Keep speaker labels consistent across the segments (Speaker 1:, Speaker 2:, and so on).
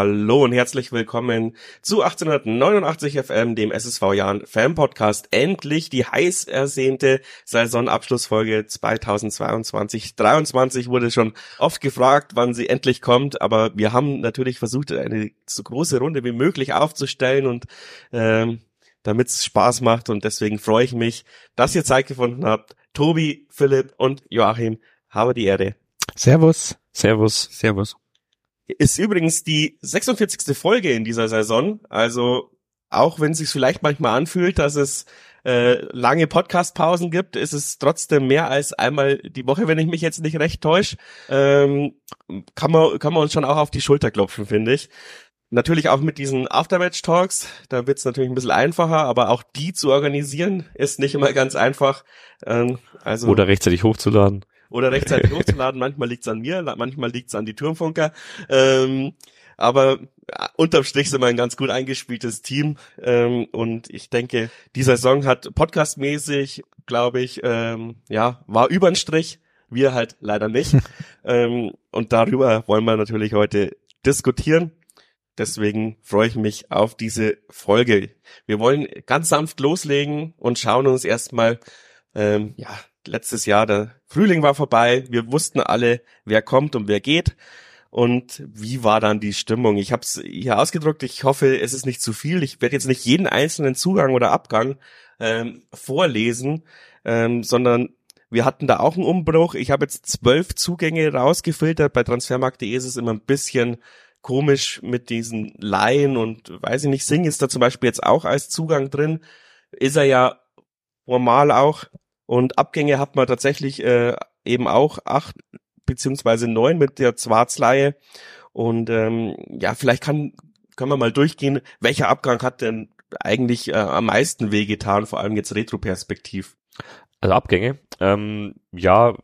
Speaker 1: Hallo und herzlich willkommen zu 1889 FM, dem SSV Jahren Fan Podcast. Endlich die heiß ersehnte Saisonabschlussfolge 2022-23 wurde schon oft gefragt, wann sie endlich kommt, aber wir haben natürlich versucht, eine so große Runde wie möglich aufzustellen und ähm, damit es Spaß macht und deswegen freue ich mich, dass ihr Zeit gefunden habt. Tobi, Philipp und Joachim, habe die Erde.
Speaker 2: Servus.
Speaker 3: Servus.
Speaker 2: Servus.
Speaker 1: Ist übrigens die 46. Folge in dieser Saison. Also auch wenn es sich vielleicht manchmal anfühlt, dass es äh, lange Podcast-Pausen gibt, ist es trotzdem mehr als einmal die Woche, wenn ich mich jetzt nicht recht täusche. Ähm, kann man kann man uns schon auch auf die Schulter klopfen, finde ich. Natürlich auch mit diesen Aftermatch-Talks, da wird es natürlich ein bisschen einfacher, aber auch die zu organisieren ist nicht immer ganz einfach. Ähm, also
Speaker 3: Oder rechtzeitig hochzuladen
Speaker 1: oder rechtzeitig hochzuladen. Manchmal liegt's an mir, manchmal liegt's an die Turmfunker. Ähm, aber ja, unterm Strich sind wir ein ganz gut eingespieltes Team. Ähm, und ich denke, die Saison hat podcastmäßig, glaube ich, ähm, ja, war übern Strich. Wir halt leider nicht. ähm, und darüber wollen wir natürlich heute diskutieren. Deswegen freue ich mich auf diese Folge. Wir wollen ganz sanft loslegen und schauen uns erstmal ähm, ja, letztes Jahr, der Frühling war vorbei, wir wussten alle, wer kommt und wer geht. Und wie war dann die Stimmung? Ich habe es hier ausgedruckt. Ich hoffe, es ist nicht zu viel. Ich werde jetzt nicht jeden einzelnen Zugang oder Abgang ähm, vorlesen, ähm, sondern wir hatten da auch einen Umbruch. Ich habe jetzt zwölf Zugänge rausgefiltert. Bei Transfermarkt.de ist es immer ein bisschen komisch mit diesen Laien und weiß ich nicht, Sing ist da zum Beispiel jetzt auch als Zugang drin. Ist er ja formal auch. Und Abgänge hat man tatsächlich äh, eben auch acht beziehungsweise neun mit der Zwarzleihe. Und ähm, ja, vielleicht kann können wir mal durchgehen, welcher Abgang hat denn eigentlich äh, am meisten wehgetan, vor allem jetzt Retroperspektiv?
Speaker 3: Also Abgänge, ähm, ja,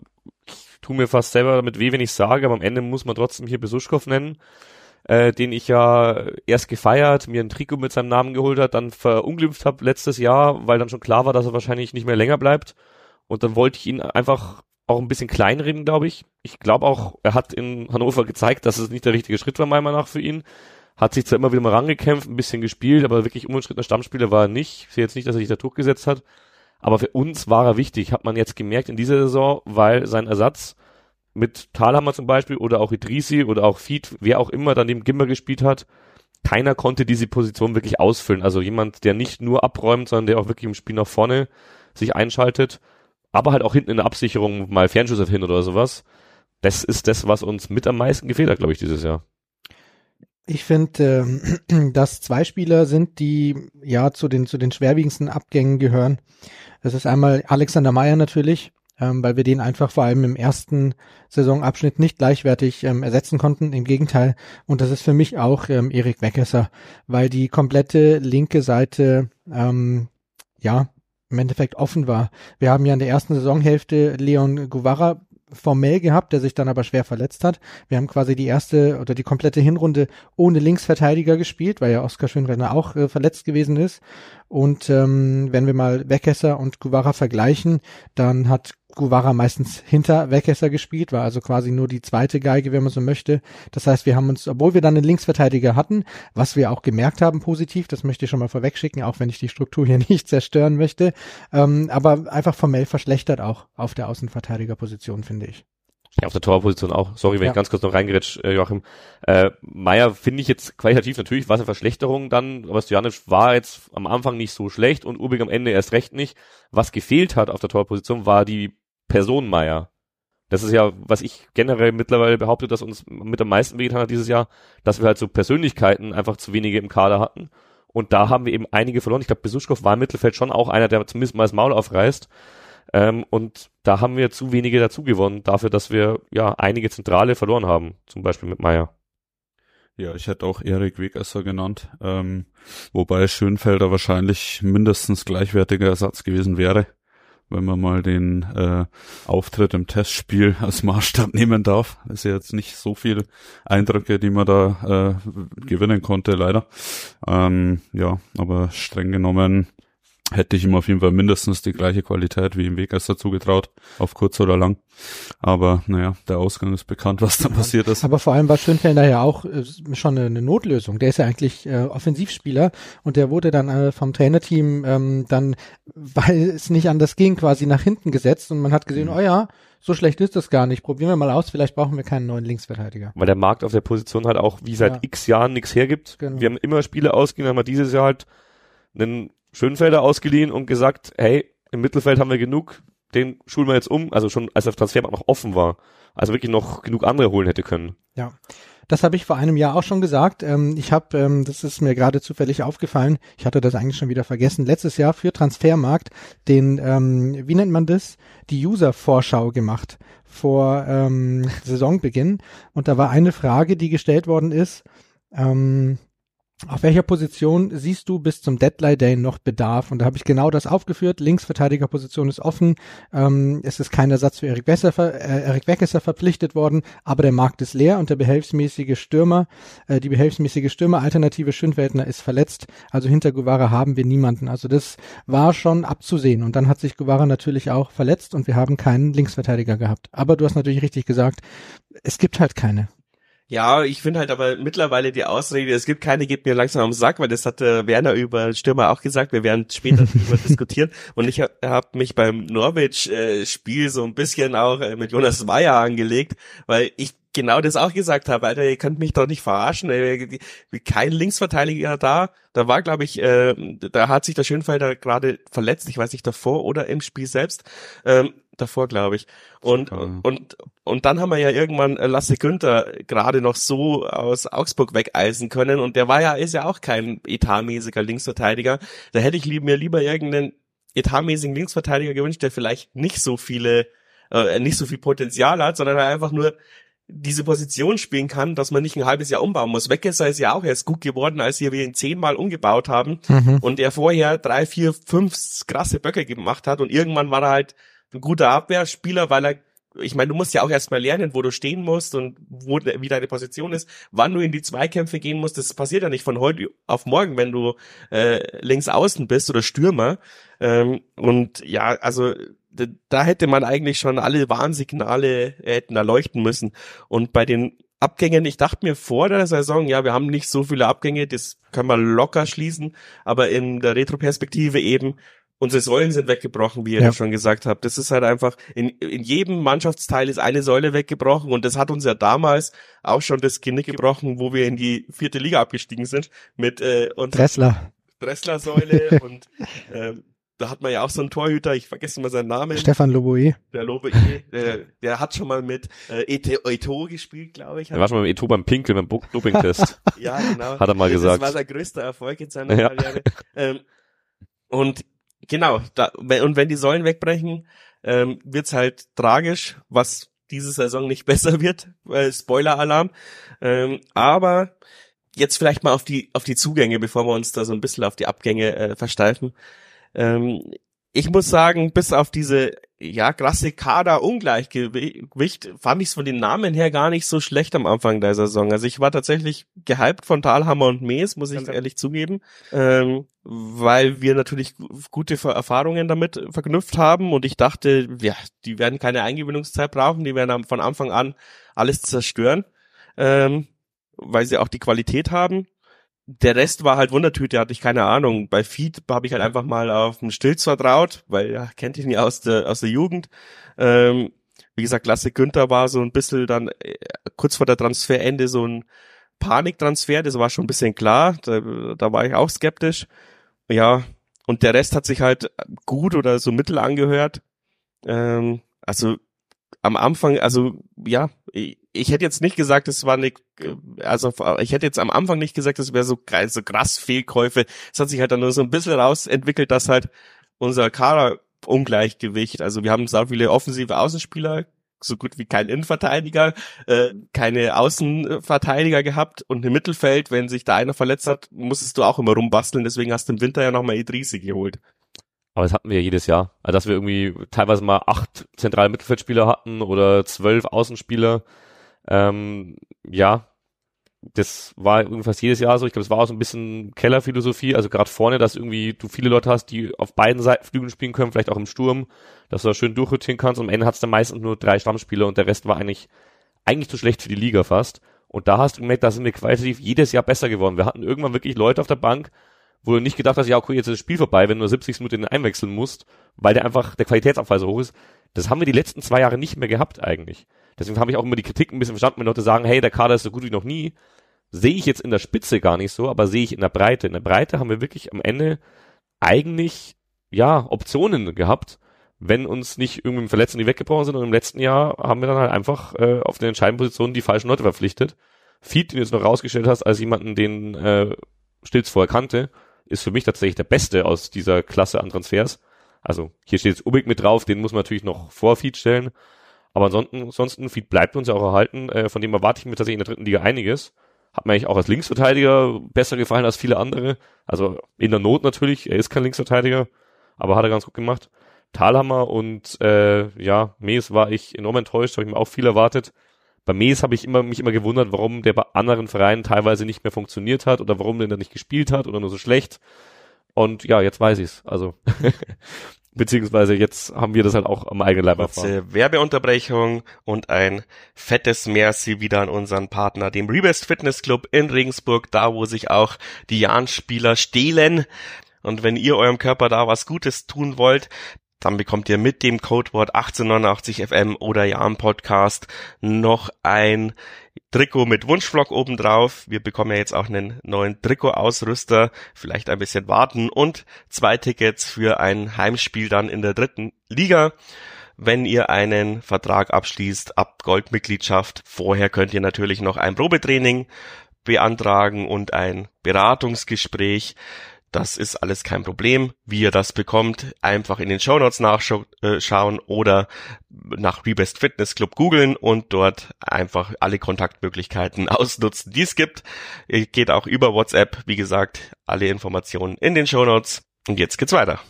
Speaker 3: ich tu mir fast selber damit weh, wenn ich sage, aber am Ende muss man trotzdem hier Besuschkow nennen, äh, den ich ja erst gefeiert, mir ein Trikot mit seinem Namen geholt hat, dann verunglimpft habe letztes Jahr, weil dann schon klar war, dass er wahrscheinlich nicht mehr länger bleibt. Und dann wollte ich ihn einfach auch ein bisschen kleinreden, glaube ich. Ich glaube auch, er hat in Hannover gezeigt, dass es nicht der richtige Schritt war, meiner Meinung nach, für ihn. Hat sich zwar immer wieder mal rangekämpft, ein bisschen gespielt, aber wirklich unumstrittener Stammspieler war er nicht. Ich sehe jetzt nicht, dass er sich da Druck gesetzt hat. Aber für uns war er wichtig, hat man jetzt gemerkt in dieser Saison, weil sein Ersatz mit Thalhammer zum Beispiel oder auch Idrisi oder auch Fied, wer auch immer dann dem Gimmer gespielt hat, keiner konnte diese Position wirklich ausfüllen. Also jemand, der nicht nur abräumt, sondern der auch wirklich im Spiel nach vorne sich einschaltet aber halt auch hinten in der Absicherung mal Fernschüsse hin oder sowas. Das ist das, was uns mit am meisten gefehlt hat, glaube ich, dieses Jahr.
Speaker 2: Ich finde, äh, dass zwei Spieler sind, die ja zu den zu den schwerwiegendsten Abgängen gehören. Das ist einmal Alexander Meyer natürlich, ähm, weil wir den einfach vor allem im ersten Saisonabschnitt nicht gleichwertig ähm, ersetzen konnten. Im Gegenteil. Und das ist für mich auch ähm, Erik Weckesser, weil die komplette linke Seite ähm, ja im Endeffekt offen war. Wir haben ja in der ersten Saisonhälfte Leon Guevara formell gehabt, der sich dann aber schwer verletzt hat. Wir haben quasi die erste oder die komplette Hinrunde ohne Linksverteidiger gespielt, weil ja Oskar Schönwender auch äh, verletzt gewesen ist. Und ähm, wenn wir mal Weckesser und Guevara vergleichen, dann hat Guevara meistens hinter Weckesser gespielt, war also quasi nur die zweite Geige, wenn man so möchte. Das heißt, wir haben uns, obwohl wir dann einen Linksverteidiger hatten, was wir auch gemerkt haben positiv, das möchte ich schon mal vorwegschicken, auch wenn ich die Struktur hier nicht zerstören möchte, ähm, aber einfach formell verschlechtert auch auf der Außenverteidigerposition, finde ich.
Speaker 3: Ja, auf der Torposition auch. Sorry, wenn ja. ich ganz kurz noch reingerätsch, äh, Joachim. Äh, Meier finde ich jetzt qualitativ natürlich war es eine Verschlechterung dann, aber Stojanic war jetzt am Anfang nicht so schlecht und Ubig am Ende erst recht nicht. Was gefehlt hat auf der Torposition war die Person Meier. Das ist ja, was ich generell mittlerweile behaupte, dass uns mit am meisten wehgetan hat dieses Jahr, dass wir halt so Persönlichkeiten einfach zu wenige im Kader hatten. Und da haben wir eben einige verloren. Ich glaube, Besuschkow war im Mittelfeld schon auch einer, der zumindest mal das Maul aufreißt. Ähm, und da haben wir zu wenige dazu gewonnen, dafür, dass wir ja einige Zentrale verloren haben, zum Beispiel mit Meier.
Speaker 4: Ja, ich hätte auch Erik Wegesser genannt, ähm, wobei Schönfelder wahrscheinlich mindestens gleichwertiger Ersatz gewesen wäre, wenn man mal den äh, Auftritt im Testspiel als Maßstab nehmen darf. Ist ja jetzt nicht so viel Eindrücke, die man da äh, gewinnen konnte, leider. Ähm, ja, aber streng genommen hätte ich ihm auf jeden Fall mindestens die gleiche Qualität wie im Wegesser zugetraut, auf kurz oder lang. Aber naja, der Ausgang ist bekannt, was da passiert ist.
Speaker 2: Aber vor allem war Schönfelder ja auch äh, schon eine, Notlösung. Der ist ja eigentlich äh, Offensivspieler und der wurde dann äh, vom Trainerteam ähm, dann, weil es nicht anders ging, quasi nach hinten gesetzt und man hat gesehen, mhm. oh ja, so schlecht ist das gar nicht. Probieren wir mal aus, vielleicht brauchen wir keinen neuen Linksverteidiger.
Speaker 3: Weil der Markt auf der Position halt auch wie seit ja. x Jahren nichts hergibt. Genau. Wir haben immer Spiele ausgegeben, haben wir dieses Jahr halt einen Schönfelder ausgeliehen und gesagt, hey, im Mittelfeld haben wir genug, den schulen wir jetzt um, also schon als der Transfermarkt noch offen war, also wirklich noch genug andere holen hätte können.
Speaker 2: Ja. Das habe ich vor einem Jahr auch schon gesagt. Ähm, ich habe, ähm, das ist mir gerade zufällig aufgefallen, ich hatte das eigentlich schon wieder vergessen, letztes Jahr für Transfermarkt den, ähm, wie nennt man das, die User-Vorschau gemacht vor ähm, Saisonbeginn. Und da war eine Frage, die gestellt worden ist, ähm, auf welcher Position siehst du bis zum Deadline Day noch Bedarf? Und da habe ich genau das aufgeführt. Linksverteidigerposition ist offen. Ähm, es ist kein Ersatz für Erik, Besser, äh, Erik Weckesser verpflichtet worden, aber der Markt ist leer und der behelfsmäßige Stürmer, äh, die behelfsmäßige Stürmer-Alternative Schönweltner ist verletzt. Also hinter Guevara haben wir niemanden. Also das war schon abzusehen. Und dann hat sich Guevara natürlich auch verletzt und wir haben keinen Linksverteidiger gehabt. Aber du hast natürlich richtig gesagt, es gibt halt keine.
Speaker 1: Ja, ich finde halt aber mittlerweile die Ausrede, es gibt keine, geht mir langsam am Sack, weil das hat äh, Werner über Stürmer auch gesagt, wir werden später darüber diskutieren. Und ich habe hab mich beim Norwich-Spiel so ein bisschen auch äh, mit Jonas Meyer angelegt, weil ich genau das auch gesagt habe, Alter, ihr könnt mich doch nicht verarschen, ey, kein Linksverteidiger da. Da war, glaube ich, äh, da hat sich der Schönfelder gerade verletzt, ich weiß nicht, davor oder im Spiel selbst. Ähm, davor, glaube ich. Und, Super. und, und dann haben wir ja irgendwann äh, Lasse Günther gerade noch so aus Augsburg wegeisen können und der war ja, ist ja auch kein etatmäßiger Linksverteidiger. Da hätte ich lieb, mir lieber irgendeinen etatmäßigen Linksverteidiger gewünscht, der vielleicht nicht so viele, äh, nicht so viel Potenzial hat, sondern einfach nur diese Position spielen kann, dass man nicht ein halbes Jahr umbauen muss. Weggesser ist ja auch erst gut geworden, als wir ihn zehnmal umgebaut haben mhm. und er vorher drei, vier, fünf krasse Böcke gemacht hat und irgendwann war er halt ein guter Abwehrspieler, weil er ich meine, du musst ja auch erstmal lernen, wo du stehen musst und wo wie deine Position ist, wann du in die Zweikämpfe gehen musst. Das passiert ja nicht von heute auf morgen, wenn du äh, links außen bist oder Stürmer. Ähm, und ja, also da hätte man eigentlich schon alle Warnsignale hätten erleuchten müssen. Und bei den Abgängen, ich dachte mir vor der Saison, ja, wir haben nicht so viele Abgänge, das können wir locker schließen, aber in der Retroperspektive eben, unsere Säulen sind weggebrochen, wie ihr ja. schon gesagt habt. Das ist halt einfach, in, in jedem Mannschaftsteil ist eine Säule weggebrochen und das hat uns ja damals auch schon das Genick gebrochen, wo wir in die vierte Liga abgestiegen sind mit äh,
Speaker 2: Dressler.
Speaker 1: Dressler-Säule und ähm, da hat man ja auch so einen Torhüter, ich vergesse mal seinen Namen.
Speaker 2: Stefan Loboe.
Speaker 1: Der Loboe, der, der hat schon mal mit äh, Eto gespielt, glaube ich.
Speaker 3: Er war schon mal mit Eto beim Pinkel, beim Doping-Test.
Speaker 1: ja, genau.
Speaker 3: Hat er mal gesagt.
Speaker 1: Das war sein größter Erfolg in seiner ja. Karriere. Ähm, und Genau, da, und wenn die Säulen wegbrechen, ähm, wird's halt tragisch, was diese Saison nicht besser wird. Äh, Spoiler-Alarm. Ähm, aber jetzt vielleicht mal auf die auf die Zugänge, bevor wir uns da so ein bisschen auf die Abgänge äh, versteifen. Ähm, ich muss sagen, bis auf diese ja krasse Kader-Ungleichgewicht fand ich es von den Namen her gar nicht so schlecht am Anfang der Saison. Also ich war tatsächlich gehypt von Talhammer und Mees, muss ich ja. ehrlich zugeben, ähm, weil wir natürlich gute Erfahrungen damit verknüpft haben und ich dachte, ja, die werden keine Eingewöhnungszeit brauchen, die werden von Anfang an alles zerstören, ähm, weil sie auch die Qualität haben der Rest war halt Wundertüte, hatte ich keine Ahnung. Bei Feed habe ich halt einfach mal auf den Stilz vertraut, weil ja, kennt ich nie aus der, aus der Jugend. Ähm, wie gesagt, Lasse Günther war so ein bisschen dann äh, kurz vor der Transferende so ein Paniktransfer, das war schon ein bisschen klar, da, da war ich auch skeptisch. Ja, und der Rest hat sich halt gut oder so mittel angehört. Ähm, also am Anfang, also ja, ich, ich hätte jetzt nicht gesagt, es war eine, also ich hätte jetzt am Anfang nicht gesagt, es wäre so, so krass Fehlkäufe. Es hat sich halt dann nur so ein bisschen rausentwickelt, dass halt unser Kader-Ungleichgewicht, also wir haben so viele offensive Außenspieler, so gut wie kein Innenverteidiger, äh, keine Außenverteidiger gehabt und im Mittelfeld, wenn sich da einer verletzt hat, musstest du auch immer rumbasteln, deswegen hast du im Winter ja nochmal Idrisi geholt.
Speaker 3: Aber das hatten wir ja jedes Jahr. Also, dass wir irgendwie teilweise mal acht zentrale Mittelfeldspieler hatten oder zwölf Außenspieler. Ähm, ja, das war irgendwie fast jedes Jahr so. Ich glaube, es war auch so ein bisschen Kellerphilosophie. Also gerade vorne, dass irgendwie du viele Leute hast, die auf beiden Seiten Flügeln spielen können, vielleicht auch im Sturm, dass du da schön durchrotieren kannst. Und am Ende hat es dann meistens nur drei Stammspieler und der Rest war eigentlich eigentlich zu schlecht für die Liga fast. Und da hast du gemerkt, da sind wir qualitativ jedes Jahr besser geworden. Wir hatten irgendwann wirklich Leute auf der Bank, wo du nicht gedacht hast, ja, okay, jetzt ist das Spiel vorbei, wenn du nur 70 Minuten einwechseln musst, weil der einfach der Qualitätsabfall so hoch ist. Das haben wir die letzten zwei Jahre nicht mehr gehabt eigentlich. Deswegen habe ich auch immer die Kritik ein bisschen verstanden, wenn Leute sagen, hey, der Kader ist so gut wie noch nie. Sehe ich jetzt in der Spitze gar nicht so, aber sehe ich in der Breite. In der Breite haben wir wirklich am Ende eigentlich, ja, Optionen gehabt, wenn uns nicht irgendwie Verletzungen, die weggebrochen sind. Und im letzten Jahr haben wir dann halt einfach äh, auf den entscheidenden Positionen die falschen Leute verpflichtet. Feed, den du jetzt noch rausgestellt hast, als jemanden, den äh, Stilz vorher kannte, ist für mich tatsächlich der beste aus dieser Klasse an Transfers. Also hier steht jetzt Ubik mit drauf, den muss man natürlich noch vor Feed stellen. Aber ansonsten, ansonsten Feed bleibt uns ja auch erhalten. Äh, von dem erwarte ich mir tatsächlich in der dritten Liga einiges. Hat mir eigentlich auch als Linksverteidiger besser gefallen als viele andere. Also in der Not natürlich, er ist kein Linksverteidiger, aber hat er ganz gut gemacht. Talhammer und äh, ja, Mees war ich enorm enttäuscht, habe ich mir auch viel erwartet. Bei Mees habe ich immer, mich immer gewundert, warum der bei anderen Vereinen teilweise nicht mehr funktioniert hat oder warum der nicht gespielt hat oder nur so schlecht. Und ja, jetzt weiß ich's. Also beziehungsweise jetzt haben wir das halt auch am eigenen Leib erfahren.
Speaker 1: Werbeunterbrechung und ein fettes Merci wieder an unseren Partner, dem Rebest Fitness Club in Regensburg, da wo sich auch die Jahn-Spieler stehlen. Und wenn ihr eurem Körper da was Gutes tun wollt, dann bekommt ihr mit dem Codewort 1889FM oder Jahn Podcast noch ein Trikot mit Wunschvlog obendrauf. Wir bekommen ja jetzt auch einen neuen Trikot-Ausrüster. Vielleicht ein bisschen warten und zwei Tickets für ein Heimspiel dann in der dritten Liga. Wenn ihr einen Vertrag abschließt ab Goldmitgliedschaft, vorher könnt ihr natürlich noch ein Probetraining beantragen und ein Beratungsgespräch. Das ist alles kein Problem. Wie ihr das bekommt, einfach in den Shownotes nachschauen äh, oder nach Rebest Fitness Club googeln und dort einfach alle Kontaktmöglichkeiten ausnutzen, die es gibt. Geht auch über WhatsApp. Wie gesagt, alle Informationen in den Shownotes. Und jetzt geht's weiter.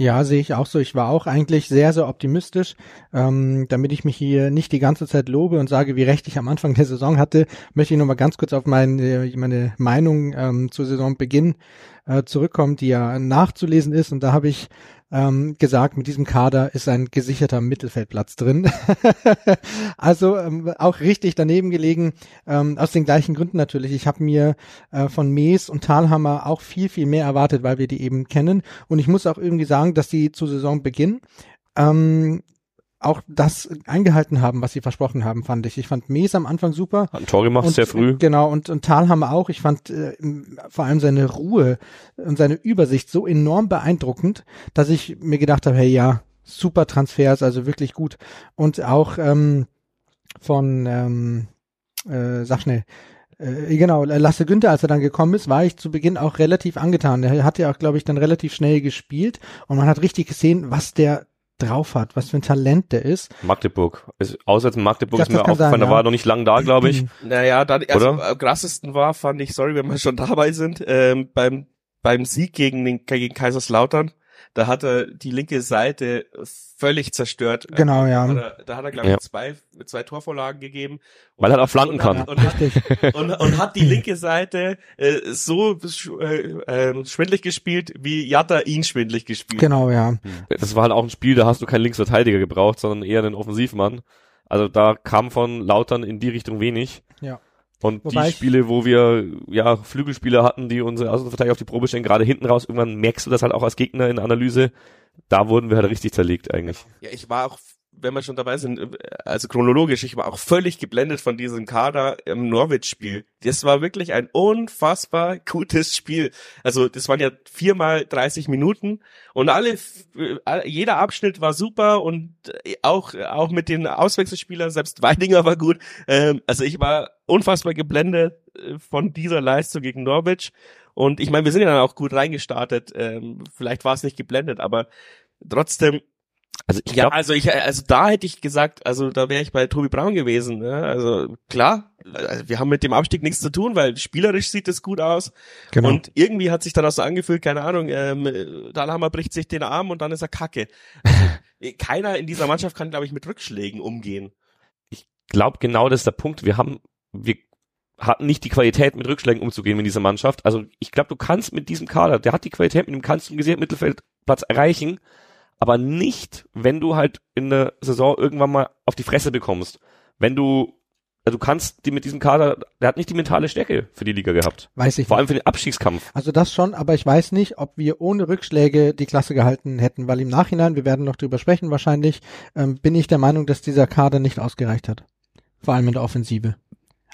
Speaker 2: Ja, sehe ich auch so. Ich war auch eigentlich sehr, sehr optimistisch. Ähm, damit ich mich hier nicht die ganze Zeit lobe und sage, wie recht ich am Anfang der Saison hatte, möchte ich nochmal ganz kurz auf meine, meine Meinung ähm, zur Saisonbeginn äh, zurückkommen, die ja nachzulesen ist. Und da habe ich ähm, gesagt, mit diesem Kader ist ein gesicherter Mittelfeldplatz drin. also ähm, auch richtig daneben gelegen, ähm, aus den gleichen Gründen natürlich. Ich habe mir äh, von Mees und Talhammer auch viel, viel mehr erwartet, weil wir die eben kennen. Und ich muss auch irgendwie sagen, dass die zu Saisonbeginn ähm, auch das eingehalten haben, was sie versprochen haben, fand ich. Ich fand Mees am Anfang super.
Speaker 3: Hat ein Tor gemacht,
Speaker 2: und,
Speaker 3: sehr früh.
Speaker 2: Genau, und, und Talhammer auch. Ich fand äh, vor allem seine Ruhe und seine Übersicht so enorm beeindruckend, dass ich mir gedacht habe, hey ja, super Transfers, also wirklich gut. Und auch ähm, von, ähm, äh, sag schnell, äh, genau, Lasse Günther, als er dann gekommen ist, war ich zu Beginn auch relativ angetan. Er hat ja auch, glaube ich, dann relativ schnell gespielt und man hat richtig gesehen, was der drauf hat, was für ein Talent der ist.
Speaker 3: Magdeburg. Ist, auswärts in Magdeburg
Speaker 2: Das-
Speaker 3: ist mir aufgefallen,
Speaker 2: sein,
Speaker 3: da
Speaker 2: ja.
Speaker 3: war er noch nicht lang da, glaube ich.
Speaker 1: Naja, dann also
Speaker 3: Oder?
Speaker 1: am krassesten war, fand ich, sorry, wenn wir schon dabei sind, ähm, beim beim Sieg gegen den gegen Kaiserslautern, da hat er die linke Seite völlig zerstört.
Speaker 2: Genau, ja.
Speaker 1: Da hat er, da hat er glaube
Speaker 3: Ja.
Speaker 1: ich zwei zwei Torvorlagen gegeben.
Speaker 3: Weil er auch flanken
Speaker 1: und,
Speaker 3: kann.
Speaker 1: Und, hat, und, und hat die linke Seite äh, so äh, äh, schwindlig gespielt, wie Jatta ihn schwindlig gespielt.
Speaker 2: genau, ja.
Speaker 3: Das war halt auch ein Spiel, da hast du keinen Linksverteidiger gebraucht, sondern eher einen Offensivmann. Also da kam von Lautern in die Richtung wenig.
Speaker 2: Ja.
Speaker 3: Und
Speaker 2: Wobei
Speaker 3: die Spiele, wo wir ja Flügelspieler hatten, die unsere Außenverteidiger auf die Probe stellen, gerade hinten raus, irgendwann merkst du das halt auch als Gegner in der Analyse. Da wurden wir halt richtig zerlegt eigentlich.
Speaker 1: Ja, ich war auch, wenn wir schon dabei sind, äh, also chronologisch, ich war auch völlig geblendet von diesem Kader im Norwich-Spiel. Das war wirklich ein unfassbar gutes Spiel. Also das waren ja viermal 30 Minuten und alle, äh, jeder Abschnitt war super und äh, auch auch mit den Auswechselspielern, selbst Weidinger war gut. Ähm, also ich war unfassbar geblendet von dieser Leistung gegen Norwich. Und ich meine, wir sind ja dann auch gut reingestartet. Ähm, vielleicht war es nicht geblendet, aber trotzdem
Speaker 3: Also ich
Speaker 1: ja, also ich, also da hätte ich gesagt, also da wäre ich bei Tobi Braun gewesen. Ne? Also klar, also wir haben mit dem Abstieg nichts zu tun, weil spielerisch sieht es gut aus.
Speaker 2: Genau.
Speaker 1: Und irgendwie hat sich dann auch so angefühlt, keine Ahnung, ähm, Dahlhammer bricht sich den Arm und dann ist er kacke. Also, keiner in dieser Mannschaft kann, glaube ich, mit Rückschlägen umgehen.
Speaker 3: glaube genau das ist der Punkt. Wir haben, wir hatten nicht die Qualität, mit Rückschlägen umzugehen in dieser Mannschaft. Also ich glaube, du kannst mit diesem Kader, der hat die Qualität, mit dem kannst du gesicherten Mittelfeldplatz erreichen, aber nicht, wenn du halt in der Saison irgendwann mal auf die Fresse bekommst. Wenn du, also du kannst die mit diesem Kader, der hat nicht die mentale Stärke für die Liga gehabt.
Speaker 2: Weiß ich
Speaker 3: Vor
Speaker 2: nicht.
Speaker 3: allem für den Abstiegskampf.
Speaker 2: Also das schon, aber ich weiß nicht, ob wir ohne Rückschläge die Klasse gehalten hätten, weil im Nachhinein, wir werden noch drüber sprechen wahrscheinlich, ähm, bin ich der Meinung, dass dieser Kader nicht ausgereicht hat. Vor allem in der Offensive.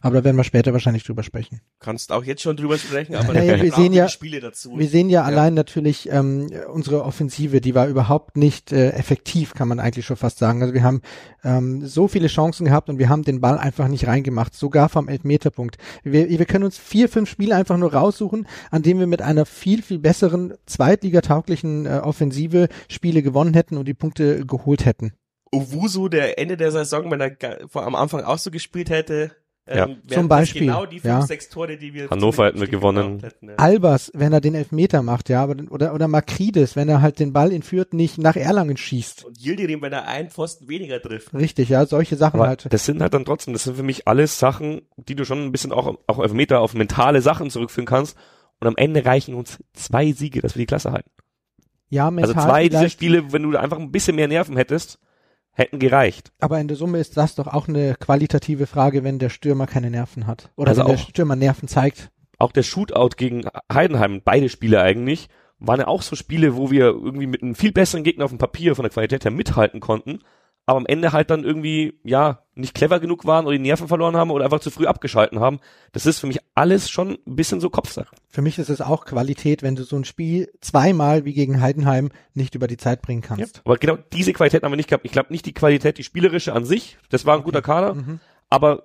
Speaker 2: Aber da werden wir später wahrscheinlich drüber sprechen.
Speaker 1: Kannst auch jetzt schon drüber sprechen, aber
Speaker 2: Naja, wir sehen ja-
Speaker 1: Spiele dazu.
Speaker 2: Wir sehen ja, allein natürlich ähm, unsere Offensive, die war überhaupt nicht äh, effektiv, kann man eigentlich schon fast sagen. Also wir haben ähm, so viele Chancen gehabt und wir haben den Ball einfach nicht reingemacht, sogar vom Elfmeterpunkt. Wir, wir können uns vier, fünf Spiele einfach nur raussuchen, an denen wir mit einer viel, viel besseren zweitligatauglichen äh, Offensive Spiele gewonnen hätten und die Punkte geholt hätten.
Speaker 1: Owusu, der Ende der Saison, wenn er vor, am Anfang auch so gespielt hätte,
Speaker 3: Ja.
Speaker 1: ähm,
Speaker 2: Zum
Speaker 1: das
Speaker 2: Beispiel,
Speaker 1: genau die fünf,
Speaker 2: ja.
Speaker 1: sechs Tore, die wir
Speaker 3: Hannover hätten wir gewonnen.
Speaker 1: Hätten, ja.
Speaker 2: Albers, wenn er den Elfmeter macht, ja, aber, oder, oder Makrides, wenn er halt den Ball in Fürth nicht nach Erlangen schießt.
Speaker 1: Und Yildirim, wenn er einen Pfosten weniger trifft.
Speaker 2: Richtig, ja, solche Sachen
Speaker 3: Aber
Speaker 2: halt.
Speaker 3: das sind halt dann trotzdem, das sind für mich alles Sachen, die du schon ein bisschen auch, auch auf Meter auf mentale Sachen zurückführen kannst. Und am Ende reichen uns zwei Siege, dass wir die Klasse halten.
Speaker 2: Ja, mental
Speaker 3: Also zwei dieser. Spiele, wenn du einfach ein bisschen mehr Nerven hättest, hätten gereicht.
Speaker 2: Aber in der Summe ist das doch auch eine qualitative Frage, wenn der Stürmer keine Nerven hat. Oder
Speaker 3: Also
Speaker 2: wenn der Stürmer Nerven zeigt.
Speaker 3: Auch der Shootout gegen Heidenheim, beide Spiele eigentlich, waren ja auch so Spiele, wo wir irgendwie mit einem viel besseren Gegner auf dem Papier von der Qualität her mithalten konnten, aber am Ende halt dann irgendwie, ja, nicht clever genug waren oder die Nerven verloren haben oder einfach zu früh abgeschalten haben. Das ist für mich alles schon ein bisschen so Kopfsache.
Speaker 2: Für mich ist es auch Qualität, wenn du so ein Spiel zweimal wie gegen Heidenheim nicht über die Zeit bringen kannst.
Speaker 3: Aber genau diese Qualität haben wir nicht gehabt. Ich glaube nicht die Qualität, die spielerische an sich, das war ein guter Kader,
Speaker 2: Mhm.
Speaker 3: aber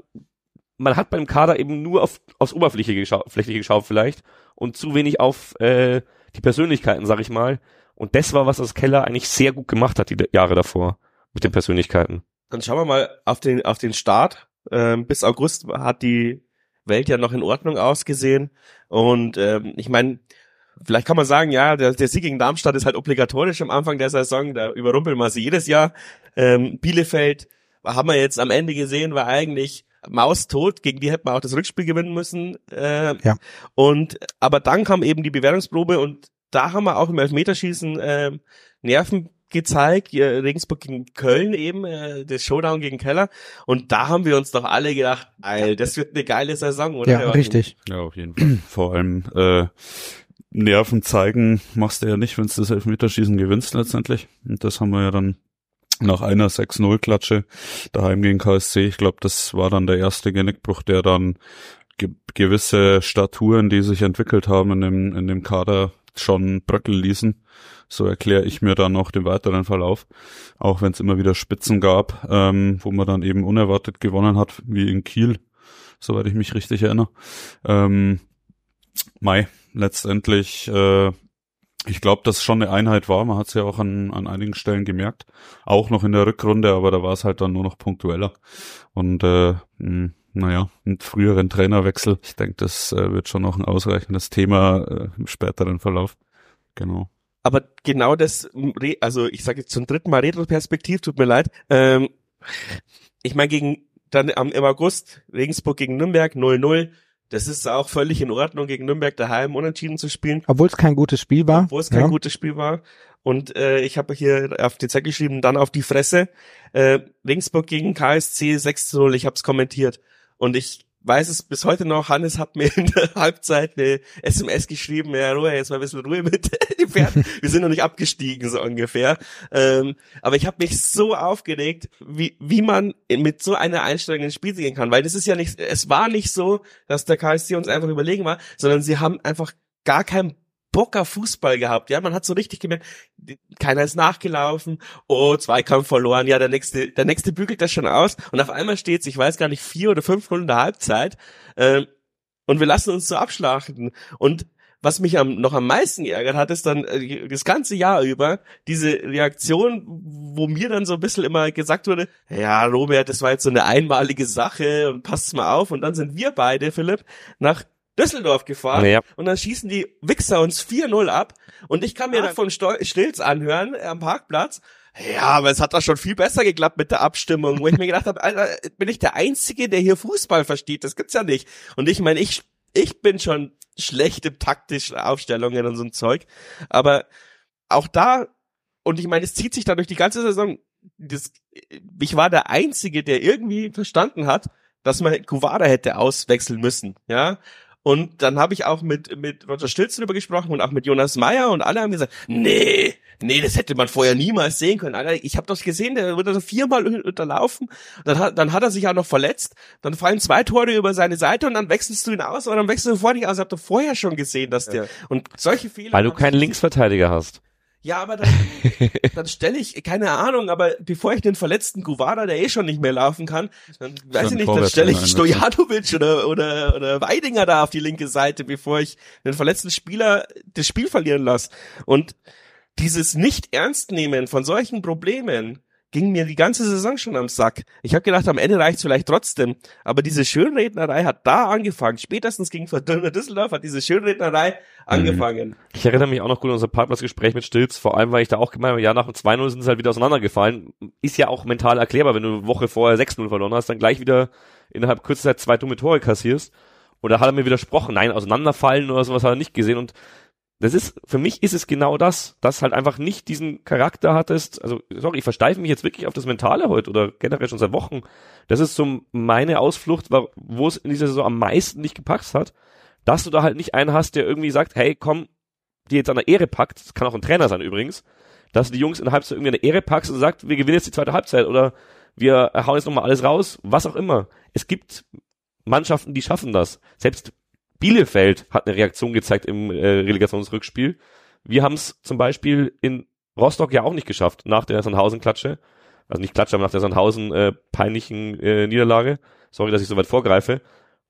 Speaker 3: man hat beim Kader eben nur auf, aufs Oberfläche geschaut, Fläche geschaut vielleicht und zu wenig auf äh, die Persönlichkeiten, sag ich mal. Und das war, was das Keller eigentlich sehr gut gemacht hat, die Jahre davor, mit den Persönlichkeiten.
Speaker 1: Dann schauen wir mal auf den, auf den Start. Ähm, bis August hat die Welt ja noch in Ordnung ausgesehen. Und ähm, ich meine, vielleicht kann man sagen, ja, der, der Sieg gegen Darmstadt ist halt obligatorisch am Anfang der Saison. Da überrumpeln wir sie jedes Jahr. Ähm, Bielefeld haben wir jetzt am Ende gesehen, war eigentlich maustot. Gegen die hätten wir auch das Rückspiel gewinnen müssen. Äh,
Speaker 2: Ja.
Speaker 1: Und aber dann kam eben die Bewertungsprobe und da haben wir auch im Elfmeterschießen äh, Nerven gezeigt, Regensburg gegen Köln eben, äh, das Showdown gegen Keller. Und da haben wir uns doch alle gedacht, ey, das wird eine geile Saison, oder?
Speaker 2: Ja, richtig.
Speaker 4: Ja, auf jeden Fall. Vor allem äh, Nerven zeigen machst du ja nicht, wenn du das Elfmeterschießen gewinnst letztendlich. Und das haben wir ja dann nach einer 6-0-Klatsche daheim gegen KSC. Ich glaube, das war dann der erste Genickbruch, der dann ge gewisse Staturen, die sich entwickelt haben in dem, in dem Kader, schon bröckeln ließen. So erkläre ich mir dann noch den weiteren Verlauf. Auch wenn es immer wieder Spitzen gab, ähm, wo man dann eben unerwartet gewonnen hat, wie in Kiel, soweit ich mich richtig erinnere. Ähm, Mai, letztendlich, äh, ich glaube, dass schon eine Einheit war. Man hat es ja auch an, an einigen Stellen gemerkt. Auch noch in der Rückrunde, aber da war es halt dann nur noch punktueller. Und äh, mh, naja, einen früheren Trainerwechsel. Ich denke, das äh, wird schon noch ein ausreichendes Thema äh, im späteren Verlauf. Genau.
Speaker 1: Aber genau das, also ich sage jetzt zum dritten Mal Retro-Perspektiv, tut mir leid. Ähm, ich meine, gegen dann am, im August Regensburg gegen Nürnberg 0-0. Das ist auch völlig in Ordnung, gegen Nürnberg daheim unentschieden zu spielen.
Speaker 2: Obwohl es kein gutes Spiel war.
Speaker 1: wo es kein
Speaker 2: ja.
Speaker 1: gutes Spiel war. Und äh, ich habe hier auf den Zettel geschrieben, dann auf die Fresse. Äh, Regensburg gegen KSC 6 zu 0, ich habe es kommentiert. Und ich weiß es bis heute noch, Hannes hat mir in der Halbzeit eine SMS geschrieben, ja Ruhe, jetzt mal ein bisschen Ruhe mit den Pferden. Wir sind noch nicht abgestiegen, so ungefähr. Ähm, aber ich habe mich so aufgeregt, wie, wie man mit so einer Einstellung ins Spiel gehen kann. Weil das ist ja nicht, es war nicht so, dass der KSC uns einfach überlegen war, sondern sie haben einfach gar keinen Bock auf Fußball gehabt. Ja, man hat so richtig gemerkt, keiner ist nachgelaufen. Oh, Zweikampf verloren. Ja, der nächste, der nächste bügelt das schon aus. Und auf einmal steht's, ich weiß gar nicht, vier oder fünf Runden der Halbzeit. Ähm, und wir lassen uns so abschlachten. Und was mich am, noch am meisten geärgert hat, ist dann äh, das ganze Jahr über diese Reaktion, wo mir dann so ein bisschen immer gesagt wurde, ja, Robert, das war jetzt so eine einmalige Sache und passt mal auf. Und dann sind wir beide, Philipp, nach Düsseldorf gefahren
Speaker 3: Ja.
Speaker 1: und dann schießen die Wichser uns 4-0 ab und ich kann mir dann von Stol Stilz anhören äh, am Parkplatz, Ja, aber es hat doch schon viel besser geklappt mit der Abstimmung, wo ich mir gedacht habe, Alter, bin ich der Einzige, der hier Fußball versteht? Das gibt's ja nicht. Und ich meine, ich, ich bin schon schlecht im taktischen Aufstellungen und so ein Zeug. Aber auch da, und ich meine, es zieht sich da durch die ganze Saison, das, ich war der Einzige, der irgendwie verstanden hat, dass man Kuvada hätte auswechseln müssen, ja. Und dann habe ich auch mit, mit Roger Stilz drüber gesprochen und auch mit Jonas Meyer und alle haben gesagt, nee, nee, das hätte man vorher niemals sehen können. Alter, ich habe doch gesehen, der wurde so viermal unterlaufen, dann hat, dann hat er sich auch noch verletzt, dann fallen zwei Tore über seine Seite und dann wechselst du ihn aus oder dann wechselst du vor dich aus. Ich habe doch vorher schon gesehen, dass der, und solche Fehler.
Speaker 3: Weil du keinen Linksverteidiger hast.
Speaker 1: Ja, aber dann, dann stelle ich, keine Ahnung, aber bevor ich den verletzten Guvada, der eh schon nicht mehr laufen kann, dann weiß ich nicht, dann stelle ich Stojanovic oder, oder, oder Weidinger da auf die linke Seite, bevor ich den verletzten Spieler das Spiel verlieren lasse. Und dieses Nicht-Ernst-Nehmen von solchen Problemen, ging mir die ganze Saison schon am Sack. Ich habe gedacht, am Ende reicht's vielleicht trotzdem. Aber diese Schönrednerei hat da angefangen. Spätestens gegen Fortuna Düsseldorf hat diese Schönrednerei mhm. angefangen.
Speaker 3: Ich erinnere mich auch noch gut an unser Parkplatzgespräch mit Stilz, vor allem, weil ich da auch gemeint habe, ja, nach dem 2-0 sind sie halt wieder auseinandergefallen. Ist ja auch mental erklärbar, wenn du eine Woche vorher 6-0 verloren hast, dann gleich wieder innerhalb kurzer Zeit zwei dumme Tore kassierst. Oder hat er mir widersprochen, nein, auseinanderfallen oder sowas hat er nicht gesehen und das ist, für mich ist es genau das, dass halt einfach nicht diesen Charakter hattest, also, sorry, ich versteife mich jetzt wirklich auf das Mentale heute oder generell schon seit Wochen. Das ist so meine Ausflucht, wo es in dieser Saison am meisten nicht gepackt hat, dass du da halt nicht einen hast, der irgendwie sagt, hey, komm, die jetzt an der Ehre packt, das kann auch ein Trainer sein übrigens, dass du die Jungs in der Halbzeit irgendwie an der Ehre packst und sagt, wir gewinnen jetzt die zweite Halbzeit oder wir hauen jetzt nochmal alles raus, was auch immer. Es gibt Mannschaften, die schaffen das. Selbst Bielefeld hat eine Reaktion gezeigt im äh, Relegationsrückspiel. Wir haben es zum Beispiel in Rostock ja auch nicht geschafft, nach der Sandhausen-Klatsche. Also nicht Klatsche, aber nach der Sandhausen äh, peinlichen äh, Niederlage. Sorry, dass ich so weit vorgreife.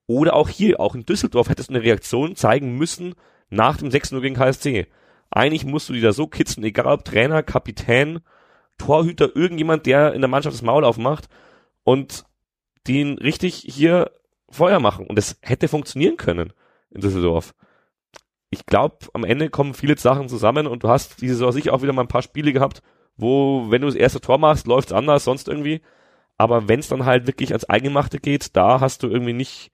Speaker 3: Oder auch hier, auch in Düsseldorf hättest du eine Reaktion zeigen müssen nach dem 6-0 gegen KSC. Eigentlich musst du die da so kitzeln, egal ob Trainer, Kapitän, Torhüter, irgendjemand, der in der Mannschaft das Maul aufmacht und den richtig hier Feuer machen. Und das hätte funktionieren können in Düsseldorf. Ich glaube, am Ende kommen viele Sachen zusammen und du hast diese Saison sicher auch wieder mal ein paar Spiele gehabt, wo, wenn du das erste Tor machst, läuft's anders, sonst irgendwie. Aber wenn es dann halt wirklich ans Eingemachte geht, da hast du irgendwie nicht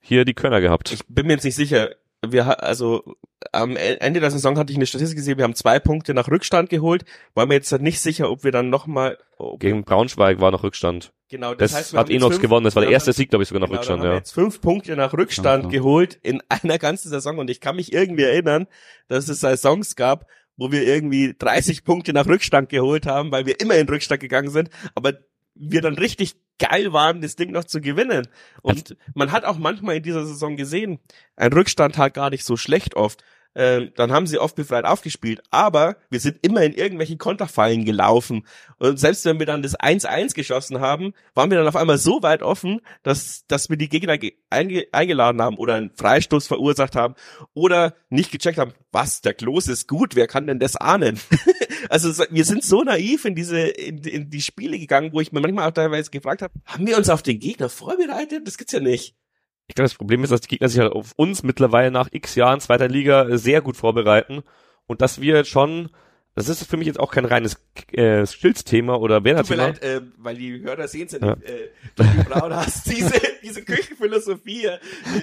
Speaker 3: hier die Körner gehabt.
Speaker 1: Ich bin mir jetzt nicht sicher. Wir, also am e-, Ende der Saison hatte ich eine Statistik gesehen, wir haben zwei Punkte nach Rückstand geholt. War mir jetzt nicht sicher, ob wir dann nochmal.
Speaker 3: Gegen Braunschweig war noch Rückstand.
Speaker 1: Genau,
Speaker 3: das, das heißt, hat Enox gewonnen. Das war der erste Sieg, glaube ich, sogar nach
Speaker 1: genau,
Speaker 3: Rückstand.
Speaker 1: Dann ja. jetzt fünf Punkte nach Rückstand ja, geholt in einer ganzen Saison und ich kann mich irgendwie erinnern, dass es Saisons gab, wo wir irgendwie 30 Punkte nach Rückstand geholt haben, weil wir immer in Rückstand gegangen sind, aber wir dann richtig geil waren, das Ding noch zu gewinnen. Und man hat auch manchmal in dieser Saison gesehen, ein Rückstand halt gar nicht so schlecht oft äh, dann haben sie oft befreit aufgespielt. Aber wir sind immer in irgendwelche Konterfallen gelaufen. Und selbst wenn wir dann das 1-1 geschossen haben, waren wir dann auf einmal so weit offen, dass, dass wir die Gegner einge eingeladen haben oder einen Freistoß verursacht haben oder nicht gecheckt haben, was, der Klos ist gut, wer kann denn das ahnen? also wir sind so naiv in diese, in, in die Spiele gegangen, wo ich mir manchmal auch teilweise gefragt habe, haben wir uns auf den Gegner vorbereitet? Das gibt's ja nicht
Speaker 3: ich glaube, das Problem ist, dass die Gegner sich halt auf uns mittlerweile nach x Jahren zweiter Liga sehr gut vorbereiten und dass wir schon, das ist für mich jetzt auch kein reines äh, Stilzthema oder Werner-Thema.
Speaker 1: Tut mir leid, äh, weil die Hörer sehen es ja nicht, ja. äh, Johnny Braun hast diese, diese Küchenphilosophie äh,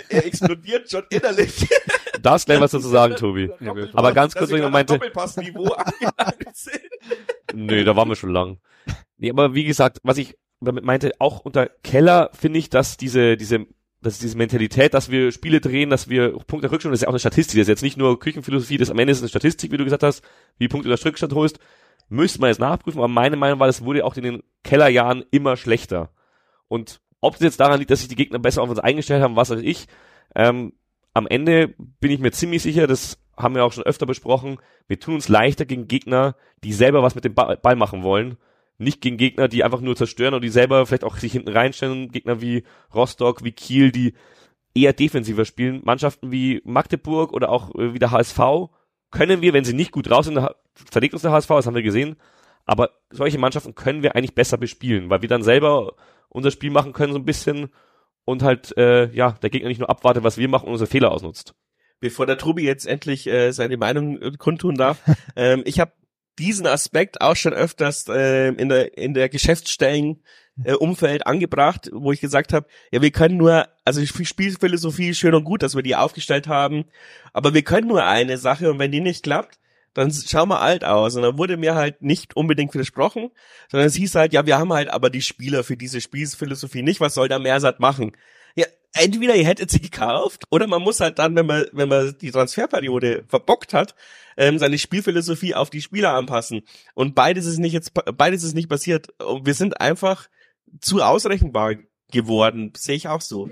Speaker 1: explodiert schon innerlich.
Speaker 3: Darfst gleich was dazu sagen, Tobi. Ja, Aber ganz kurz, wenn ich meinte... Nö, da waren wir schon lang. Nee, aber wie gesagt, was ich damit meinte, auch unter Keller finde ich, dass diese, diese das ist diese Mentalität, dass wir Spiele drehen, dass wir Punkte Rückstand, das ist ja auch eine Statistik, das ist jetzt nicht nur Küchenphilosophie, das am Ende ist eine Statistik, wie du gesagt hast, wie Punkte der Rückstand holst, müsste man jetzt nachprüfen, aber meine Meinung war, das wurde auch in den Kellerjahren immer schlechter. Und ob es jetzt daran liegt, dass sich die Gegner besser auf uns eingestellt haben, was weiß ich, ähm, am Ende bin ich mir ziemlich sicher, das haben wir auch schon öfter besprochen, wir tun uns leichter gegen Gegner, die selber was mit dem Ball machen wollen, nicht gegen Gegner, die einfach nur zerstören und die selber vielleicht auch sich hinten reinstellen. Gegner wie Rostock, wie Kiel, die eher defensiver spielen. Mannschaften wie Magdeburg oder auch äh, wie der HSV können wir, wenn sie nicht gut raus sind, zerlegt uns der HSV, das haben wir gesehen. Aber solche Mannschaften können wir eigentlich besser bespielen, weil wir dann selber unser Spiel machen können so ein bisschen und halt äh, ja der Gegner nicht nur abwartet, was wir machen und unsere Fehler ausnutzt.
Speaker 1: Bevor der Trubi jetzt endlich äh, seine Meinung äh, kundtun darf, ähm, ich habe diesen Aspekt auch schon öfters äh, in der in der Geschäftsstellen äh, Umfeld angebracht, wo ich gesagt habe, ja, wir können nur, also Spielphilosophie schön und gut, dass wir die aufgestellt haben, aber wir können nur eine Sache und wenn die nicht klappt, dann schauen wir alt aus. Und dann wurde mir halt nicht unbedingt widersprochen, sondern es hieß halt, ja, wir haben halt aber die Spieler für diese Spielphilosophie nicht, was soll der Mersat machen? Entweder ihr hättet sie gekauft oder man muss halt dann, wenn man, wenn man die Transferperiode verbockt hat, ähm, seine Spielphilosophie auf die Spieler anpassen. Und beides ist nicht jetzt, beides ist nicht passiert. Und wir sind einfach zu ausrechenbar geworden, sehe ich auch so.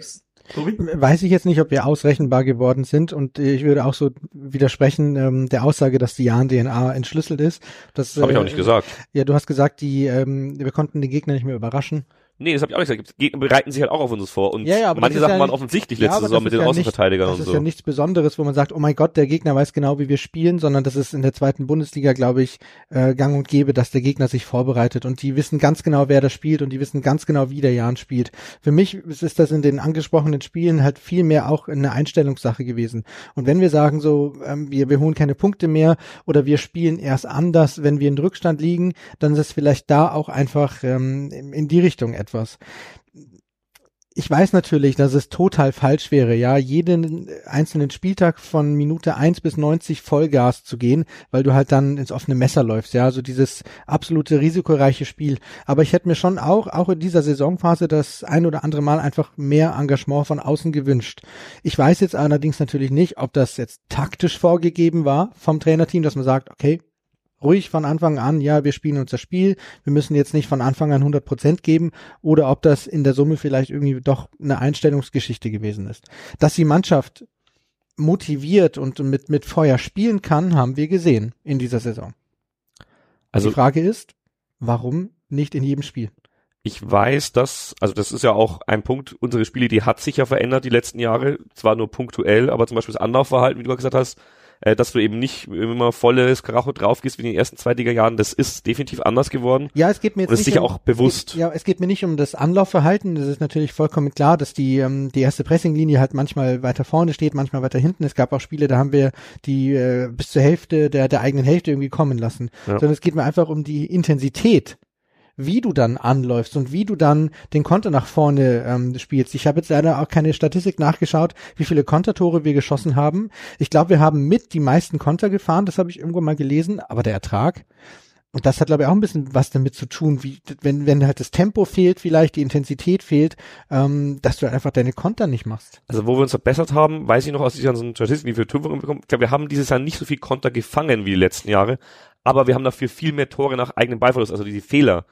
Speaker 2: Tobi? Weiß ich jetzt nicht, ob wir ausrechenbar geworden sind und ich würde auch so widersprechen ähm, der Aussage, dass die Jan-DNA entschlüsselt ist. Das
Speaker 3: habe ich auch nicht äh, gesagt.
Speaker 2: Ja, du hast gesagt, die ähm, wir konnten den Gegner nicht mehr überraschen.
Speaker 3: Nee, das habe ich auch nicht gesagt. Gegner bereiten sich halt auch auf uns vor. Und ja, ja, manche Sachen ja waren offensichtlich letzte Saison mit den Außenverteidigern
Speaker 2: nicht,
Speaker 3: und so.
Speaker 2: Das ist ja nichts Besonderes, wo man sagt, oh mein Gott, der Gegner weiß genau, wie wir spielen, sondern das ist in der zweiten Bundesliga, glaube ich, äh, gang und gäbe, dass der Gegner sich vorbereitet und die wissen ganz genau, wer das spielt und die wissen ganz genau, wie der Jan spielt. Für mich ist das in den angesprochenen Spielen halt viel mehr auch eine Einstellungssache gewesen. Und wenn wir sagen so, ähm, wir, wir holen keine Punkte mehr oder wir spielen erst anders, wenn wir in Rückstand liegen, dann ist es vielleicht da auch einfach ähm, in die Richtung etwas ich weiß natürlich, dass es total falsch wäre, ja, jeden einzelnen Spieltag von Minute eins bis 90 Vollgas zu gehen, weil du halt dann ins offene Messer läufst, ja, also dieses absolute risikoreiche Spiel. Aber ich hätte mir schon auch, auch in dieser Saisonphase das ein oder andere Mal einfach mehr Engagement von außen gewünscht. Ich weiß jetzt allerdings natürlich nicht, ob das jetzt taktisch vorgegeben war vom Trainerteam, dass man sagt, okay, ruhig von Anfang an, ja, wir spielen unser Spiel, wir müssen jetzt nicht von Anfang an 100 Prozent geben oder ob das in der Summe vielleicht irgendwie doch eine Einstellungsgeschichte gewesen ist. Dass die Mannschaft motiviert und mit, mit Feuer spielen kann, haben wir gesehen in dieser Saison. Also die Frage ist, warum nicht in jedem Spiel?
Speaker 3: Ich weiß, dass, also das ist ja auch ein Punkt, unsere Spiele, die hat sich ja verändert die letzten Jahre, zwar nur punktuell, aber zum Beispiel das Anlaufverhalten, wie du gesagt hast, äh, dass du eben nicht immer volles Karacho drauf gehst wie in den ersten Jahren. Das ist definitiv anders geworden.
Speaker 2: Ja, es geht mir jetzt
Speaker 3: und ist
Speaker 2: nicht
Speaker 3: sicher um, auch bewusst.
Speaker 2: Ja, es geht mir nicht um das Anlaufverhalten. Das ist natürlich vollkommen klar, dass die ähm, die erste Pressinglinie halt manchmal weiter vorne steht, manchmal weiter hinten. Es gab auch Spiele, da haben wir die äh, bis zur Hälfte der der eigenen Hälfte irgendwie kommen lassen. Ja. Sondern es geht mir einfach um die Intensität wie du dann anläufst und wie du dann den Konter nach vorne ähm, spielst. Ich habe jetzt leider auch keine Statistik nachgeschaut, wie viele Kontertore wir geschossen haben. Ich glaube, wir haben mit die meisten Konter gefahren, das habe ich irgendwo mal gelesen, aber der Ertrag, und das hat, glaube ich, auch ein bisschen was damit zu tun, wie wenn, wenn halt das Tempo fehlt, vielleicht die Intensität fehlt, ähm, dass du einfach deine Konter nicht machst.
Speaker 3: Also wo wir uns verbessert haben, weiß ich noch aus diesen Statistiken, wie wir Tore bekommen. Ich glaube, wir haben dieses Jahr nicht so viel Konter gefangen wie die letzten Jahre, aber wir haben dafür viel mehr Tore nach eigenem Ballverlust, also diese Fehler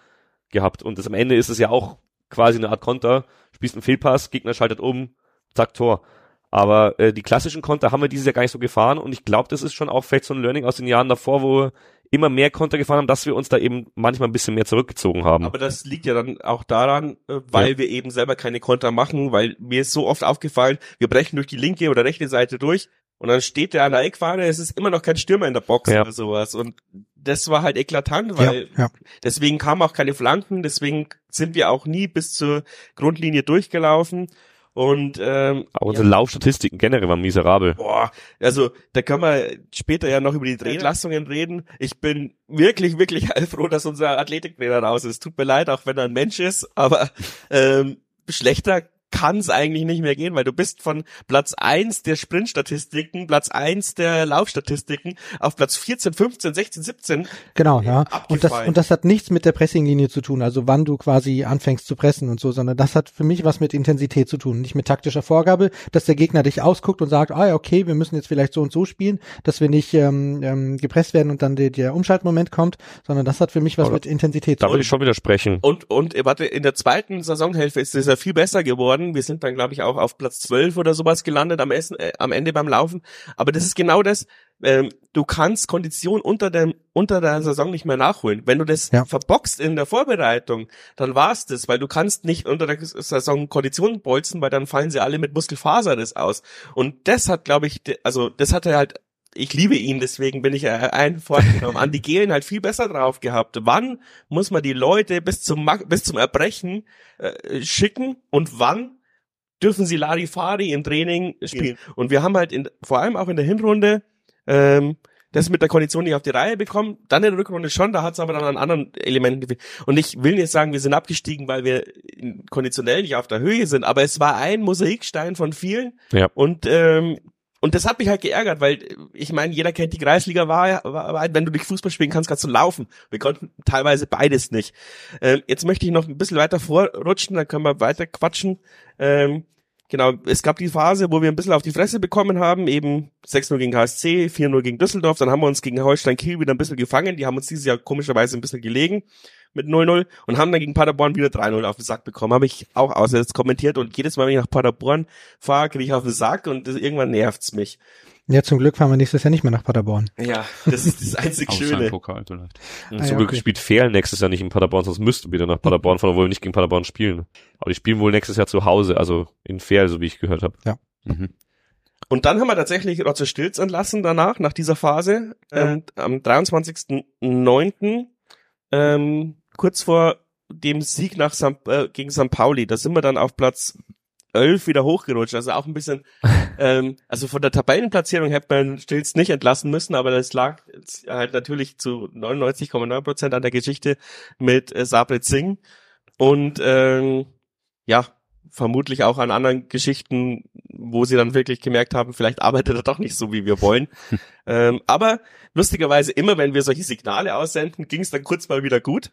Speaker 3: gehabt. Und das am Ende ist es ja auch quasi eine Art Konter. Spielst einen Fehlpass, Gegner schaltet um, zack, Tor. Aber äh, die klassischen Konter haben wir dieses Jahr gar nicht so gefahren und ich glaube, das ist schon auch vielleicht so ein Learning aus den Jahren davor, wo wir immer mehr Konter gefahren haben, dass wir uns da eben manchmal ein bisschen mehr zurückgezogen haben.
Speaker 1: Aber das liegt ja dann auch daran, äh, weil ja. wir eben selber keine Konter machen, weil mir ist so oft aufgefallen, wir brechen durch die linke oder rechte Seite durch und dann steht der an der Eckfahne, es ist immer noch kein Stürmer in der Box ja. oder sowas. Und das war halt eklatant, weil ja, ja. deswegen kamen auch keine Flanken, deswegen sind wir auch nie bis zur Grundlinie durchgelaufen. Und ähm,
Speaker 3: auch unsere ja. Laufstatistiken generell waren miserabel.
Speaker 1: Boah, also da können wir später ja noch über die Entlassungen reden. Ich bin wirklich, wirklich heilfroh, dass unser Athletiktrainer raus ist. Tut mir leid, auch wenn er ein Mensch ist, aber ähm, schlechter kann es eigentlich nicht mehr gehen, weil du bist von Platz eins der Sprintstatistiken, Platz eins der Laufstatistiken auf Platz 14, 15, 16, 17.
Speaker 2: Genau, ja. Und das, und das hat nichts mit der Pressinglinie zu tun, also wann du quasi anfängst zu pressen und so, sondern das hat für mich was mit Intensität zu tun, nicht mit taktischer Vorgabe, dass der Gegner dich ausguckt und sagt, ah ja, okay, wir müssen jetzt vielleicht so und so spielen, dass wir nicht ähm, ähm, gepresst werden und dann der, der Umschaltmoment kommt, sondern das hat für mich was Oder, mit Intensität
Speaker 3: zu tun. Da würde ich schon widersprechen.
Speaker 1: Und, und warte, in der zweiten Saisonhälfte ist es ja viel besser geworden geworden. Wir sind dann, glaube ich, auch auf Platz 12 oder sowas gelandet am, Essen, äh, am Ende beim Laufen. Aber das ist genau das. Ähm, du kannst Kondition unter dem unter der Saison nicht mehr nachholen. Wenn du das ja. verboxt in der Vorbereitung, dann war's das, weil du kannst nicht unter der Saison Kondition bolzen, weil dann fallen sie alle mit Muskelfaserriss aus. Und das hat, glaube ich, also das hat er halt ich liebe ihn, deswegen bin ich äh, ein vorgenommen. An die Gelen halt viel besser drauf gehabt. Wann muss man die Leute bis zum bis zum Erbrechen äh, schicken und wann dürfen sie Larifari im Training spielen? Und wir haben halt in, vor allem auch in der Hinrunde ähm, das mit der Kondition nicht auf die Reihe bekommen. Dann in der Rückrunde schon, da hat es aber dann an anderen Elementen gefehlt. Und ich will nicht sagen, wir sind abgestiegen, weil wir konditionell nicht auf der Höhe sind, aber es war ein Mosaikstein von vielen.
Speaker 3: Ja.
Speaker 1: Und ähm, und das hat mich halt geärgert, weil ich meine, jeder kennt die Kreisliga war, war wenn du nicht Fußball spielen kannst, kannst du laufen. Wir konnten teilweise beides nicht. Ähm, jetzt möchte ich noch ein bisschen weiter vorrutschen, dann können wir weiter quatschen. Ähm, genau, es gab die Phase, wo wir ein bisschen auf die Fresse bekommen haben, eben 6-0 gegen KSC, 4-0 gegen Düsseldorf, dann haben wir uns gegen Holstein Kiel wieder ein bisschen gefangen, die haben uns dieses Jahr komischerweise ein bisschen gelegen mit 0-0 und haben dann gegen Paderborn wieder 3-0 auf den Sack bekommen. Habe ich auch auswärts kommentiert und jedes Mal, wenn ich nach Paderborn fahre, kriege ich auf den Sack und das, irgendwann nervt's mich.
Speaker 2: Ja, zum Glück fahren wir nächstes Jahr nicht mehr nach Paderborn.
Speaker 1: Ja, das ist das einzig Schöne.
Speaker 4: Pokal vielleicht.
Speaker 3: Und
Speaker 2: Ah,
Speaker 3: zum
Speaker 2: ja,
Speaker 3: Glück
Speaker 2: okay.
Speaker 3: spielt Ferl nächstes Jahr nicht in Paderborn, sonst müssten wir wieder nach Paderborn fahren, obwohl wir nicht gegen Paderborn spielen. Aber die spielen wohl nächstes Her zu Hause, also in Ferl, so wie ich gehört habe.
Speaker 4: Mhm.
Speaker 1: Und dann haben wir tatsächlich Roger Stilz entlassen danach, nach dieser Phase. Ähm, am 23.09. Ähm, kurz vor dem Sieg nach St. Äh, gegen St. Pauli, da sind wir dann auf Platz 11 wieder hochgerutscht. Also auch ein bisschen, ähm, also von der Tabellenplatzierung hätte man Stilz nicht entlassen müssen, aber das lag halt natürlich zu 99,9 Prozent an der Geschichte mit äh, Sabrit Singh. Und ähm, ja, vermutlich auch an anderen Geschichten, wo sie dann wirklich gemerkt haben, vielleicht arbeitet er doch nicht so, wie wir wollen. ähm, aber lustigerweise immer, wenn wir solche Signale aussenden, ging es dann kurz mal wieder gut.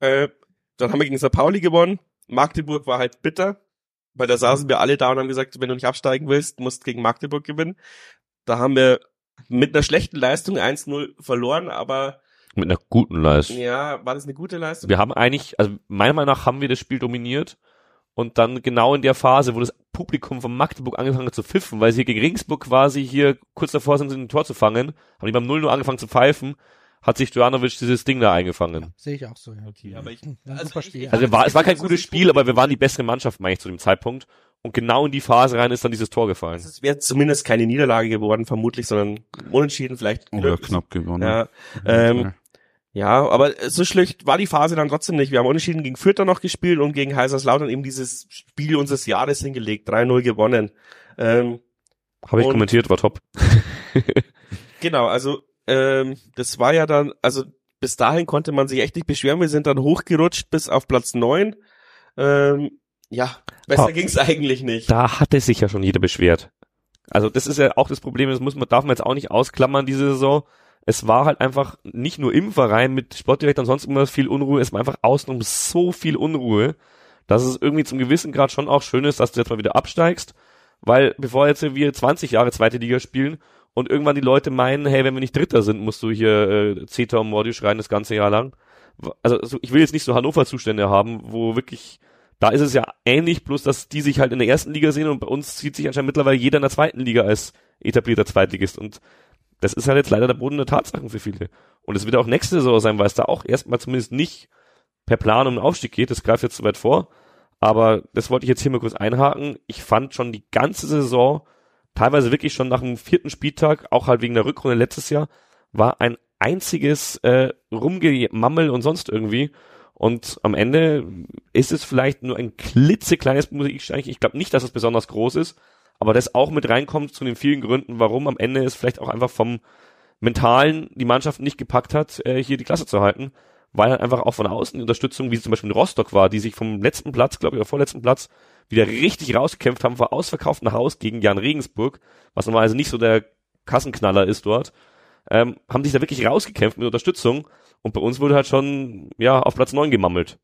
Speaker 1: Äh, dann haben wir gegen St. Pauli gewonnen. Magdeburg war halt bitter, weil da saßen wir alle da und haben gesagt, wenn du nicht absteigen willst, musst gegen Magdeburg gewinnen. Da haben wir mit einer schlechten Leistung 1-0 verloren, aber
Speaker 3: Mit einer guten Leistung.
Speaker 1: ja, war das eine gute Leistung?
Speaker 3: Wir haben eigentlich, also meiner Meinung nach haben wir das Spiel dominiert und dann genau in der Phase, wo das Publikum von Magdeburg angefangen hat zu pfiffen, weil sie gegen Regensburg quasi hier kurz davor sind, ein Tor zu fangen, haben die beim 0-0 angefangen zu pfeifen, hat sich Jovanovic dieses Ding da eingefangen.
Speaker 2: Sehe ich auch so, ja.
Speaker 1: Okay, aber ich,
Speaker 2: Ja,
Speaker 1: also
Speaker 2: super
Speaker 1: ich-
Speaker 2: Spiel.
Speaker 1: ich-
Speaker 3: Also war, es war kein gutes Spiel, aber wir waren die bessere Mannschaft, meine ich, zu dem Zeitpunkt. Und genau in die Phase rein ist dann dieses Tor gefallen.
Speaker 1: es wäre zumindest keine Niederlage geworden, vermutlich, sondern unentschieden vielleicht.
Speaker 4: Oder
Speaker 1: Glück.
Speaker 4: knapp gewonnen.
Speaker 1: Ja, ähm, ja, aber so schlecht war die Phase dann trotzdem nicht. Wir haben unentschieden gegen Fürth dann noch gespielt und gegen Kaiserslautern eben dieses Spiel unseres Jahres hingelegt, 3-0 gewonnen. Ähm,
Speaker 3: Habe ich kommentiert, war top.
Speaker 1: genau, also ähm, das war ja dann, also bis dahin konnte man sich echt nicht beschweren. Wir sind dann hochgerutscht bis auf Platz 9. Ähm, ja, besser
Speaker 3: Ah.
Speaker 1: ging's eigentlich nicht.
Speaker 3: Da hatte sich ja schon jeder beschwert. Also das ist ja auch das Problem, das muss man, darf man jetzt auch nicht ausklammern, diese Saison. Es war halt einfach nicht nur im Verein mit Sportdirektor und sonst immer viel Unruhe, es war einfach außenrum so viel Unruhe, dass es irgendwie zum gewissen Grad schon auch schön ist, dass du jetzt mal wieder absteigst, weil bevor jetzt wir 20 Jahre zweite Liga spielen und irgendwann die Leute meinen, hey, wenn wir nicht Dritter sind, musst du hier äh, Zeta und Mordi schreien das ganze Jahr lang. Also so, ich will jetzt nicht so Hannover-Zustände haben, wo wirklich da ist es ja ähnlich, bloß dass die sich halt in der ersten Liga sehen und bei uns sieht sich anscheinend mittlerweile jeder in der zweiten Liga als etablierter Zweitligist und das ist halt jetzt leider der Boden der Tatsachen für viele. Und es wird auch nächste Saison sein, weil es da auch erstmal zumindest nicht per Plan um den Aufstieg geht, das greift jetzt zu weit vor. Aber das wollte ich jetzt hier mal kurz einhaken. Ich fand schon die ganze Saison, teilweise wirklich schon nach dem vierten Spieltag, auch halt wegen der Rückrunde letztes Jahr, war ein einziges äh, Rumgemammel und sonst irgendwie. Und am Ende ist es vielleicht nur ein klitzekleines Musiksteinchen. Ich glaube nicht, dass es besonders groß ist, aber das auch mit reinkommt zu den vielen Gründen, warum am Ende es vielleicht auch einfach vom Mentalen die Mannschaft nicht gepackt hat, äh, hier die Klasse zu halten, weil halt einfach auch von außen die Unterstützung, wie es zum Beispiel in Rostock war, die sich vom letzten Platz, glaube ich, oder vorletzten Platz wieder richtig rausgekämpft haben, vor ausverkauftem Haus gegen Jan Regensburg, was normalerweise nicht so der Kassenknaller ist dort, ähm, haben sich da wirklich rausgekämpft mit Unterstützung und bei uns wurde halt schon, ja, auf Platz neun gemammelt.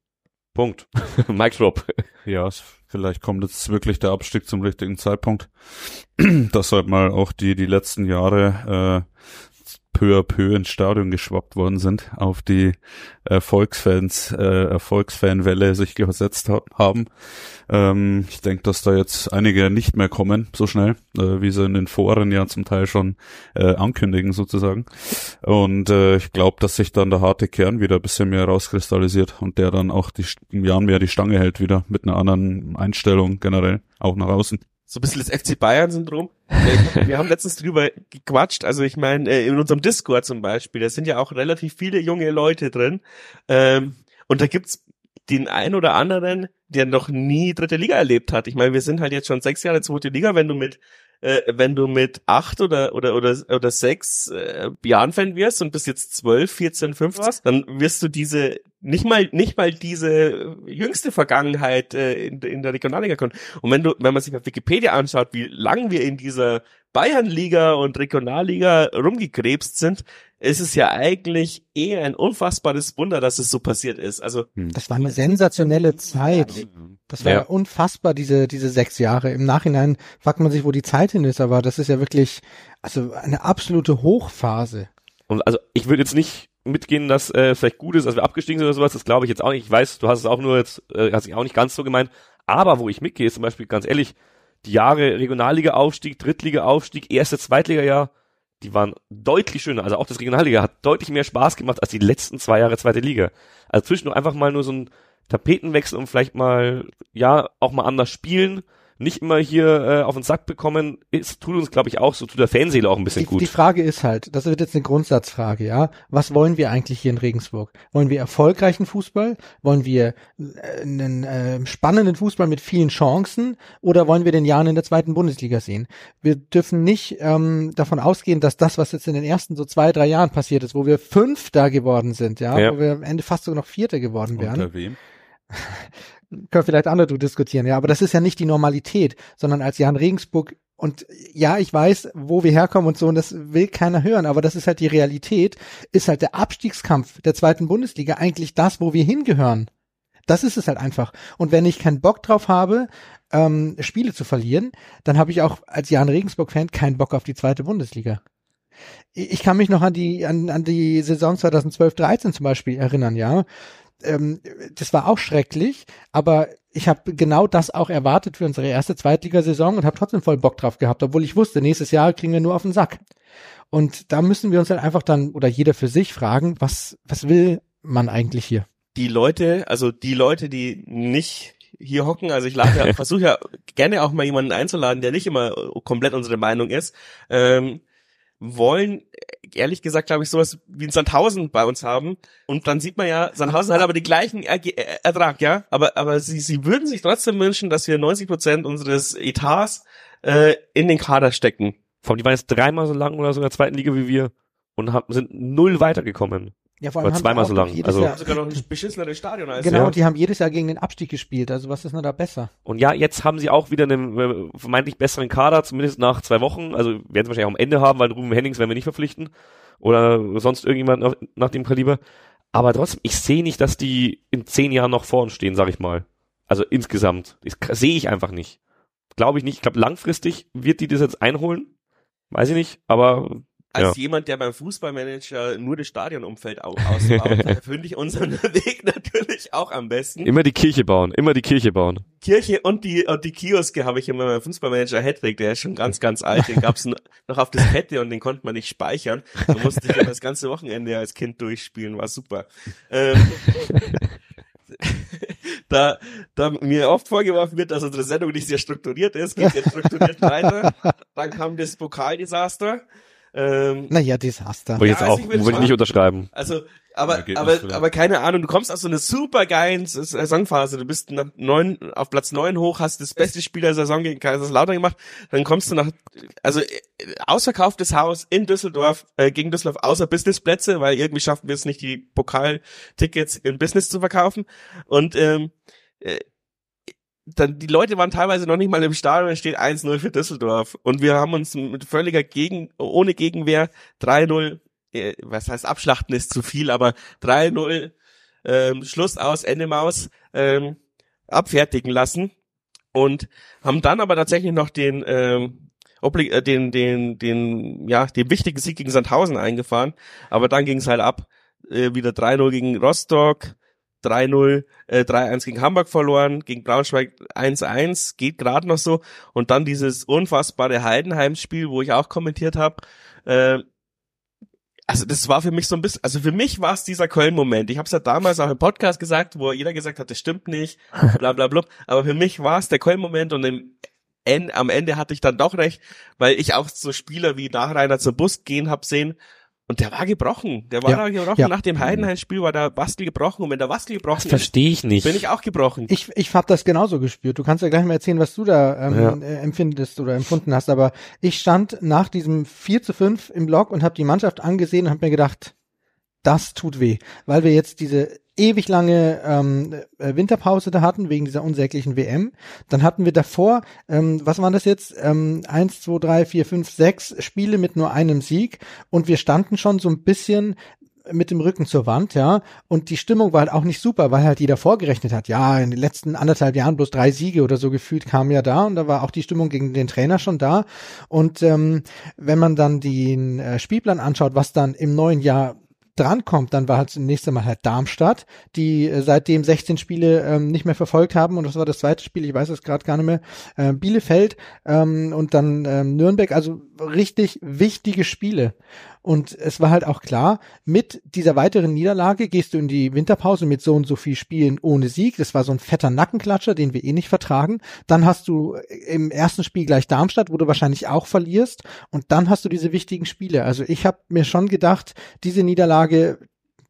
Speaker 3: Punkt. Mike Drop.
Speaker 4: Ja, vielleicht kommt jetzt wirklich der Abstieg zum richtigen Zeitpunkt. dass halt mal auch die, die letzten Jahre äh, peu à peu ins Stadion geschwappt worden sind, auf die Erfolgsfans, äh, Erfolgsfanwelle sich gesetzt ha haben. Ähm, ich denke, dass da jetzt einige nicht mehr kommen, so schnell, äh, wie sie in den Foren ja zum Teil schon äh, ankündigen sozusagen. Und äh, ich glaube, dass sich dann der harte Kern wieder ein bisschen mehr rauskristallisiert und der dann auch die, im mehr die Stange hält wieder mit einer anderen Einstellung generell, auch nach außen.
Speaker 1: So ein bisschen das FC Bayern-Syndrom. Wir- Wir haben letztens drüber gequatscht, also ich meine, äh, in unserem Discord zum Beispiel, da sind ja auch relativ viele junge Leute drin. Ähm, und da gibt's den einen oder anderen, der noch nie dritte Liga erlebt hat. Ich meine, wir sind halt jetzt schon sechs Jahre zweite Liga, wenn du mit äh, wenn du mit acht oder oder oder oder sechs äh, Jahren-Fan wirst und bis jetzt zwölf, 14, 15 warst, dann wirst du diese nicht mal nicht mal diese jüngste Vergangenheit äh, in, in der Regionalliga können. Und wenn du wenn man sich auf Wikipedia anschaut, wie lang wir in dieser Bayernliga und Regionalliga rumgekrebst sind, ist es ja eigentlich eher ein unfassbares Wunder, dass es so passiert ist. Also
Speaker 2: Das war eine sensationelle Zeit. Das war
Speaker 3: Ja.
Speaker 2: ja. unfassbar, diese, diese sechs Jahre. Im Nachhinein fragt man sich, wo die Zeit hin ist, aber das ist ja wirklich, also eine absolute Hochphase.
Speaker 3: Und also ich würde jetzt nicht mitgehen, dass äh, vielleicht gut ist, dass wir abgestiegen sind oder sowas. Das glaube ich jetzt auch nicht. Ich weiß, du hast es auch nur jetzt, äh, hast dich auch nicht ganz so gemeint. Aber wo ich mitgehe, ist zum Beispiel ganz ehrlich, die Jahre Regionalliga-Aufstieg, Drittliga-Aufstieg, erste, Zweitliga-Jahr, die waren deutlich schöner. Also auch das Regionalliga hat deutlich mehr Spaß gemacht als die letzten zwei Jahre zweite Liga. Also zwischendurch einfach mal nur so ein Tapetenwechsel und vielleicht mal, ja, auch mal anders spielen. Nicht immer hier äh, auf den Sack bekommen, es tut uns, glaube ich, auch so, tut der Fanseele auch ein bisschen
Speaker 2: Die,
Speaker 3: gut.
Speaker 2: die Frage ist halt, das wird jetzt eine Grundsatzfrage, ja. Was wollen wir eigentlich hier in Regensburg? Wollen wir erfolgreichen Fußball? Wollen wir äh, einen äh, spannenden Fußball mit vielen Chancen? Oder wollen wir den Jahren in der zweiten Bundesliga sehen? Wir dürfen nicht ähm, davon ausgehen, dass das, was jetzt in den ersten so zwei, drei Jahren passiert ist, wo wir Fünfter geworden sind, ja,
Speaker 3: Ja.
Speaker 2: wo wir am Ende fast sogar noch Vierter geworden wären,
Speaker 4: Unter wem?
Speaker 2: Können vielleicht andere du diskutieren, ja, aber das ist ja nicht die Normalität, sondern als Jan Regensburg und ja, ich weiß, wo wir herkommen und so, und das will keiner hören, aber das ist halt die Realität, ist halt der Abstiegskampf der zweiten Bundesliga eigentlich das, wo wir hingehören. Das ist es halt einfach. Und wenn ich keinen Bock drauf habe, ähm, Spiele zu verlieren, dann habe ich auch als Jan Regensburg-Fan keinen Bock auf die zweite Bundesliga. Ich kann mich noch an die, an, an die Saison 2012-13 zum Beispiel erinnern, ja. Ähm, das war auch schrecklich, aber ich habe genau das auch erwartet für unsere erste Zweitligasaison und habe trotzdem voll Bock drauf gehabt, obwohl ich wusste, nächstes Jahr kriegen wir nur auf den Sack. Und da müssen wir uns halt einfach dann oder jeder für sich fragen, was was will man eigentlich hier?
Speaker 1: die Leute, also die Leute, die nicht hier hocken, also ich lade ja, versuche ja gerne auch mal jemanden einzuladen, der nicht immer komplett unsere Meinung ist, ähm, wollen ehrlich gesagt, glaube ich, sowas wie ein Sandhausen bei uns haben. Und dann sieht man ja, Sandhausen hat aber den gleichen äh, Ertrag, ja. Aber, aber sie, sie würden sich trotzdem wünschen, dass wir 90 Prozent unseres Etats äh, in den Kader stecken.
Speaker 3: Allem, die waren jetzt dreimal so lang oder so in der zweiten Liga wie wir und haben, sind null weitergekommen.
Speaker 2: Ja, vor
Speaker 3: Oder
Speaker 2: haben sie
Speaker 3: zweimal so lang,
Speaker 2: jedes
Speaker 3: also-
Speaker 2: Jahr,
Speaker 1: Sogar noch ein beschisseneres Stadion als
Speaker 2: genau,
Speaker 3: ja.
Speaker 2: und die haben jedes Jahr gegen den Abstieg gespielt. Also was ist denn da besser?
Speaker 3: Und ja, jetzt haben sie auch wieder einen äh, vermeintlich besseren Kader, zumindest nach zwei Wochen. Also werden sie wahrscheinlich auch am Ende haben, weil Ruben Hennings werden wir nicht verpflichten. Oder sonst irgendjemand nach, nach dem Kaliber. Aber trotzdem, ich sehe nicht, dass die in zehn Jahren noch vor uns stehen, sag ich mal. Also insgesamt. Das sehe ich einfach nicht. Glaube ich nicht. Ich glaube, langfristig wird die das jetzt einholen. Weiß ich nicht, aber
Speaker 1: Als
Speaker 3: Ja.
Speaker 1: jemand, der beim Fußballmanager nur das Stadionumfeld au ausbaut, finde ich unseren Weg natürlich auch am besten.
Speaker 3: immer die Kirche bauen, immer die Kirche bauen.
Speaker 1: Kirche und die und die Kioske habe ich immer beim Fußballmanager Hedwig, der ist schon ganz, ganz alt. Den gab's n- noch auf Diskette und den konnte man nicht speichern. Da musste ich ja das ganze Wochenende als Kind durchspielen, war super. Ähm, da, da mir oft vorgeworfen wird, dass unsere Sendung nicht sehr strukturiert ist, geht jetzt strukturiert weiter. Dann kam das Pokaldesaster. Ähm,
Speaker 2: Naja, Desaster.
Speaker 3: Wollte ich jetzt
Speaker 1: also
Speaker 3: auch,
Speaker 1: ich
Speaker 3: wollte ich nicht unterschreiben.
Speaker 1: also, aber, aber, aber keine Ahnung, du kommst aus so einer super geilen Saisonphase, du bist nach neun, auf Platz neun hoch, hast das beste Spiel der Saison gegen Kaiserslautern gemacht, dann kommst du nach, also, äh, ausverkauftes Haus in Düsseldorf, äh, gegen Düsseldorf, außer Businessplätze, weil irgendwie schaffen wir es nicht, die Pokaltickets in Business zu verkaufen und, ähm, äh, dann, die Leute waren teilweise noch nicht mal im Stadion, es steht 1-0 für Düsseldorf. Und wir haben uns mit völliger Gegen, ohne Gegenwehr 3-0, äh, was heißt abschlachten ist zu viel, aber 3-0, ähm, Schluss aus, Ende Maus, ähm, abfertigen lassen. Und haben dann aber tatsächlich noch den, ähm, obli äh, den, den, den, ja, den wichtigen Sieg gegen Sandhausen eingefahren. Aber dann ging es halt ab. Äh, wieder 3-0 gegen Rostock, 3-0, äh, 3-1 gegen Hamburg verloren, gegen Braunschweig 1-1, geht gerade noch so. Und dann dieses unfassbare Heidenheim-Spiel, wo ich auch kommentiert habe. Äh, also das war für mich so ein bisschen, also für mich war es dieser Köln-Moment. Ich habe es ja damals auch im Podcast gesagt, wo jeder gesagt hat, das stimmt nicht, bla bla bla. Aber für mich war es der Köln-Moment und im End, am Ende hatte ich dann doch recht, weil ich auch so Spieler wie Nachreiner zum Bus gehen hab sehen Und der war gebrochen. Der war
Speaker 2: Ja,
Speaker 1: da gebrochen.
Speaker 2: ja.
Speaker 1: Nach dem Heidenheim-Spiel war der Bastel gebrochen. Und wenn der Bastel
Speaker 3: Das
Speaker 1: gebrochen ist,
Speaker 3: verstehe ich nicht.
Speaker 1: bin ich auch gebrochen.
Speaker 2: Ich, ich habe das genauso gespürt. Du kannst ja gleich mal erzählen, was du da ähm,
Speaker 3: Ja.
Speaker 2: äh, empfindest oder empfunden hast. Aber ich stand nach diesem 4 zu 5 im Block und habe die Mannschaft angesehen und habe mir gedacht, das tut weh. Weil wir jetzt diese ewig lange ähm, äh, Winterpause da hatten, wegen dieser unsäglichen WM. Dann hatten wir davor, ähm, was waren das jetzt? Ähm, eins, zwei, drei, vier, fünf, sechs Spiele mit nur einem Sieg. Und wir standen schon so ein bisschen mit dem Rücken zur Wand, ja. Und die Stimmung war halt auch nicht super, weil halt jeder vorgerechnet hat, ja, in den letzten anderthalb Jahren bloß drei Siege oder so gefühlt kamen ja da und da war auch die Stimmung gegen den Trainer schon da. Und ähm, wenn man dann den äh, Spielplan anschaut, was dann im neuen Jahr drankommt, dann war halt das nächste Mal halt Darmstadt, die äh, seitdem 16 Spiele ähm, nicht mehr verfolgt haben und das war das zweite Spiel, ich weiß es gerade gar nicht mehr, äh, Bielefeld ähm, und dann ähm, Nürnberg, also richtig wichtige Spiele. Und es war halt auch klar, mit dieser weiteren Niederlage gehst du in die Winterpause mit so und so viel Spielen ohne Sieg. Das war so ein fetter Nackenklatscher, den wir eh nicht vertragen. Dann hast du im ersten Spiel gleich Darmstadt, wo du wahrscheinlich auch verlierst. Und dann hast du diese wichtigen Spiele. Also ich habe mir schon gedacht, diese Niederlage,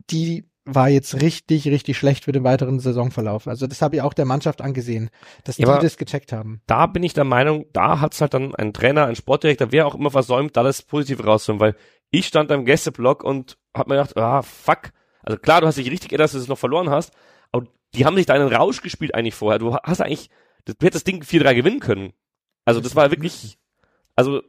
Speaker 2: die war jetzt richtig, richtig schlecht für den weiteren Saisonverlauf. Also das habe ich auch der Mannschaft angesehen, dass
Speaker 3: Ja,
Speaker 2: die das gecheckt haben.
Speaker 3: da bin ich der Meinung, da hat's halt dann ein Trainer, ein Sportdirektor, wer auch immer versäumt, da das Positive rauszuholen, weil ich stand am Gästeblock und hab mir gedacht, ah, fuck. Also klar, du hast dich richtig gedacht, dass du es noch verloren hast, aber die haben sich da einen Rausch gespielt eigentlich vorher. Du hast eigentlich, du hättest das Ding 4-3 gewinnen können. Also das war wirklich, also,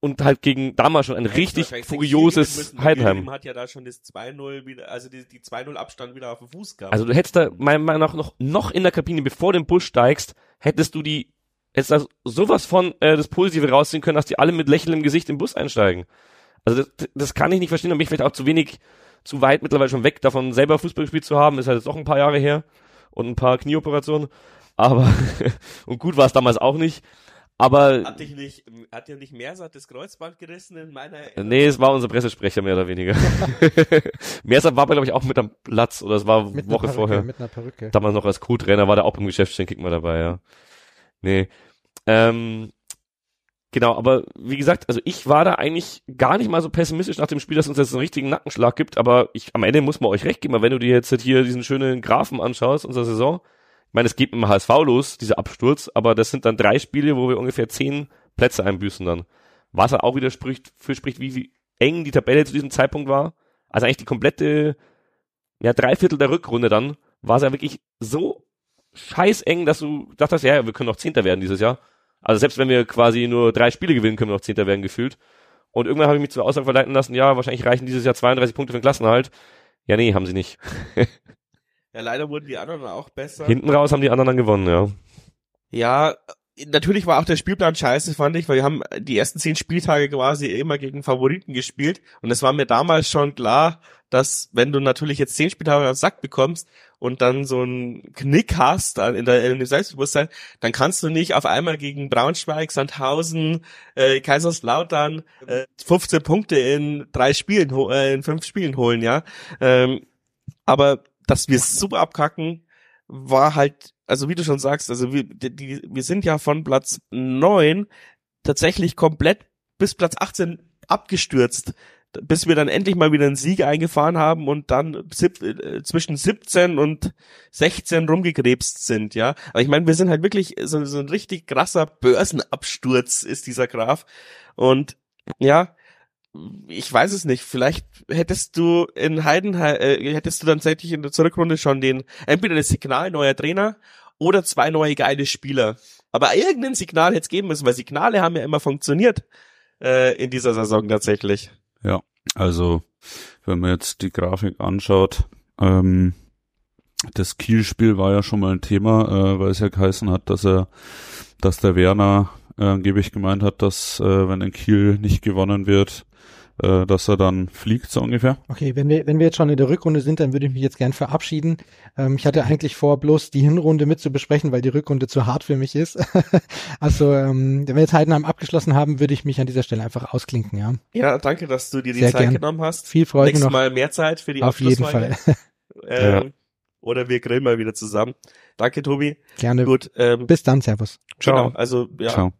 Speaker 3: und halt gegen damals schon ein richtig furioses Heidenheim.
Speaker 1: Hat ja da schon das 2-0 wieder, also die, die 2-0 Abstand wieder auf dem Fuß gehabt.
Speaker 3: Also du hättest da meiner Meinung nach noch, noch in der Kabine, bevor du den Bus steigst, hättest du die, hättest da sowas von äh, das Positive rausziehen können, dass die alle mit Lächeln im Gesicht im Bus einsteigen. Also das, das kann ich nicht verstehen, da bin ich vielleicht auch zu wenig, zu weit mittlerweile schon weg davon, selber Fußball gespielt zu haben, ist halt jetzt auch ein paar Jahre her und ein paar Knieoperationen, aber und gut war es damals auch nicht, aber
Speaker 1: hat dich nicht, hat dir nicht Mersat das Kreuzband gerissen in meiner
Speaker 3: nee, es war unser Pressesprecher mehr oder weniger. Meersab war glaube ich auch mit am Platz oder es war
Speaker 2: Mit
Speaker 3: Woche
Speaker 2: Perücke,
Speaker 3: vorher.
Speaker 2: Mit einer Perücke.
Speaker 3: damals noch als Co-Trainer war der auch im Geschäftsstellen mal dabei, ja. Nee. Ähm, genau, aber wie gesagt, also ich war da eigentlich gar nicht mal so pessimistisch nach dem Spiel, dass uns jetzt einen richtigen Nackenschlag gibt, aber ich, am Ende muss man euch recht geben, weil wenn du dir jetzt hier diesen schönen Graphen anschaust, unserer Saison, ich meine, es geht dem HSV los, dieser Absturz, aber das sind dann drei Spiele, wo wir ungefähr zehn Plätze einbüßen dann. Was er auch wieder spricht, für spricht, wie, wie eng die Tabelle zu diesem Zeitpunkt war. Also eigentlich die komplette, ja, Dreiviertel der Rückrunde dann, war es ja wirklich so scheiß eng, dass du dachtest, ja, wir können noch Zehnter werden dieses Jahr. Also selbst wenn wir quasi nur drei Spiele gewinnen, können wir noch Zehnter werden gefühlt. Und irgendwann habe ich mich zur Aussage verleiten lassen, ja, wahrscheinlich reichen dieses Jahr 32 Punkte für den Klassenhalt. Ja, nee, haben sie nicht.
Speaker 1: Ja, leider wurden die anderen auch besser.
Speaker 3: Hinten raus haben die anderen dann gewonnen, ja.
Speaker 1: Ja, natürlich war auch der Spielplan scheiße, fand ich, weil wir haben die ersten zehn Spieltage quasi immer gegen Favoriten gespielt. Und es war mir damals schon klar, dass wenn du natürlich jetzt zehn Spieltage am Sack bekommst und dann so einen Knick hast in der in dem Selbstbewusstsein, dann kannst du nicht auf einmal gegen Braunschweig, Sandhausen, äh, Kaiserslautern äh, 15 Punkte in drei Spielen, äh, in fünf Spielen holen, ja. Ähm, aber dass wir so abkacken, war halt, also wie du schon sagst, also wir, die, wir sind ja von Platz neun tatsächlich komplett bis Platz 18 abgestürzt, bis wir dann endlich mal wieder einen Sieg eingefahren haben und dann sieb, äh, zwischen 17 und 16 rumgekrebst sind, ja. Aber ich meine, wir sind halt wirklich so, so ein richtig krasser Börsenabsturz ist dieser Graf und ja, ich weiß es nicht. Vielleicht hättest du in Heidenheim, äh, hättest du dann tatsächlich in der Zurückrunde schon den, entweder das Signal neuer Trainer oder zwei neue geile Spieler. Aber irgendein Signal hätte es geben müssen, weil Signale haben ja immer funktioniert äh, in dieser Saison tatsächlich.
Speaker 4: Ja, also wenn man jetzt die Grafik anschaut, ähm, das Kiel-Spiel war ja schon mal ein Thema, äh, weil es ja geheißen hat, dass er, dass der Werner äh, angeblich gemeint hat, dass äh, wenn in Kiel nicht gewonnen wird, äh, dass er dann fliegt so ungefähr.
Speaker 2: Okay, wenn wir, wenn wir jetzt schon in der Rückrunde sind, dann würde ich mich jetzt gern verabschieden. Ähm, ich hatte eigentlich vor, bloß die Hinrunde mit zu besprechen, weil die Rückrunde zu hart für mich ist. also, ähm, wenn wir jetzt Heidenheim abgeschlossen haben, würde ich mich an dieser Stelle einfach ausklinken, ja.
Speaker 1: Ja, danke, dass du dir die
Speaker 2: Sehr
Speaker 1: Zeit
Speaker 2: gern.
Speaker 1: genommen hast.
Speaker 2: Viel Freude
Speaker 1: Nächstes
Speaker 2: noch.
Speaker 1: Mal mehr Zeit für die
Speaker 2: Auf jeden Fall.
Speaker 1: Ähm, Oder wir grillen mal wieder zusammen. Danke, Tobi.
Speaker 2: Gerne.
Speaker 1: Gut, ähm,
Speaker 2: Bis dann, Servus.
Speaker 3: Ciao.
Speaker 1: Genau, also ja,
Speaker 4: Ciao.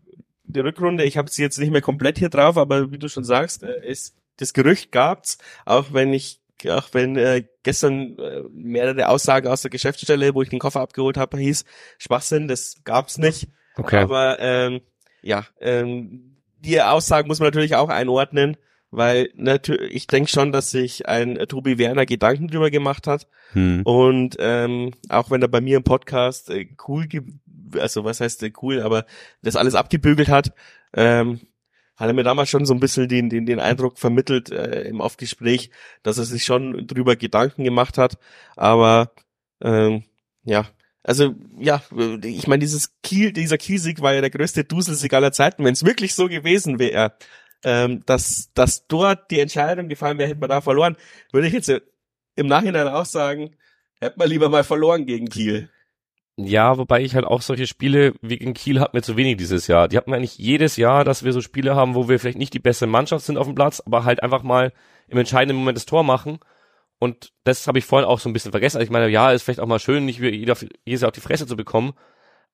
Speaker 1: Die Rückrunde, ich habe sie jetzt nicht mehr komplett hier drauf, aber wie du schon sagst, äh, ist das Gerücht gab's, auch wenn ich auch wenn äh, gestern äh, mehrere Aussagen aus der Geschäftsstelle, wo ich den Koffer abgeholt habe, hieß Schwachsinn, das gab's nicht.
Speaker 3: Okay.
Speaker 1: Aber ähm, ja, ähm, die Aussagen muss man natürlich auch einordnen, weil natürlich ich denke schon, dass sich ein äh, Tobi Werner Gedanken drüber gemacht hat
Speaker 4: Hm.
Speaker 1: und ähm, auch wenn er bei mir im Podcast äh, cool, ge also was heißt äh, cool, aber das alles abgebügelt hat, ähm, hat er mir damals schon so ein bisschen den, den, den Eindruck vermittelt äh, im Aufgespräch, dass er sich schon drüber Gedanken gemacht hat. Aber ähm, ja, also ja, ich meine, dieses Kiel, dieser Kielsieg war ja der größte Duselsieg aller Zeiten. Wenn es wirklich so gewesen wäre, ähm, dass, dass dort die Entscheidung gefallen wäre, hätte man da verloren, würde ich jetzt im Nachhinein auch sagen, hätte man lieber mal verloren gegen Kiel.
Speaker 3: Ja, wobei ich halt auch solche Spiele wie gegen Kiel hatten wir zu wenig dieses Jahr. Die hatten wir eigentlich jedes Jahr, dass wir so Spiele haben, wo wir vielleicht nicht die beste Mannschaft sind auf dem Platz, aber halt einfach mal im entscheidenden Moment das Tor machen. Und das habe ich vorhin auch so ein bisschen vergessen. Also ich meine, ja, ist vielleicht auch mal schön, nicht jeder, jedes auf die Fresse zu bekommen.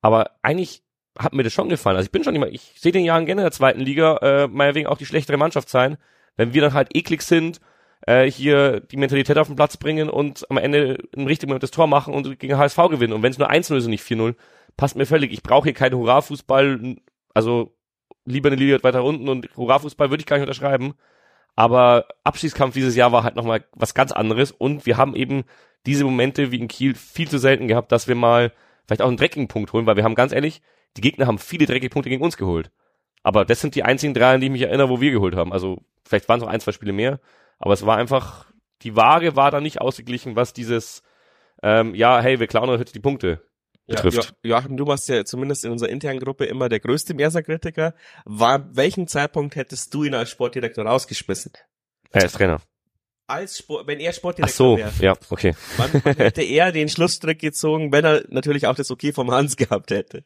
Speaker 3: Aber eigentlich hat mir das schon gefallen. Also ich bin schon immer, ich sehe den Jahren gerne in der zweiten Liga, äh, meinetwegen auch die schlechtere Mannschaft sein. Wenn wir dann halt eklig sind, äh, hier die Mentalität auf den Platz bringen und am Ende im richtigen Moment das Tor machen und gegen HSV gewinnen. Und wenn es nur 1-0 ist und nicht 4-0, passt mir völlig. Ich brauche hier keinen Hurra-Fußball, also lieber eine Liga weiter unten und Hurra-Fußball würde ich gar nicht unterschreiben. Aber Abschießkampf dieses Jahr war halt nochmal was ganz anderes und wir haben eben diese Momente wie in Kiel viel zu selten gehabt, dass wir mal vielleicht auch einen dreckigen Punkt holen, weil wir haben ganz ehrlich, die Gegner haben viele dreckige Punkte gegen uns geholt. Aber das sind die einzigen drei, an die ich mich erinnere, wo wir geholt haben. Also vielleicht waren es noch ein, zwei Spiele mehr, aber es war einfach, die Waage war da nicht ausgeglichen, was dieses, ähm, ja, hey, wir klauen heute die Punkte betrifft.
Speaker 1: Jo Joachim, du warst ja zumindest in unserer internen Gruppe immer der größte Merser-Kritiker. War, welchen Zeitpunkt hättest du ihn als Sportdirektor rausgeschmissen?
Speaker 3: Er ist Trainer.
Speaker 1: Als Sport, wenn er
Speaker 3: Ach
Speaker 1: Sportdirektor
Speaker 3: so,
Speaker 1: wäre.
Speaker 3: ja, okay.
Speaker 1: Wann, wann hätte er den Schlussstrick gezogen, wenn er natürlich auch das Okay vom Hans gehabt hätte?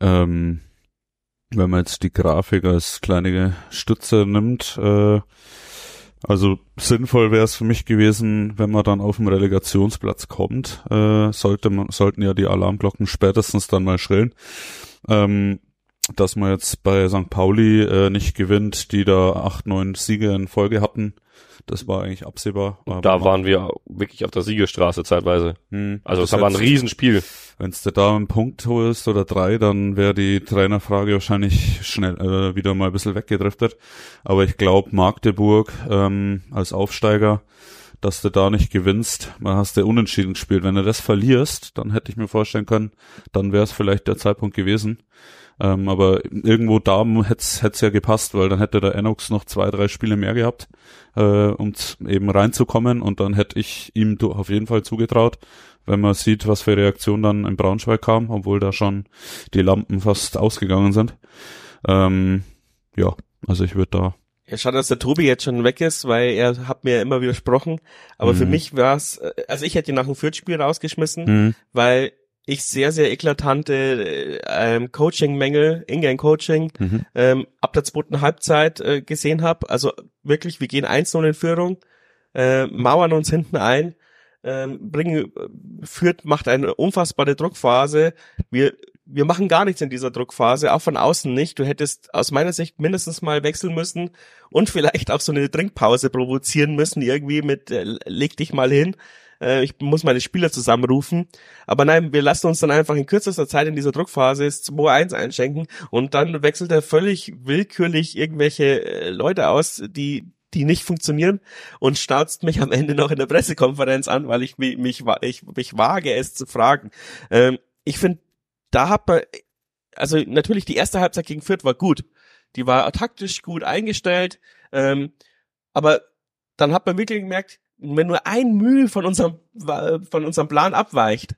Speaker 4: Ähm, wenn man jetzt die Grafik als kleine Stütze nimmt, äh, also sinnvoll wäre es für mich gewesen, wenn man dann auf dem Relegationsplatz kommt, äh, sollte man, sollten ja die Alarmglocken spätestens dann mal schrillen. Ähm, dass man jetzt bei St. Pauli äh, nicht gewinnt, die da acht, neun Siege in Folge hatten, das war eigentlich absehbar. Aber
Speaker 3: Da waren wir wirklich auf der Siegerstraße zeitweise.
Speaker 4: hm,
Speaker 3: Also das war ein Riesenspiel.
Speaker 4: Wenn du da einen Punkt holst oder drei, dann wäre die Trainerfrage wahrscheinlich schnell äh, wieder mal ein bisschen weggedriftet. Aber ich glaube, Magdeburg ähm, als Aufsteiger, dass du da nicht gewinnst, man hast du unentschieden gespielt. Wenn du das verlierst, dann hätte ich mir vorstellen können, dann wäre es vielleicht der Zeitpunkt gewesen. Ähm, aber irgendwo da hätte es ja gepasst, weil dann hätte der Enox noch zwei, drei Spiele mehr gehabt, äh, um eben reinzukommen und dann hätte ich ihm auf jeden Fall zugetraut, wenn man sieht, was für Reaktion dann in Braunschweig kam, obwohl da schon die Lampen fast ausgegangen sind. Ähm, ja, also ich würde da
Speaker 1: Ja, schade, dass der Tobi jetzt schon weg ist, weil er hat mir immer widersprochen. Aber für
Speaker 4: Mhm.
Speaker 1: mich war es, also ich hätte ihn nach dem Fürth-Spiel rausgeschmissen,
Speaker 4: hm,
Speaker 1: weil ich sehr, sehr eklatante äh, ähm, Coaching-Mängel, Ingame-Coaching,
Speaker 4: mhm,
Speaker 1: ähm, ab der zweiten Halbzeit äh, gesehen habe. Also wirklich, wir gehen 1-0 in Führung, äh, mauern uns hinten ein, ähm, bringen, führt, macht eine unfassbare Druckphase. Wir, wir machen gar nichts in dieser Druckphase, auch von außen nicht. Du hättest aus meiner Sicht mindestens mal wechseln müssen und vielleicht auch so eine Trinkpause provozieren müssen, irgendwie mit, äh, leg dich mal hin. Äh, ich muss meine Spieler zusammenrufen. Aber nein, wir lassen uns dann einfach in kürzester Zeit in dieser Druckphase das 2-1 einschenken und dann wechselt er völlig willkürlich irgendwelche äh, Leute aus, die die nicht funktionieren und schnauzt mich am Ende noch in der Pressekonferenz an, weil ich mich, mich, ich, mich wage, es zu fragen. Ähm, ich finde, da hat man, also natürlich die erste Halbzeit gegen Fürth war gut. Die war taktisch gut eingestellt, ähm, aber dann hat man wirklich gemerkt, wenn nur ein Mühe von unserem, von unserem Plan abweicht,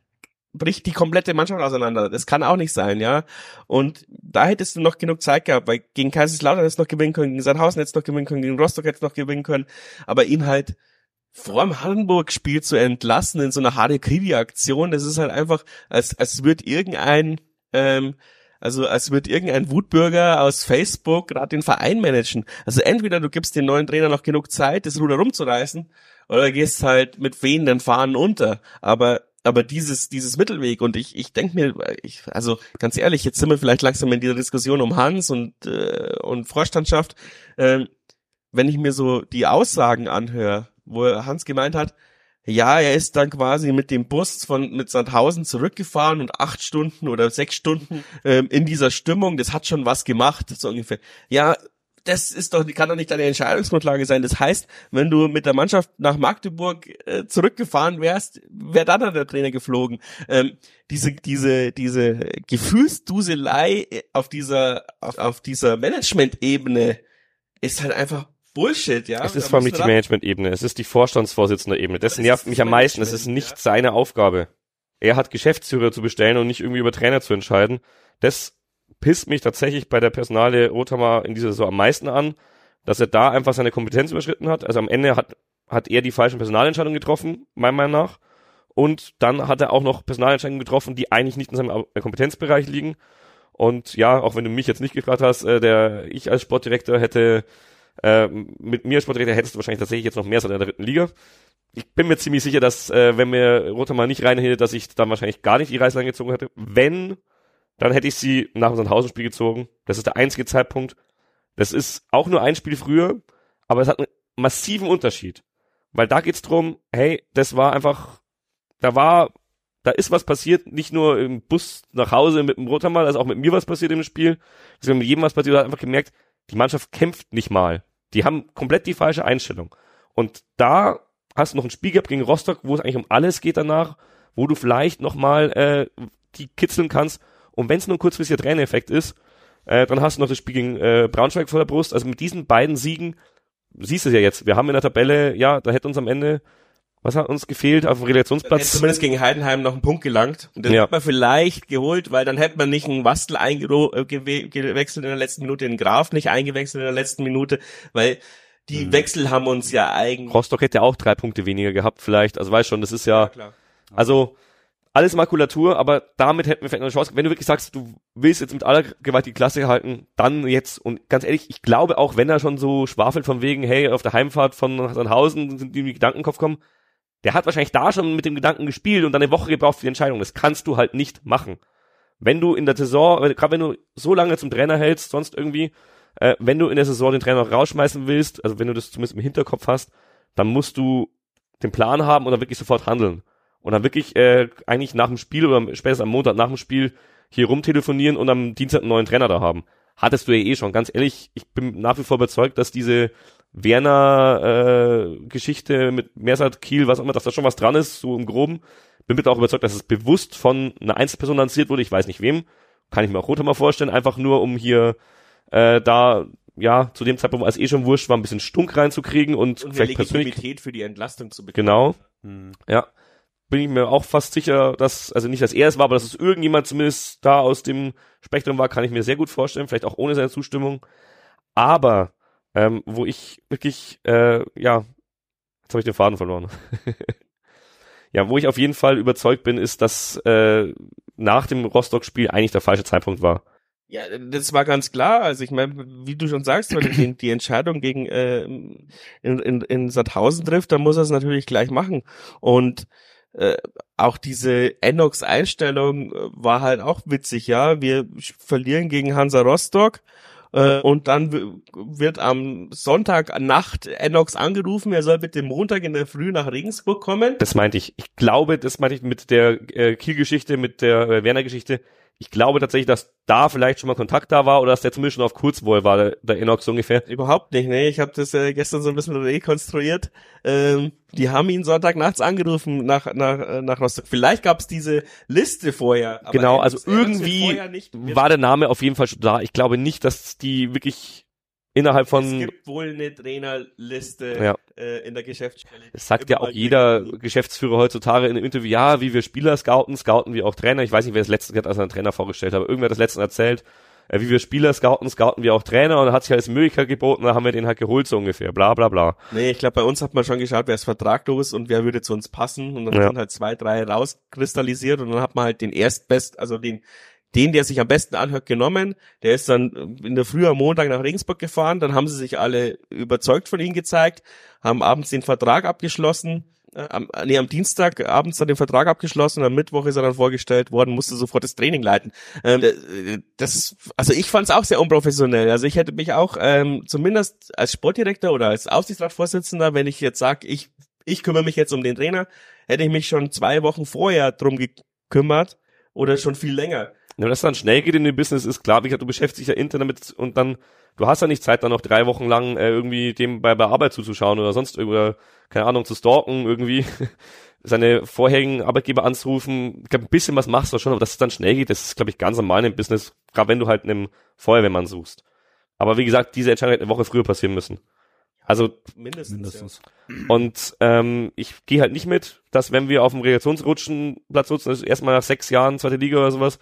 Speaker 1: bricht die komplette Mannschaft auseinander. Das kann auch nicht sein, ja. Und da hättest du noch genug Zeit gehabt, weil gegen Kaiserslautern hättest du noch gewinnen können, gegen Sandhausen hättest du noch gewinnen können, gegen Rostock hättest du noch gewinnen können. Aber ihn halt vor dem Hamburg-Spiel zu entlassen in so einer Harakiri-Aktion, das ist halt einfach, als, als wird irgendein, ähm, also als wird irgendein Wutbürger aus Facebook gerade den Verein managen. Also entweder du gibst den neuen Trainer noch genug Zeit, das Ruder rumzureißen, oder gehst halt mit wehenden Fahnen unter. Aber aber dieses dieses Mittelweg und ich ich denke mir, ich, also ganz ehrlich, jetzt sind wir vielleicht langsam in dieser Diskussion um Hans und äh, und Vorstandschaft. Ähm, wenn ich mir so die Aussagen anhöre, wo Hans gemeint hat, ja, er ist dann quasi mit dem Bus von mit Sandhausen zurückgefahren und acht Stunden oder sechs Stunden ähm, in dieser Stimmung, das hat schon was gemacht, so ungefähr. Ja, das ist doch, kann doch nicht deine Entscheidungsgrundlage sein. Das heißt, wenn du mit der Mannschaft nach Magdeburg äh, zurückgefahren wärst, wäre dann, der Trainer geflogen. Ähm, diese, diese, diese Gefühlsduselei auf dieser, auf, auf dieser Management-Ebene ist halt einfach Bullshit, ja.
Speaker 3: Es ist vor allem die Management-Ebene, es ist die Vorstandsvorsitzende-Ebene. Das, das nervt mich am meisten. Es ist nicht ja. seine Aufgabe. Er hat Geschäftsführer zu bestellen und nicht irgendwie über Trainer zu entscheiden. Das pisst mich tatsächlich bei der Personale Rothammer in dieser Saison am meisten an, dass er da einfach seine Kompetenz überschritten hat. Also am Ende hat, hat er die falschen Personalentscheidungen getroffen, meiner Meinung nach. Und dann hat er auch noch Personalentscheidungen getroffen, die eigentlich nicht in seinem Kompetenzbereich liegen. Und ja, auch wenn du mich jetzt nicht gefragt hast, äh, der ich als Sportdirektor hätte, äh, mit mir als Sportdirektor hättest du wahrscheinlich tatsächlich jetzt noch mehr so in der dritten Liga. Ich bin mir ziemlich sicher, dass äh, wenn mir Rothammer nicht reinhielt, dass ich dann wahrscheinlich gar nicht die Reißleine gezogen hätte. Wenn dann hätte ich sie nach unserem Hausenspiel gezogen. Das ist der einzige Zeitpunkt. Das ist auch nur ein Spiel früher, aber es hat einen massiven Unterschied. Weil da geht's drum, hey, das war einfach, da war, da ist was passiert, nicht nur im Bus nach Hause mit dem Rotermal, also auch mit mir was passiert im Spiel. Ist mit jedem was passiert, da hat einfach gemerkt, die Mannschaft kämpft nicht mal. Die haben komplett die falsche Einstellung. Und da hast du noch ein Spiel gehabt gegen Rostock, wo es eigentlich um alles geht danach, wo du vielleicht nochmal äh, die kitzeln kannst und wenn es nur ein kurzfristiger Trainereffekt ist, äh, dann hast du noch das Spiel gegen äh, Braunschweig vor der Brust. Also mit diesen beiden Siegen, siehst du es ja jetzt, wir haben in der Tabelle, ja, da hätte uns am Ende, was hat uns gefehlt auf dem Relegationsplatz? Hätte
Speaker 1: zumindest gegen Heidenheim noch einen Punkt gelangt. Und den ja. hätte man vielleicht geholt, weil dann hätte man nicht einen Wastel eingewechselt in der letzten Minute, den Graf nicht eingewechselt in der letzten Minute, weil die mhm. Wechsel haben uns ja eigentlich.
Speaker 3: Rostock hätte auch drei Punkte weniger gehabt vielleicht. Also weißt schon, das ist ja, ja klar. also alles Makulatur, aber damit hätten wir vielleicht noch eine Chance. Wenn du wirklich sagst, du willst jetzt mit aller Gewalt die Klasse halten, dann jetzt. Und ganz ehrlich, ich glaube auch, wenn er schon so schwafelt von wegen, hey, auf der Heimfahrt von Sandhausen sind die in den Gedankenkopf kommen, der hat wahrscheinlich da schon mit dem Gedanken gespielt und dann eine Woche gebraucht für die Entscheidung. Das kannst du halt nicht machen. Wenn du in der Saison, gerade wenn du so lange zum Trainer hältst, sonst irgendwie, äh, wenn du in der Saison den Trainer rausschmeißen willst, also wenn du das zumindest im Hinterkopf hast, dann musst du den Plan haben oder wirklich sofort handeln und dann wirklich äh, eigentlich nach dem Spiel oder spätestens am Montag nach dem Spiel hier rumtelefonieren und am Dienstag einen neuen Trainer da haben. Hattest du ja eh schon. Ganz ehrlich, ich bin nach wie vor überzeugt, dass diese Werner äh, Geschichte mit Mersat Kiel, was auch immer, dass da schon was dran ist, so im Groben. Bin bitte auch überzeugt, dass es bewusst von einer Einzelperson lanciert wurde, ich weiß nicht wem. Kann ich mir auch Roter vorstellen, einfach nur um hier äh, da ja, zu dem Zeitpunkt, als eh schon wurscht war, ein bisschen Stunk reinzukriegen und,
Speaker 1: und vielleicht persönlich für die Entlastung zu
Speaker 3: bekommen. Genau. Hm. Ja bin ich mir auch fast sicher, dass, also nicht, dass er es war, aber dass es irgendjemand zumindest da aus dem Spektrum war, kann ich mir sehr gut vorstellen, vielleicht auch ohne seine Zustimmung. Aber ähm, wo ich wirklich, äh, ja, jetzt habe ich den Faden verloren. ja, wo ich auf jeden Fall überzeugt bin, ist, dass äh, nach dem Rostock-Spiel eigentlich der falsche Zeitpunkt war.
Speaker 1: Ja, das war ganz klar. Also ich meine, wie du schon sagst, wenn er die, Entscheidung gegen äh, in, in, in Sandhausen trifft, dann muss er es natürlich gleich machen. Und äh, auch diese Enox-Einstellung äh, war halt auch witzig, ja. Wir verlieren gegen Hansa Rostock und dann wird am Sonntag Nacht Enox angerufen, er soll bitte Montag in der Früh nach Regensburg kommen.
Speaker 3: Das meinte ich. Ich glaube, das meinte ich mit der äh, Kiel-Geschichte, mit der äh, Werner-Geschichte ich glaube tatsächlich, dass da vielleicht schon mal Kontakt da war oder dass der zumindest schon auf Kurzwohl war, der, der Enox so ungefähr.
Speaker 1: Überhaupt nicht, ne? Ich habe das äh, gestern so ein bisschen rekonstruiert. Ähm, die haben ihn Sonntagnachts angerufen nach nach äh, nach Rostock. Vielleicht gab es diese Liste vorher.
Speaker 3: genau, also irgendwie war der Name auf jeden Fall schon da. Ich glaube nicht, dass die wirklich innerhalb von. Es
Speaker 1: gibt wohl eine Trainerliste ja. äh, in der Geschäftsstelle.
Speaker 3: Es sagt ja auch jeder Geschäftsführer heutzutage in einem Interview, ja, wie wir Spieler scouten, scouten wir auch Trainer. Ich weiß nicht, wer das letzte hat, als er einen Trainer vorgestellt hat, aber irgendwer hat das letzte erzählt. Äh, wie wir Spieler scouten, scouten wir auch Trainer und da hat sich als Möglichkeit geboten, da haben wir den halt geholt so ungefähr, bla bla bla.
Speaker 1: Nee, ich glaube, bei uns hat man schon geschaut, wer ist vertraglos und wer würde zu uns passen und dann ja. sind halt zwei, drei rauskristallisiert und dann hat man halt den erstbest, also den den, der sich am besten anhört, genommen. Der ist dann in der Früh am Montag nach Regensburg gefahren. Dann haben sie sich alle überzeugt von ihm gezeigt, haben abends den Vertrag abgeschlossen. äh, am, nee, am Dienstag abends dann den Vertrag abgeschlossen, am Mittwoch ist er dann vorgestellt worden, musste sofort das Training leiten. Ähm, äh, das also ich fand es auch sehr unprofessionell. Also ich hätte mich auch ähm, zumindest als Sportdirektor oder als Aufsichtsratsvorsitzender, wenn ich jetzt sage, ich ich kümmere mich jetzt um den Trainer, hätte ich mich schon zwei Wochen vorher drum gekümmert oder schon viel länger.
Speaker 3: Ja, dass dann schnell geht in dem Business ist klar. Wie gesagt, du beschäftigst dich ja intern damit und dann, du hast ja nicht Zeit, dann noch drei Wochen lang äh, irgendwie dem bei, bei Arbeit zuzuschauen oder sonst oder keine Ahnung zu stalken irgendwie seine vorherigen Arbeitgeber anzurufen. Ich glaube, ein bisschen was machst du schon, aber dass es dann schnell geht, das ist, glaube ich, ganz normal im Business, gerade wenn du halt einen Feuerwehrmann suchst. Aber wie gesagt, diese Entscheidung hätte eine Woche früher passieren müssen. Also
Speaker 1: mindestens. mindestens.
Speaker 3: Ja. Und ähm, ich gehe halt nicht mit, dass wenn wir auf dem Relegationsrutschenplatz nutzen, also erstmal nach sechs Jahren zweite Liga oder sowas,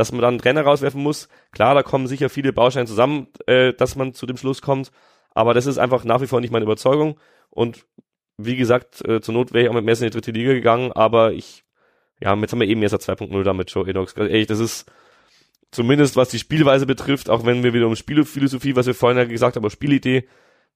Speaker 3: dass man dann einen Trainer rauswerfen muss. Klar, da kommen sicher viele Bausteine zusammen, äh, dass man zu dem Schluss kommt. Aber das ist einfach nach wie vor nicht meine Überzeugung. Und wie gesagt, äh, zur Not wäre ich auch mit Messi in die dritte Liga gegangen, aber ich, ja, jetzt haben wir eben Messer 2.0 damit, Joe Enox. Ehrlich, das ist zumindest was die Spielweise betrifft, auch wenn wir wieder um Spielphilosophie, was wir vorhin ja gesagt haben, Spielidee,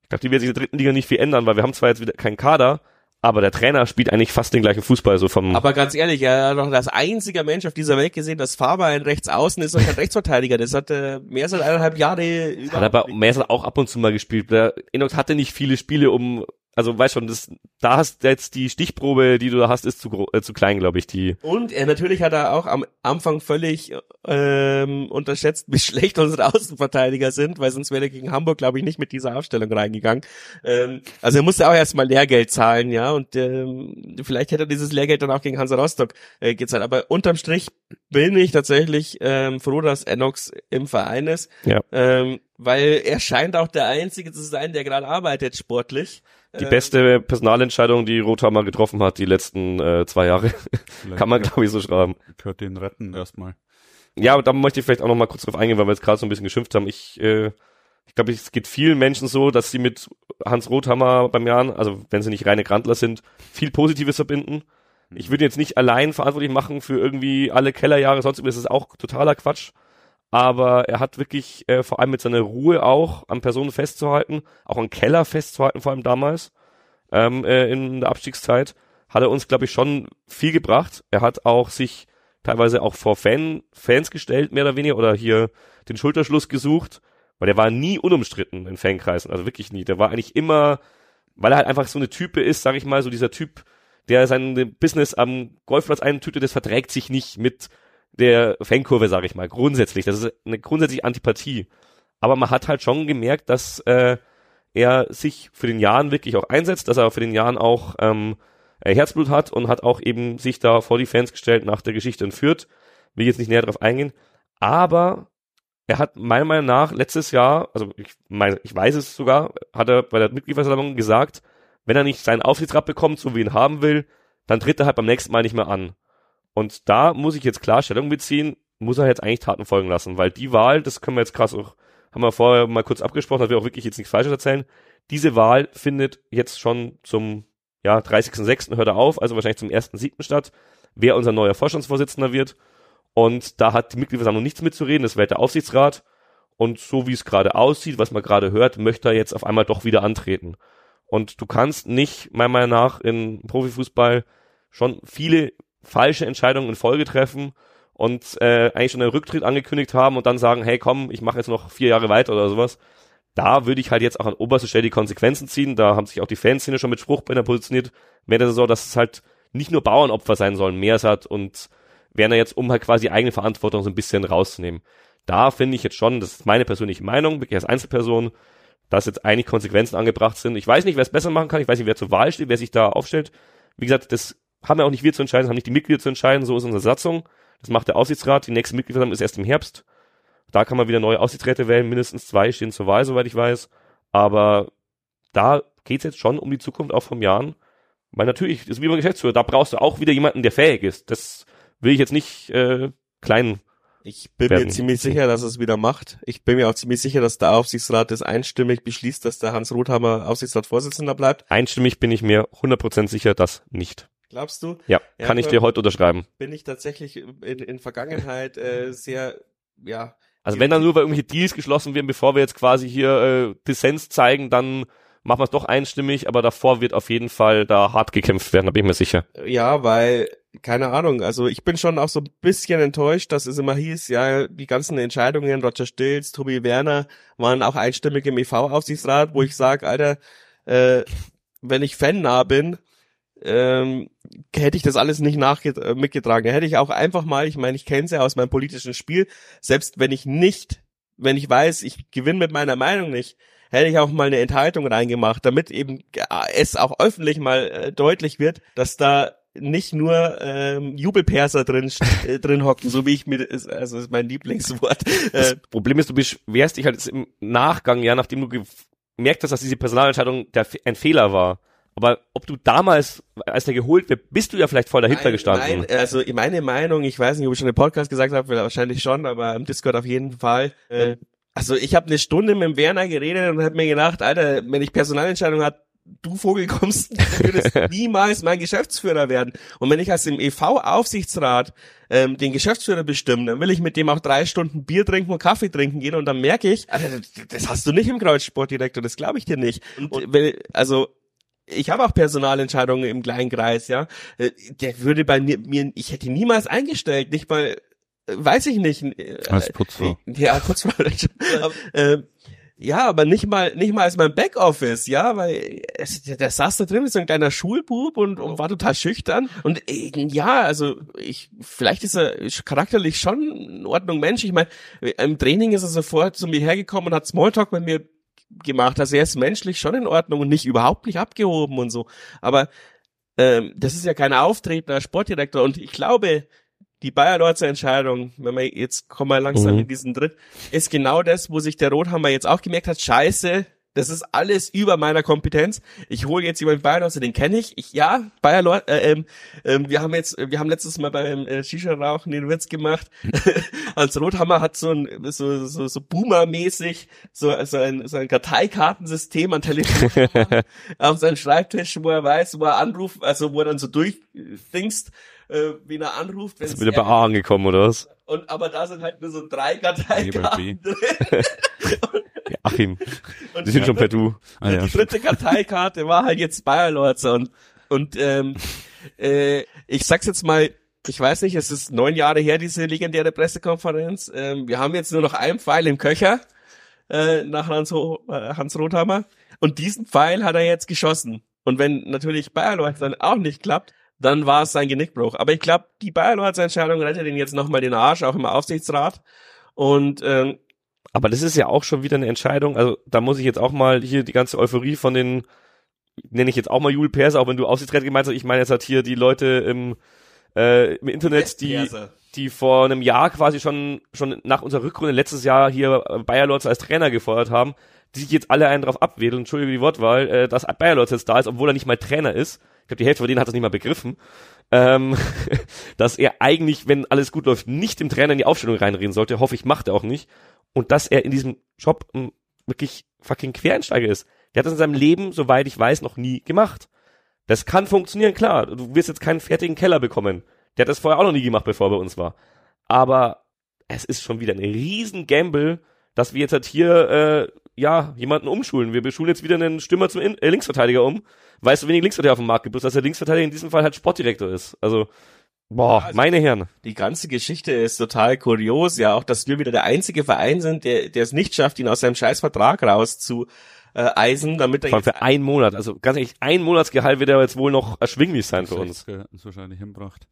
Speaker 3: ich glaube, die wird sich in der dritten Liga nicht viel ändern, weil wir haben zwar jetzt wieder keinen Kader, aber der Trainer spielt eigentlich fast den gleichen Fußball, so vom.
Speaker 1: Aber ganz ehrlich, er hat noch das einzige Mensch auf dieser Welt gesehen, dass Faber ein Rechtsaußen ist und kein Rechtsverteidiger. Das hat äh, mehr als eineinhalb Jahre.
Speaker 3: Hat aber mehr als auch ab und zu mal gespielt. Der Enoch hatte nicht viele Spiele, um also weißt schon, das, da hast jetzt die Stichprobe, die du da hast, ist zu, äh, zu klein, glaube ich. Die.
Speaker 1: Und äh, natürlich hat er auch am Anfang völlig ähm, unterschätzt, wie schlecht unsere Außenverteidiger sind, weil sonst wäre er gegen Hamburg, glaube ich, nicht mit dieser Aufstellung reingegangen. Ähm, also er musste auch erstmal Lehrgeld zahlen, ja, und ähm, vielleicht hätte er dieses Lehrgeld dann auch gegen Hansa Rostock äh, gezahlt. Aber unterm Strich bin ich tatsächlich ähm, froh, dass Enox im Verein ist.
Speaker 3: Ja.
Speaker 1: Ähm, weil er scheint auch der Einzige zu sein, der gerade arbeitet sportlich.
Speaker 3: Die beste Personalentscheidung, die Rothammer getroffen hat, die letzten äh, zwei Jahre. Kann man, glaube ich, so schreiben.
Speaker 4: Gehört den retten erstmal.
Speaker 3: Ja, da möchte ich vielleicht auch noch mal kurz drauf eingehen, weil wir jetzt gerade so ein bisschen geschimpft haben. Ich, äh, ich glaube, es geht vielen Menschen so, dass sie mit Hans Rothammer beim Jahren, also wenn sie nicht reine Grandler sind, viel Positives verbinden. Ich würde jetzt nicht allein verantwortlich machen für irgendwie alle Kellerjahre, sonst ist es auch totaler Quatsch aber er hat wirklich äh, vor allem mit seiner Ruhe auch an Personen festzuhalten, auch an Keller festzuhalten, vor allem damals ähm, äh, in der Abstiegszeit, hat er uns, glaube ich, schon viel gebracht. Er hat auch sich teilweise auch vor Fan, Fans gestellt, mehr oder weniger, oder hier den Schulterschluss gesucht, weil der war nie unumstritten in Fankreisen, also wirklich nie. Der war eigentlich immer, weil er halt einfach so eine Type ist, sag ich mal, so dieser Typ, der sein Business am Golfplatz eintütet, das verträgt sich nicht mit der Fankurve, sage ich mal, grundsätzlich. Das ist eine grundsätzliche Antipathie. Aber man hat halt schon gemerkt, dass äh, er sich für den Jahren wirklich auch einsetzt, dass er für den Jahren auch ähm, Herzblut hat und hat auch eben sich da vor die Fans gestellt, nach der Geschichte entführt. Will jetzt nicht näher darauf eingehen. Aber er hat meiner Meinung nach letztes Jahr, also ich meine, ich weiß es sogar, hat er bei der Mitgliederversammlung gesagt, wenn er nicht seinen Aufsichtsrat bekommt, so wie ihn haben will, dann tritt er halt beim nächsten Mal nicht mehr an. Und da muss ich jetzt klar Stellung beziehen, muss er jetzt eigentlich Taten folgen lassen, weil die Wahl, das können wir jetzt krass auch, haben wir vorher mal kurz abgesprochen, dass wir auch wirklich jetzt nichts Falsches erzählen. Diese Wahl findet jetzt schon zum ja, 30.06. hört er auf, also wahrscheinlich zum 1.07. statt, wer unser neuer Vorstandsvorsitzender wird. Und da hat die Mitgliederversammlung nichts mitzureden, das wählt der Aufsichtsrat. Und so wie es gerade aussieht, was man gerade hört, möchte er jetzt auf einmal doch wieder antreten. Und du kannst nicht, meiner Meinung nach, in Profifußball schon viele falsche Entscheidungen in Folge treffen und äh, eigentlich schon einen Rücktritt angekündigt haben und dann sagen, hey komm, ich mache jetzt noch vier Jahre weiter oder sowas. Da würde ich halt jetzt auch an oberster Stelle die Konsequenzen ziehen. Da haben sich auch die Fanszene schon mit Spruchbänder positioniert, wäre das so, dass es halt nicht nur Bauernopfer sein sollen, mehr hat und Werner jetzt, um halt quasi eigene Verantwortung so ein bisschen rauszunehmen. Da finde ich jetzt schon, das ist meine persönliche Meinung, wirklich als Einzelperson, dass jetzt eigentlich Konsequenzen angebracht sind. Ich weiß nicht, wer es besser machen kann, ich weiß nicht, wer zur Wahl steht, wer sich da aufstellt. Wie gesagt, das haben ja auch nicht wir zu entscheiden, haben nicht die Mitglieder zu entscheiden, so ist unsere Satzung. Das macht der Aufsichtsrat. Die nächste Mitgliederversammlung ist erst im Herbst. Da kann man wieder neue Aufsichtsräte wählen, mindestens zwei stehen zur Wahl, soweit ich weiß. Aber da geht's jetzt schon um die Zukunft auch vom Jahren. Weil natürlich, das ist wie beim Geschäftsführer, da brauchst du auch wieder jemanden, der fähig ist. Das will ich jetzt nicht äh, klein.
Speaker 1: Ich bin werden. mir ziemlich sicher, dass es wieder macht. Ich bin mir auch ziemlich sicher, dass der Aufsichtsrat das einstimmig beschließt, dass der Hans Rothammer Aufsichtsratsvorsitzender bleibt.
Speaker 3: Einstimmig bin ich mir 100% sicher, dass nicht.
Speaker 1: Glaubst du?
Speaker 3: Ja, ja kann ich dir heute unterschreiben.
Speaker 1: Bin ich tatsächlich in, in Vergangenheit äh, sehr, ja.
Speaker 3: Also wenn dann nur weil irgendwelche Deals geschlossen werden, bevor wir jetzt quasi hier äh, Dissens zeigen, dann machen wir es doch einstimmig, aber davor wird auf jeden Fall da hart gekämpft werden, da bin ich mir sicher.
Speaker 1: Ja, weil, keine Ahnung, also ich bin schon auch so ein bisschen enttäuscht, dass es immer hieß, ja, die ganzen Entscheidungen, Roger Stilz, Tobi Werner, waren auch einstimmig im EV-Aufsichtsrat, wo ich sage, Alter, äh, wenn ich fannah bin, ähm, hätte ich das alles nicht äh, mitgetragen. Hätte ich auch einfach mal, ich meine, ich kenne es ja aus meinem politischen Spiel, selbst wenn ich nicht, wenn ich weiß, ich gewinne mit meiner Meinung nicht, hätte ich auch mal eine Enthaltung reingemacht, damit eben äh, es auch öffentlich mal äh, deutlich wird, dass da nicht nur ähm, Jubelperser drin äh, drin hocken, so wie ich mir also das ist mein Lieblingswort.
Speaker 3: Das äh, Problem ist, du beschwerst dich halt im Nachgang, ja, nachdem du gemerkt hast, dass diese Personalentscheidung der, ein Fehler war. Aber ob du damals, als der geholt wird, bist du ja vielleicht voll dahinter
Speaker 1: nein,
Speaker 3: gestanden.
Speaker 1: Nein, also meine Meinung, ich weiß nicht, ob ich schon im Podcast gesagt habe, wahrscheinlich schon, aber im Discord auf jeden Fall. Äh, also ich habe eine Stunde mit dem Werner geredet und habe mir gedacht, Alter, wenn ich Personalentscheidung hat, du Vogel kommst, würdest niemals mein Geschäftsführer werden. Und wenn ich als im EV-Aufsichtsrat ähm, den Geschäftsführer bestimme, dann will ich mit dem auch drei Stunden Bier trinken und Kaffee trinken gehen und dann merke ich, Alter, das hast du nicht im Kreuzsportdirektor, das glaube ich dir nicht. Und, und also ich habe auch Personalentscheidungen im kleinen Kreis, ja. Äh, der würde bei mir, ich hätte ihn niemals eingestellt, nicht mal, äh, weiß ich nicht.
Speaker 4: Äh, als Putzfrau.
Speaker 1: Ja, Putzfrau. äh, ja, aber nicht mal, nicht mal als mein Backoffice, ja, weil es, der saß da drin, ist so ein kleiner Schulbub und, und war total schüchtern. Und ja, also ich, vielleicht ist er charakterlich schon in Ordnung Mensch. Ich meine, im Training ist er sofort zu mir hergekommen und hat Smalltalk mit mir gemacht. Also er ist menschlich schon in Ordnung und nicht überhaupt nicht abgehoben und so. Aber ähm, das ist ja kein auftretender Sportdirektor und ich glaube, die Bayer Lorzer Entscheidung, wenn wir jetzt kommen wir langsam
Speaker 3: Mhm.
Speaker 1: in diesen Dritt, ist genau das, wo sich der Rothammer jetzt auch gemerkt hat, scheiße, das ist alles über meiner Kompetenz. Ich hole jetzt jemanden Bayer Lorzer, den kenne ich. Ich ja, Bayer Lorzer, äh, ähm, ähm, wir haben jetzt, wir haben letztes Mal beim äh, Shisha-Rauchen den Witz gemacht. Als Rothammer hat so ein so so, so Boomer-mäßig so, so ein so ein Karteikartensystem an Telefon auf seinem Schreibtisch, wo er weiß, wo er anruft, also wo er dann so durchdingst, äh, wen er anruft.
Speaker 3: Ist wieder bei A angekommen, oder was?
Speaker 1: Und aber da sind halt nur so drei Karteikarten drin.
Speaker 3: Achim, die sind schon per Du.
Speaker 4: Ah, ja,
Speaker 1: die dritte Karteikarte war halt jetzt Bayer Lorzer und und ähm, äh, ich sag's jetzt mal, ich weiß nicht, es ist neun Jahre her diese legendäre Pressekonferenz. Ähm, wir haben jetzt nur noch einen Pfeil im Köcher äh, nach Hans, Ho äh, Hans Rothammer und diesen Pfeil hat er jetzt geschossen. Und wenn natürlich Bayer Lorzer dann auch nicht klappt, dann war es sein Genickbruch. Aber ich glaube, die Bayer Lorzer Entscheidung rettet ihn jetzt nochmal den Arsch, auch im Aufsichtsrat. Und ähm,
Speaker 3: Aber das ist ja auch schon wieder eine Entscheidung. Also da muss ich jetzt auch mal hier die ganze Euphorie von den, nenne ich jetzt auch mal Jule Perser, auch wenn du Aufsichtsräte gemeint hast. Ich meine jetzt halt hier die Leute im, äh, im Internet, die, die vor einem Jahr quasi schon, schon nach unserer Rückrunde letztes Jahr hier äh, Bayer Lorz als Trainer gefeuert haben, die sich jetzt alle einen drauf abwedeln, entschuldige die Wortwahl, äh, dass Bayer Lorz jetzt da ist, obwohl er nicht mal Trainer ist. Ich glaube, die Hälfte von denen hat das nicht mal begriffen. Ähm, dass er eigentlich, wenn alles gut läuft, nicht dem Trainer in die Aufstellung reinreden sollte. Hoffe ich, macht er auch nicht. Und dass er in diesem Job ein wirklich fucking Quereinsteiger ist. Der hat das in seinem Leben, soweit ich weiß, noch nie gemacht. Das kann funktionieren, klar. Du wirst jetzt keinen fertigen Keller bekommen. Der hat das vorher auch noch nie gemacht, bevor er bei uns war. Aber es ist schon wieder ein riesen Gamble, dass wir jetzt halt hier, äh, ja, jemanden umschulen. Wir beschulen jetzt wieder einen Stürmer zum In äh, Linksverteidiger um. Weißt du, wenig Linksverteidiger auf dem Markt gibt, bloß dass der Linksverteidiger in diesem Fall halt Sportdirektor ist. Also, boah,
Speaker 1: Ja, also-
Speaker 3: meine Herren.
Speaker 1: Die ganze Geschichte ist total kurios, ja, auch, dass wir wieder der einzige Verein sind, der, der es nicht schafft, ihn aus seinem scheiß Vertrag raus zu äh, eisen, damit er
Speaker 3: Vor allem für einen Monat. Also ganz ehrlich, ein Monatsgehalt wird ja jetzt wohl noch erschwinglich sein für uns.
Speaker 4: 60er hätten es wahrscheinlich hinbracht.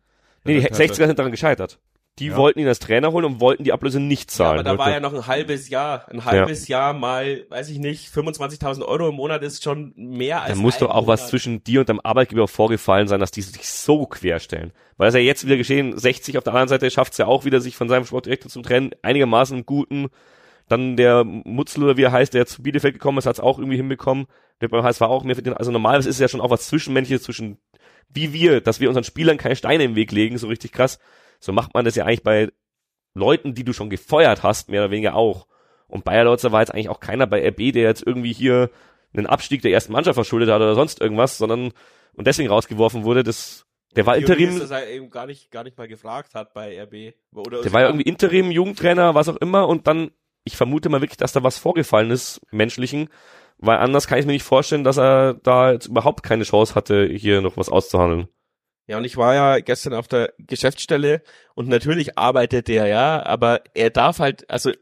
Speaker 3: Nee, die
Speaker 4: Der hat
Speaker 3: 60er sind daran gescheitert. Die
Speaker 4: Ja.
Speaker 3: wollten ihn als Trainer holen und wollten die Ablöse nicht
Speaker 1: ja,
Speaker 3: zahlen.
Speaker 1: aber da war
Speaker 3: Leute.
Speaker 1: ja noch ein halbes Jahr, ein halbes Jahr mal, weiß ich nicht, 25.000 Euro im Monat ist schon mehr als
Speaker 3: da muss doch auch was
Speaker 1: Monat.
Speaker 3: zwischen dir und deinem Arbeitgeber vorgefallen sein, dass die sich so querstellen. Weil es ja jetzt wieder geschehen, 60 auf der anderen Seite schafft es ja auch wieder, sich von seinem Sportdirektor zu trennen, einigermaßen einen guten. Dann der Mutzel oder wie er heißt, der zu Bielefeld gekommen ist, hat es auch irgendwie hinbekommen. Der beim HSV auch mehr verdient. Also normalerweise ist es ja schon auch was Zwischenmenschliches zwischen wie wir, dass wir unseren Spielern keine Steine im Weg legen, so richtig krass. So macht man das ja eigentlich bei Leuten, die du schon gefeuert hast, mehr oder weniger auch. Und Bayer Lorzer war jetzt eigentlich auch keiner bei RB, der jetzt irgendwie hier einen Abstieg der ersten Mannschaft verschuldet hat oder sonst irgendwas, sondern und deswegen rausgeworfen wurde, das der war
Speaker 1: Theorie
Speaker 3: Interim,
Speaker 1: ist, dass er eben gar nicht, gar nicht mal gefragt hat bei RB. Oder
Speaker 3: der war ja irgendwie Interim, Jugendtrainer, was auch immer und dann, ich vermute mal wirklich, dass da was vorgefallen ist, menschlichen, weil anders kann ich mir nicht vorstellen, dass er da jetzt überhaupt keine Chance hatte, hier noch was auszuhandeln.
Speaker 1: Ja, und ich war ja gestern auf der Geschäftsstelle und natürlich arbeitet er ja, aber er darf halt, also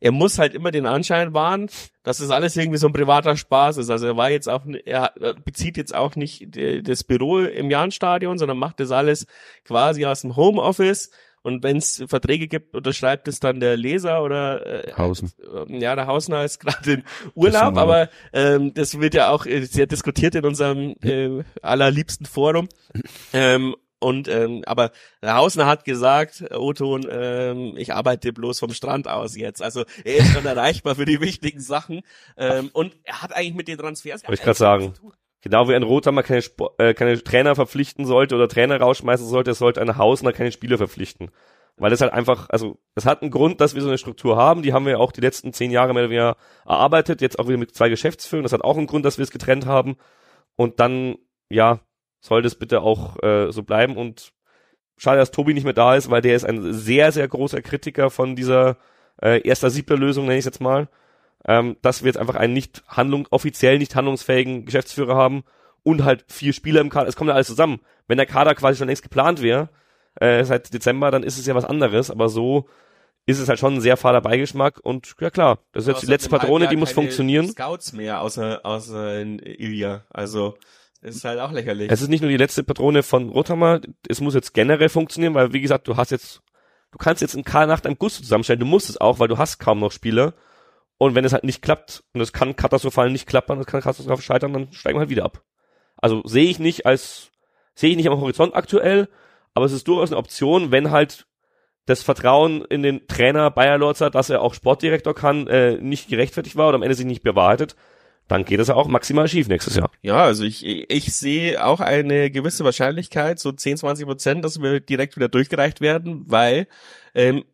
Speaker 1: er muss halt immer den Anschein wahren, dass das alles irgendwie so ein privater Spaß ist. Also er war jetzt auch, er bezieht jetzt auch nicht das Büro im Jahnstadion, sondern macht das alles quasi aus dem Homeoffice. Und wenn es Verträge gibt, unterschreibt es dann der Leser oder
Speaker 4: äh, Hausen.
Speaker 1: Äh, ja, der Hausner ist gerade in Urlaub, aber ähm, das wird ja auch äh, sehr diskutiert in unserem äh, allerliebsten Forum. Ähm, und ähm, aber der Hausner hat gesagt, Oton, ähm, ich arbeite bloß vom Strand aus jetzt. Also er ist schon erreichbar für die wichtigen Sachen. Ähm, und er hat eigentlich mit den Transfers.
Speaker 3: Wollte ich gerade sagen. Genau wie ein Rothammer keine, Sport, äh, keine Trainer verpflichten sollte oder Trainer rausschmeißen sollte, sollte ein Hausner keine Spieler verpflichten. Weil das halt einfach, also es hat einen Grund, dass wir so eine Struktur haben. Die haben wir auch die letzten zehn Jahre mehr oder weniger erarbeitet. Jetzt auch wieder mit zwei Geschäftsführern. Das hat auch einen Grund, dass wir es getrennt haben. Und dann, ja, soll das bitte auch äh, so bleiben. Und schade, dass Tobi nicht mehr da ist, weil der ist ein sehr, sehr großer Kritiker von dieser äh, erster Siebter-Lösung, nenne ich jetzt mal. Ähm, dass wir jetzt einfach einen nicht handlung, offiziell nicht handlungsfähigen Geschäftsführer haben und halt vier Spieler im Kader. Es kommt ja alles zusammen. Wenn der Kader quasi schon längst geplant wäre, äh, seit Dezember, dann ist es ja was anderes, aber so ist es halt schon ein sehr fader Beigeschmack und ja klar, das ist jetzt die letzte Patrone, die muss funktionieren.
Speaker 1: Scouts mehr außer außer in Ilya, also ist halt auch lächerlich.
Speaker 3: Es ist nicht nur die letzte Patrone von Rothammer, es muss jetzt generell funktionieren, weil wie gesagt, du hast jetzt, du kannst jetzt einen K nach deinem Gusto zusammenstellen, du musst es auch, weil du hast kaum noch Spieler. Und wenn es halt nicht klappt, und es kann katastrophal nicht klappen, es kann katastrophal scheitern, dann steigen wir halt wieder ab. Also sehe ich nicht als, sehe ich nicht am Horizont aktuell, aber es ist durchaus eine Option, wenn halt das Vertrauen in den Trainer Bayer Lorzer, dass er auch Sportdirektor kann, äh, nicht gerechtfertigt war oder am Ende sich nicht bewahrheitet, dann geht es ja auch maximal schief nächstes Jahr.
Speaker 1: Ja, also ich, ich sehe auch eine gewisse Wahrscheinlichkeit, so 10, 20 Prozent, dass wir direkt wieder durchgereicht werden, weil ähm,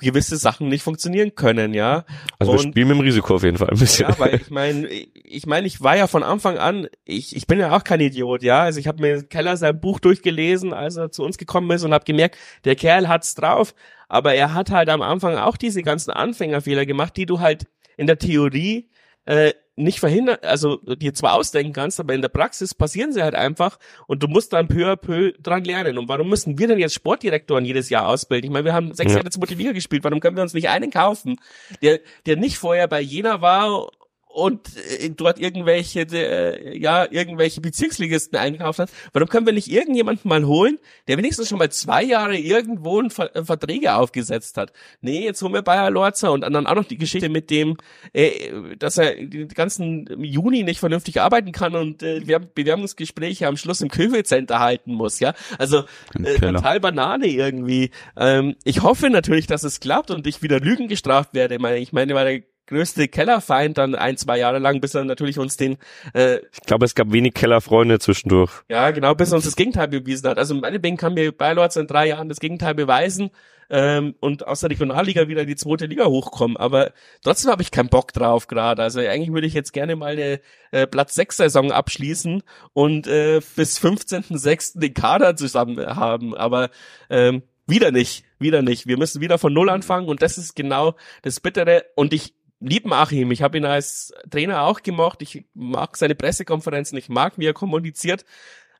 Speaker 1: gewisse Sachen nicht funktionieren können, ja.
Speaker 3: Also und, wir spielen mit dem Risiko auf jeden Fall ein bisschen.
Speaker 1: Ja, weil ich meine, ich meine, ich war ja von Anfang an, ich, ich bin ja auch kein Idiot, ja. Also ich habe mir Keller sein Buch durchgelesen, als er zu uns gekommen ist und habe gemerkt, der Kerl hat's drauf, aber er hat halt am Anfang auch diese ganzen Anfängerfehler gemacht, die du halt in der Theorie äh, nicht verhindern, also dir zwar ausdenken kannst, aber in der Praxis passieren sie halt einfach und du musst dann peu à peu dran lernen. Und warum müssen wir denn jetzt Sportdirektoren jedes Jahr ausbilden? Ich meine, wir haben sechs ja. Jahre zweite Liga gespielt, warum können wir uns nicht einen kaufen, der, der nicht vorher bei Jena war und äh, dort irgendwelche, äh, ja, irgendwelche Bezirksligisten eingekauft hat. Warum können wir nicht irgendjemanden mal holen, der wenigstens schon mal zwei Jahre irgendwo ein Ver äh, Verträge aufgesetzt hat? Nee, jetzt holen wir Bayer Lorzer und dann auch noch die Geschichte mit dem, äh, dass er den ganzen Juni nicht vernünftig arbeiten kann und äh, Bewerbungsgespräche am Schluss im Köwe-Center halten muss, ja? Also äh, total Banane irgendwie. Ähm, ich hoffe natürlich, dass es klappt und ich wieder Lügen gestraft werde. Ich meine, ich meine, weil größte Kellerfeind dann ein, zwei Jahre lang, bis er natürlich uns den
Speaker 3: äh, Ich glaube, es gab wenig Kellerfreunde zwischendurch.
Speaker 1: Ja, genau, bis er uns das Gegenteil bewiesen hat. Also meinetwegen kann mir Baylords in drei Jahren das Gegenteil beweisen ähm, und aus der Regionalliga wieder in die zweite Liga hochkommen. Aber trotzdem habe ich keinen Bock drauf gerade. Also eigentlich würde ich jetzt gerne mal eine äh, Platz 6 Saison abschließen und äh, bis 15.06. den Kader zusammen haben. Aber ähm, wieder nicht, wieder nicht. Wir müssen wieder von Null anfangen und das ist genau das Bittere. Und ich lieben Achim. Ich habe ihn als Trainer auch gemocht. Ich mag seine Pressekonferenzen. Ich mag, wie er kommuniziert.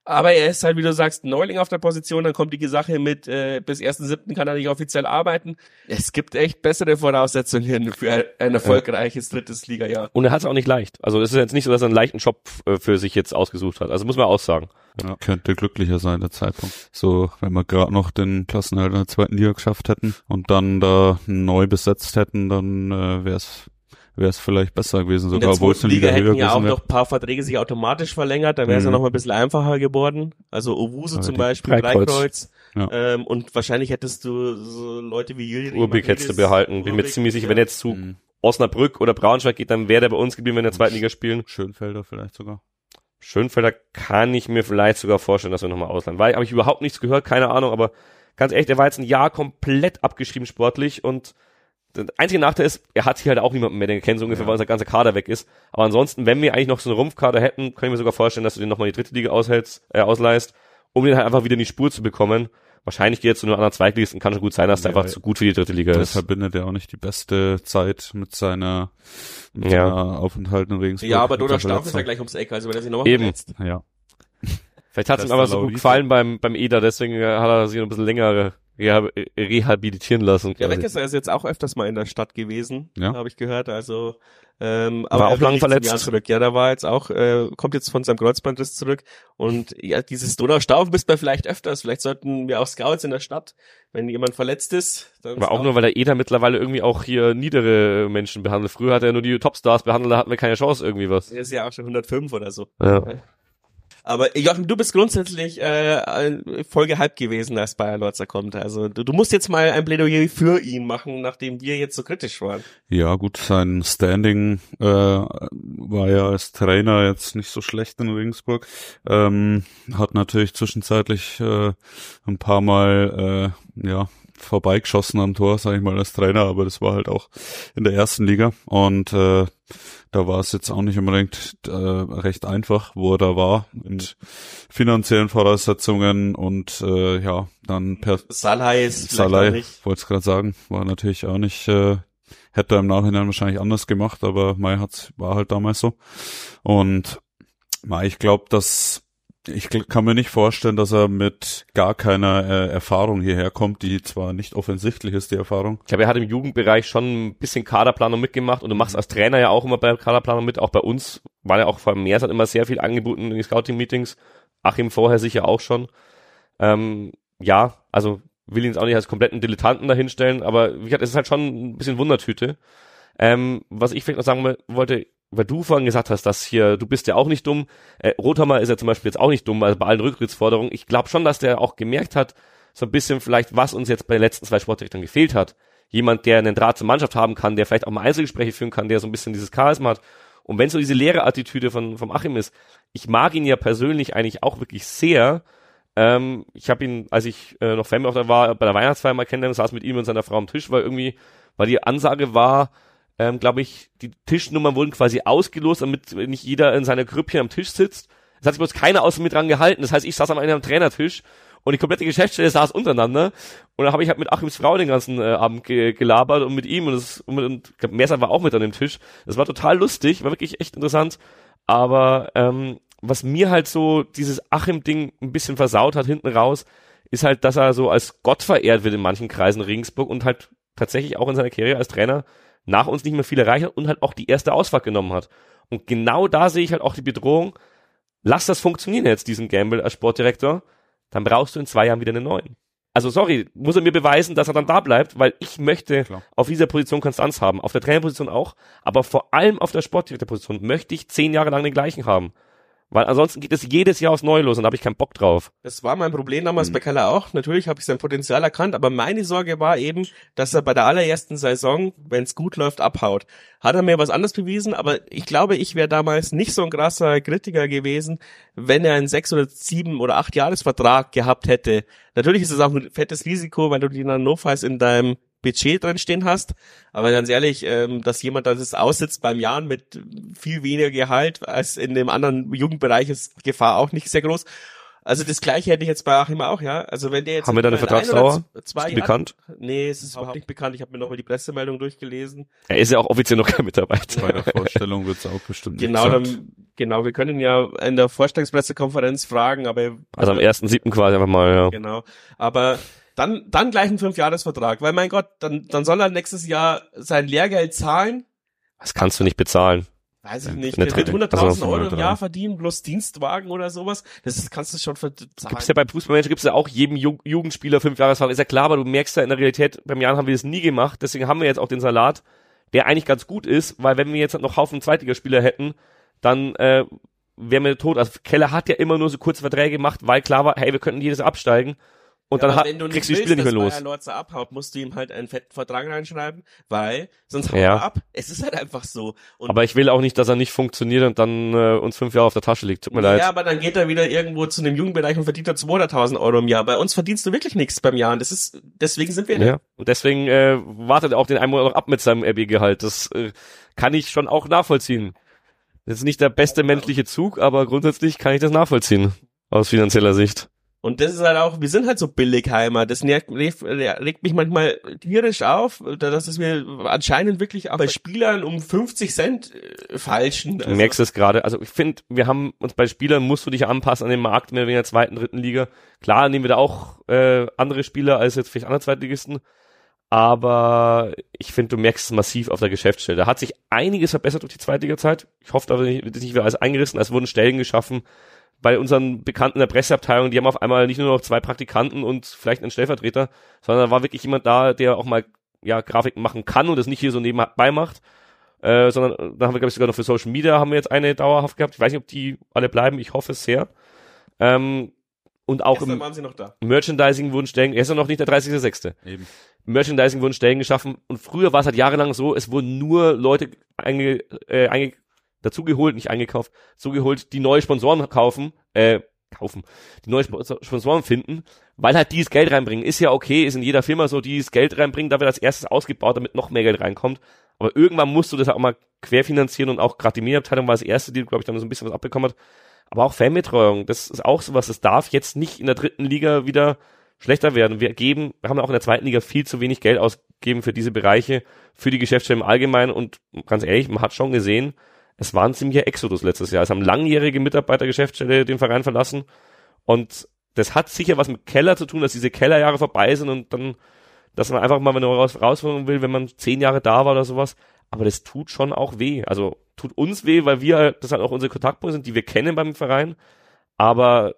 Speaker 1: Aber er ist halt, wie du sagst, Neuling auf der Position. Dann kommt die Sache mit, äh, bis 1.7. kann er nicht offiziell arbeiten. Es gibt echt bessere Voraussetzungen für ein erfolgreiches drittes Liga-Jahr.
Speaker 3: Und er hat es auch nicht leicht. Also es ist jetzt nicht so, dass er einen leichten Job äh, für sich jetzt ausgesucht hat. Also muss man auch sagen.
Speaker 4: Ja, könnte glücklicher sein, der Zeitpunkt. So, wenn wir gerade noch den Klassenerhalt in der zweiten Liga geschafft hätten und dann da neu besetzt hätten, dann äh, wäre es wäre es vielleicht besser gewesen, sogar obwohl es
Speaker 1: eine Liga, Liga hätten ja auch noch ein paar Verträge sich automatisch verlängert, da wäre es mhm. ja noch mal ein bisschen einfacher geworden. Also Owusu zum Beispiel, Dreikreuz. Dreikreuz. Ja. Ähm, und wahrscheinlich hättest du so Leute wie Julian
Speaker 3: Urbik hättest du behalten. Bin mir ziemlich sicher, ja. wenn jetzt zu mhm. Osnabrück oder Braunschweig geht, dann wäre der bei uns geblieben, wenn der zweiten Liga spielen.
Speaker 4: Schönfelder vielleicht sogar.
Speaker 3: Schönfelder kann ich mir vielleicht sogar vorstellen, dass wir nochmal ausleihen. Weil habe ich überhaupt nichts gehört, keine Ahnung, aber ganz ehrlich, der war jetzt ein Jahr komplett abgeschrieben sportlich und der einzige Nachteil ist, er hat hier halt auch niemanden mehr, den kennt so ungefähr, ja. weil unser ganzer Kader weg ist. Aber ansonsten, wenn wir eigentlich noch so einen Rumpfkader hätten, kann ich mir sogar vorstellen, dass du den nochmal in die dritte Liga aushältst, äh, ausleihst, um den halt einfach wieder in die Spur zu bekommen. Wahrscheinlich geht er zu einem anderen Zweitligisten, kann schon gut sein, dass der
Speaker 4: Ja,
Speaker 3: einfach zu gut für die dritte Liga ist.
Speaker 4: verbindet er auch nicht die beste Zeit mit seiner, mit
Speaker 3: Ja.
Speaker 4: seiner Aufenthalt in Regensburg.
Speaker 1: Ja, aber Donau
Speaker 4: der
Speaker 1: Stauf ist ja gleich ums Eck, also wenn er sich nochmal
Speaker 3: Eben.
Speaker 1: verletzt.
Speaker 4: Ja,
Speaker 3: Vielleicht hat es ihm aber so gut gefallen beim, beim Eder, deswegen hat er sich noch ein bisschen länger reha rehabilitieren lassen.
Speaker 1: Der
Speaker 3: quasi.
Speaker 1: Weckesser ist jetzt auch öfters mal in der Stadt gewesen,
Speaker 4: Ja.
Speaker 1: habe ich gehört. Also ähm,
Speaker 3: War auch
Speaker 1: will
Speaker 3: lang
Speaker 1: nicht zum
Speaker 3: verletzt.
Speaker 1: Zurück. Ja, da war jetzt auch, äh, kommt jetzt von seinem Kreuzbandriss zurück. Und ja, dieses Donaustauf müsste man vielleicht öfters. Vielleicht sollten wir auch Scouts in der Stadt, wenn jemand verletzt ist. Dann
Speaker 3: Aber auch
Speaker 1: Scout-
Speaker 3: nur, weil der Eder mittlerweile irgendwie auch hier niedere Menschen behandelt. Früher hat er nur die Topstars behandelt, da hatten wir keine Chance irgendwie was.
Speaker 1: Er ist ja auch schon 105 oder so.
Speaker 3: Ja.
Speaker 1: Aber Joachim, du bist grundsätzlich äh, voll gehypt gewesen, als Bayer Lorzer kommt. Also du, du musst jetzt mal ein Plädoyer für ihn machen, nachdem wir jetzt so kritisch waren.
Speaker 4: ja gut, sein Standing äh, war ja als Trainer jetzt nicht so schlecht in Regensburg. Ähm, hat natürlich zwischenzeitlich äh, ein paar Mal äh, ja vorbeigeschossen am Tor, sage ich mal, als Trainer, aber das war halt auch in der ersten Liga. Und äh, da war es jetzt auch nicht unbedingt äh, recht einfach, wo er da war, mit finanziellen Voraussetzungen und äh, ja, dann per
Speaker 1: Salai ist
Speaker 4: Salai, wollte es gerade sagen, war natürlich auch nicht, äh, hätte er im Nachhinein wahrscheinlich anders gemacht, aber Mai hat's, war halt damals so. Und Mai, ich glaube, dass ich kann mir nicht vorstellen, dass er mit gar keiner äh, Erfahrung hierher kommt, die zwar nicht offensichtlich ist, die Erfahrung.
Speaker 3: Ich glaube, er hat im Jugendbereich schon ein bisschen Kaderplanung mitgemacht und du machst als Trainer ja auch immer bei Kaderplanung mit, auch bei uns, war ja auch vor allem Mehrs hat immer sehr viel angeboten in den Scouting-Meetings, Achim vorher sicher auch schon. Ähm, ja, also will ihn jetzt auch nicht als kompletten Dilettanten dahinstellen, aber wie gesagt, es ist halt schon ein bisschen Wundertüte. Ähm, was ich vielleicht noch sagen wollte, weil du vorhin gesagt hast, dass hier, du bist ja auch nicht dumm. Äh, Rothammer ist ja zum Beispiel jetzt auch nicht dumm, also bei allen Rücktrittsforderungen. Ich glaube schon, dass der auch gemerkt hat, so ein bisschen vielleicht, was uns jetzt bei den letzten zwei Sportdirektoren gefehlt hat. Jemand, der einen Draht zur Mannschaft haben kann, der vielleicht auch mal Einzelgespräche führen kann, der so ein bisschen dieses Charisma hat. Und wenn so diese leere Attitüde von, vom Achim ist, ich mag ihn ja persönlich eigentlich auch wirklich sehr. Ähm, ich habe ihn, als ich äh, noch Fan war, bei der Weihnachtsfeier mal kennengelernt, saß mit ihm und seiner Frau am Tisch, weil irgendwie, weil die Ansage war, ähm, glaube ich, die Tischnummern wurden quasi ausgelost, damit nicht jeder in seiner Grüppchen am Tisch sitzt. Es hat sich bloß keiner außer mir dran gehalten. Das heißt, ich saß am Ende am Trainertisch und die komplette Geschäftsstelle saß untereinander. Und dann habe ich halt mit Achims Frau den ganzen äh, Abend ge gelabert und mit ihm und, das, und, mit- und glaub, Merser war auch mit an dem Tisch. Das war total lustig, war wirklich echt interessant. Aber ähm, was mir halt so dieses Achim-Ding ein bisschen versaut hat hinten raus, ist halt, dass er so als Gott verehrt wird in manchen Kreisen Regensburg und halt tatsächlich auch in seiner Karriere als Trainer nach uns nicht mehr viel erreicht hat und halt auch die erste Ausfahrt genommen hat. Und genau da sehe ich halt auch die Bedrohung. Lass das funktionieren jetzt, diesen Gamble als Sportdirektor, dann brauchst du in zwei Jahren wieder einen neuen. Also sorry, muss er mir beweisen, dass er dann da bleibt, weil ich möchte
Speaker 4: Klar.
Speaker 3: auf dieser Position Konstanz haben, auf der Trainerposition auch, aber vor allem auf der Sportdirektorposition möchte ich zehn Jahre lang den gleichen haben. Weil ansonsten geht es jedes Jahr aufs Neue los und da habe ich keinen Bock drauf.
Speaker 1: Das war mein Problem damals
Speaker 3: Hm.
Speaker 1: bei Keller auch. Natürlich habe ich sein Potenzial erkannt, aber meine Sorge war eben, dass er bei der allerersten Saison, wenn es gut läuft, abhaut. Hat er mir was anderes bewiesen, aber ich glaube, ich wäre damals nicht so ein krasser Kritiker gewesen, wenn er einen sechs oder sieben oder acht Jahresvertrag gehabt hätte. Natürlich ist es auch ein fettes Risiko, weil du die dann notfalls in deinem Budget drin stehen hast. Aber ganz ehrlich, ähm, dass jemand das aussitzt beim Jahren mit viel weniger Gehalt als in dem anderen Jugendbereich ist Gefahr auch nicht sehr groß. Also das gleiche hätte ich jetzt bei Achim auch, ja. Also wenn der jetzt
Speaker 3: Haben wir da eine Vertragsdauer?
Speaker 1: zwei
Speaker 3: Ist die bekannt?
Speaker 1: Nee, es ist überhaupt nicht bekannt. Ich habe mir nochmal die Pressemeldung durchgelesen.
Speaker 3: Er ist ja auch offiziell noch kein Mitarbeiter.
Speaker 4: Bei der Vorstellung wird's auch bestimmt nicht
Speaker 1: Genau, dann, genau, wir können ja in der Vorstellungspressekonferenz fragen, aber
Speaker 3: Also am 1.7. quasi einfach mal, ja.
Speaker 1: Genau. Aber dann, dann gleich ein Fünfjahresvertrag, weil mein Gott, dann, dann soll er nächstes Jahr sein Lehrgeld zahlen.
Speaker 3: Das kannst du nicht bezahlen.
Speaker 1: Weiß ich nicht.
Speaker 3: Dritte.
Speaker 1: 100.000
Speaker 3: Also,
Speaker 1: Euro im. Jahr verdienen, plus Dienstwagen oder sowas. Das kannst du schon ver-
Speaker 3: Gibt's ja beim Fußballmanager gibt's ja auch jedem Ju Jugendspieler fünf Jahresvertrag. Ist ja klar, aber du merkst ja in der Realität, beim Jahren haben wir das nie gemacht. Deswegen haben wir jetzt auch den Salat, der eigentlich ganz gut ist, weil wenn wir jetzt noch Haufen Zweitligaspieler hätten, dann äh, wären wir tot. Also Keller hat ja immer nur so kurze Verträge gemacht, weil klar war, hey, wir könnten jedes absteigen. Und
Speaker 1: Ja,
Speaker 3: dann hat,
Speaker 1: wenn du
Speaker 3: kriegst du die Spieler nicht mehr los.
Speaker 1: Bayer Lorzer abhaut, musst du ihm halt einen fetten Vertrag reinschreiben, weil sonst haut
Speaker 3: Ja.
Speaker 1: er ab. Es ist halt einfach so. Und
Speaker 3: Aber ich will auch nicht, dass er nicht funktioniert und dann äh, uns fünf Jahre auf der Tasche liegt. Tut mir
Speaker 1: ja,
Speaker 3: leid.
Speaker 1: aber dann geht er wieder irgendwo zu einem Jugendbereich und verdient er 200.000 Euro im Jahr. Bei uns verdienst du wirklich nichts beim Jahr. Und das ist, deswegen sind wir
Speaker 3: Ja. Und deswegen äh, wartet er auch den einen Monat noch ab mit seinem RB-Gehalt. Das äh, kann ich schon auch nachvollziehen. Das ist nicht der beste menschliche Zug, aber grundsätzlich kann ich das nachvollziehen. Aus finanzieller Sicht.
Speaker 1: Und das ist halt auch, wir sind halt so Billigheimer. Das nervt, regt mich manchmal tierisch auf, dass es mir anscheinend wirklich auch bei Spielern um 50 Cent äh, falschen.
Speaker 3: Du merkst es gerade. Also ich finde, wir haben uns bei Spielern musst du dich anpassen an den Markt mehr in der zweiten, dritten Liga. Klar nehmen wir da auch äh, andere Spieler als jetzt vielleicht andere Zweitligisten. Aber ich finde, du merkst es massiv auf der Geschäftsstelle. Da hat sich einiges verbessert durch die Zweitliga-Zeit. Ich hoffe, da wird nicht wieder alles eingerissen. Es wurden Stellen geschaffen, bei unseren Bekannten der Presseabteilung, die haben auf einmal nicht nur noch zwei Praktikanten und vielleicht einen Stellvertreter, sondern da war wirklich jemand da, der auch mal ja Grafiken machen kann und das nicht hier so nebenbei macht. Äh, sondern da haben wir, glaube ich, sogar noch für Social Media haben wir jetzt eine dauerhaft gehabt. Ich weiß nicht, ob die alle bleiben, ich hoffe es sehr. Ähm, und auch
Speaker 1: Gestern
Speaker 3: im
Speaker 1: waren sie noch da.
Speaker 3: Merchandising wurden Stellen, er ist noch nicht der 30.06.
Speaker 4: Eben.
Speaker 3: Merchandising wurden Stellen geschaffen und früher war es halt jahrelang so, es wurden nur Leute einge, äh, einge, dazugeholt, nicht eingekauft, zugeholt, die neue Sponsoren kaufen, äh, kaufen, die neue Sponsoren finden, weil halt die das Geld reinbringen. Ist ja okay, ist in jeder Firma so, die das Geld reinbringen, da wird als erstes ausgebaut, damit noch mehr Geld reinkommt. Aber irgendwann musst du das auch mal querfinanzieren und auch gerade die Medienabteilung war das erste, die, glaube ich, dann so ein bisschen was abbekommen hat. Aber auch Fanbetreuung, das ist auch sowas, das darf jetzt nicht in der dritten Liga wieder schlechter werden. Wir geben, wir haben auch in der zweiten Liga viel zu wenig Geld ausgegeben für diese Bereiche, für die Geschäftsstelle im Allgemeinen und ganz ehrlich, man hat schon gesehen, es war ein ziemlicher Exodus letztes Jahr. Es haben langjährige Mitarbeiter Geschäftsstelle den Verein verlassen und das hat sicher was mit Keller zu tun, dass diese Kellerjahre vorbei sind und dann, dass man einfach mal, wenn man raus, rausholen will, wenn man zehn Jahre da war oder sowas. Aber das tut schon auch weh. Also tut uns weh, weil wir, das halt auch unsere Kontaktpunkte sind, die wir kennen beim Verein. Aber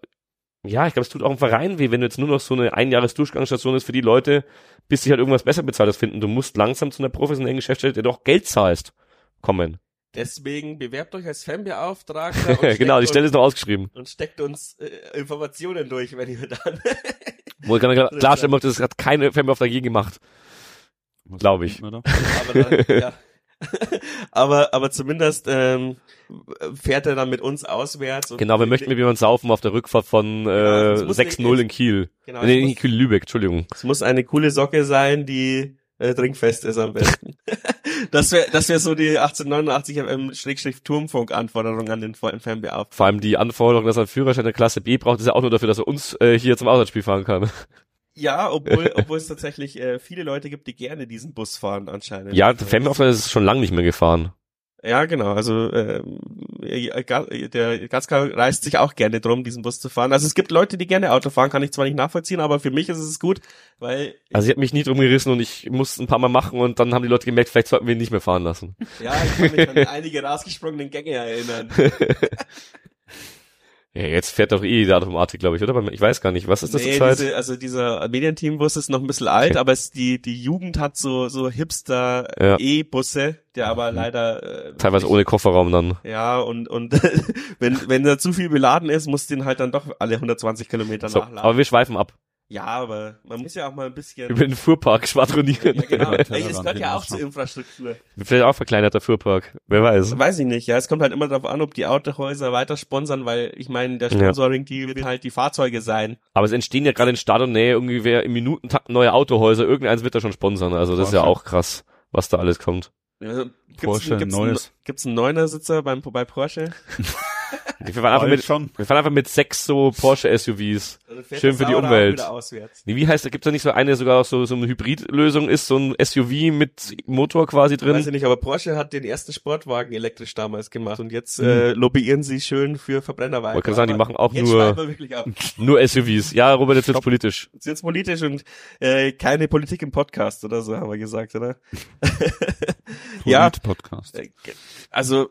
Speaker 3: ja, ich glaube, es tut auch im Verein weh, wenn du jetzt nur noch so eine Einjahres-Durchgangsstation ist für die Leute, bis sie halt irgendwas besser bezahltes finden. Du musst langsam zu einer professionellen Geschäftsstelle, der doch Geld zahlst, kommen.
Speaker 1: Deswegen bewerbt euch als Fanbeauftragter. und
Speaker 3: genau, die
Speaker 1: steckt
Speaker 3: Stelle ist noch ausgeschrieben.
Speaker 1: und steckt uns äh, Informationen durch, wenn ihr dann.
Speaker 3: Wo ich gerade klar- klarstellen möchte, das hat keine Fanbeauftragte je gemacht.
Speaker 4: Was
Speaker 3: Glaub ich.
Speaker 1: aber, dann, ja. aber aber zumindest ähm, fährt er dann mit uns auswärts. Und
Speaker 3: Genau, wir möchten mit jemandem saufen auf der Rückfahrt von
Speaker 1: Ja,
Speaker 3: äh,
Speaker 1: muss
Speaker 3: 6-0
Speaker 1: nicht-
Speaker 3: in Kiel.
Speaker 1: Genau,
Speaker 3: nee, in
Speaker 1: muss-
Speaker 3: Kiel Lübeck, Entschuldigung.
Speaker 1: Es muss eine coole Socke sein, die äh, trinkfest ist am besten. Das wäre das wäre so die 1889 FM Schrägstrich Turmfunk Anforderung an den Fanbeauftragten.
Speaker 3: Vor allem die Anforderung, dass er einen Führerschein der Klasse B braucht, ist ja auch nur dafür, dass er uns äh, hier zum Auswärtsspiel fahren kann.
Speaker 1: Ja, obwohl obwohl es tatsächlich äh, viele Leute gibt, die gerne diesen Bus fahren anscheinend.
Speaker 3: Ja, der Fanbeauftragte ist schon lange nicht mehr gefahren.
Speaker 1: Ja, genau. Also äh, der Gaskar reist sich auch gerne drum, diesen Bus zu fahren. Also es gibt Leute, die gerne Auto fahren, kann ich zwar nicht nachvollziehen, aber für mich ist es gut, weil
Speaker 3: Also ich habe mich nie drum gerissen und ich musste ein paar Mal machen und dann haben die Leute gemerkt, vielleicht sollten wir ihn nicht mehr fahren lassen.
Speaker 1: ja, ich kann mich an einige rausgesprungenen Gänge erinnern.
Speaker 3: Ja, jetzt fährt doch eh die Automatik, glaube ich, oder? Ich weiß gar nicht, was ist das
Speaker 1: Nee,
Speaker 3: zurzeit?
Speaker 1: diese, also dieser Medienteam-Bus ist noch ein bisschen alt,
Speaker 3: Okay.
Speaker 1: aber es, die, die Jugend hat so, so Hipster
Speaker 3: Ja.
Speaker 1: E-Busse, der aber leider äh,
Speaker 3: Teilweise ohne Kofferraum dann.
Speaker 1: Ja, und, und wenn, wenn da zu viel beladen ist, muss den halt dann doch alle 120 Kilometer
Speaker 3: So,
Speaker 1: nachladen.
Speaker 3: aber wir schweifen ab.
Speaker 1: Ja, aber man muss ja auch mal ein bisschen.
Speaker 3: Über den Fuhrpark schwadronieren.
Speaker 1: ja, genau.
Speaker 4: Ja,
Speaker 1: Ey,
Speaker 4: Tellerrand
Speaker 1: das gehört ja auch zur Infrastruktur.
Speaker 3: Vielleicht auch verkleinerter Fuhrpark. Wer weiß.
Speaker 1: Weiß ich nicht, ja. Es kommt halt immer darauf an, ob die Autohäuser weiter sponsern, weil ich meine, der
Speaker 3: Ja.
Speaker 1: Sponsoring, die will halt die Fahrzeuge sein.
Speaker 3: Aber es entstehen ja gerade in Stadt und Nähe irgendwie wer im Minutentakt neue Autohäuser. Irgendeins wird da schon sponsern. Also das ist ja auch krass, was da alles kommt.
Speaker 1: Also, Gibt's,
Speaker 4: Porsche,
Speaker 1: gibt's,
Speaker 4: neues.
Speaker 1: Ein, gibt's einen Neuner-Sitzer beim, bei Porsche?
Speaker 3: Wir fahren einfach mit,
Speaker 4: schon.
Speaker 3: wir fahren einfach mit sechs so Porsche SUVs.
Speaker 1: Fährt
Speaker 3: Schön für die Umwelt. Nee, wie heißt da gibt's da nicht so eine sogar auch so so eine Hybridlösung ist so ein SUV mit Motor quasi
Speaker 1: Weiß
Speaker 3: drin?
Speaker 1: ich nicht, aber Porsche hat den ersten Sportwagen elektrisch damals gemacht und jetzt äh, lobbyieren sie schön für Verbrenner weiter.
Speaker 3: Hm. Wollte gerade sagen, die machen auch nur-. Nur SUVs. Ja, Robert, jetzt wird's politisch.
Speaker 1: Jetzt wird's politisch und äh, keine Politik im Podcast oder so, haben wir gesagt, oder? ja,
Speaker 4: Podcast.
Speaker 1: äh, also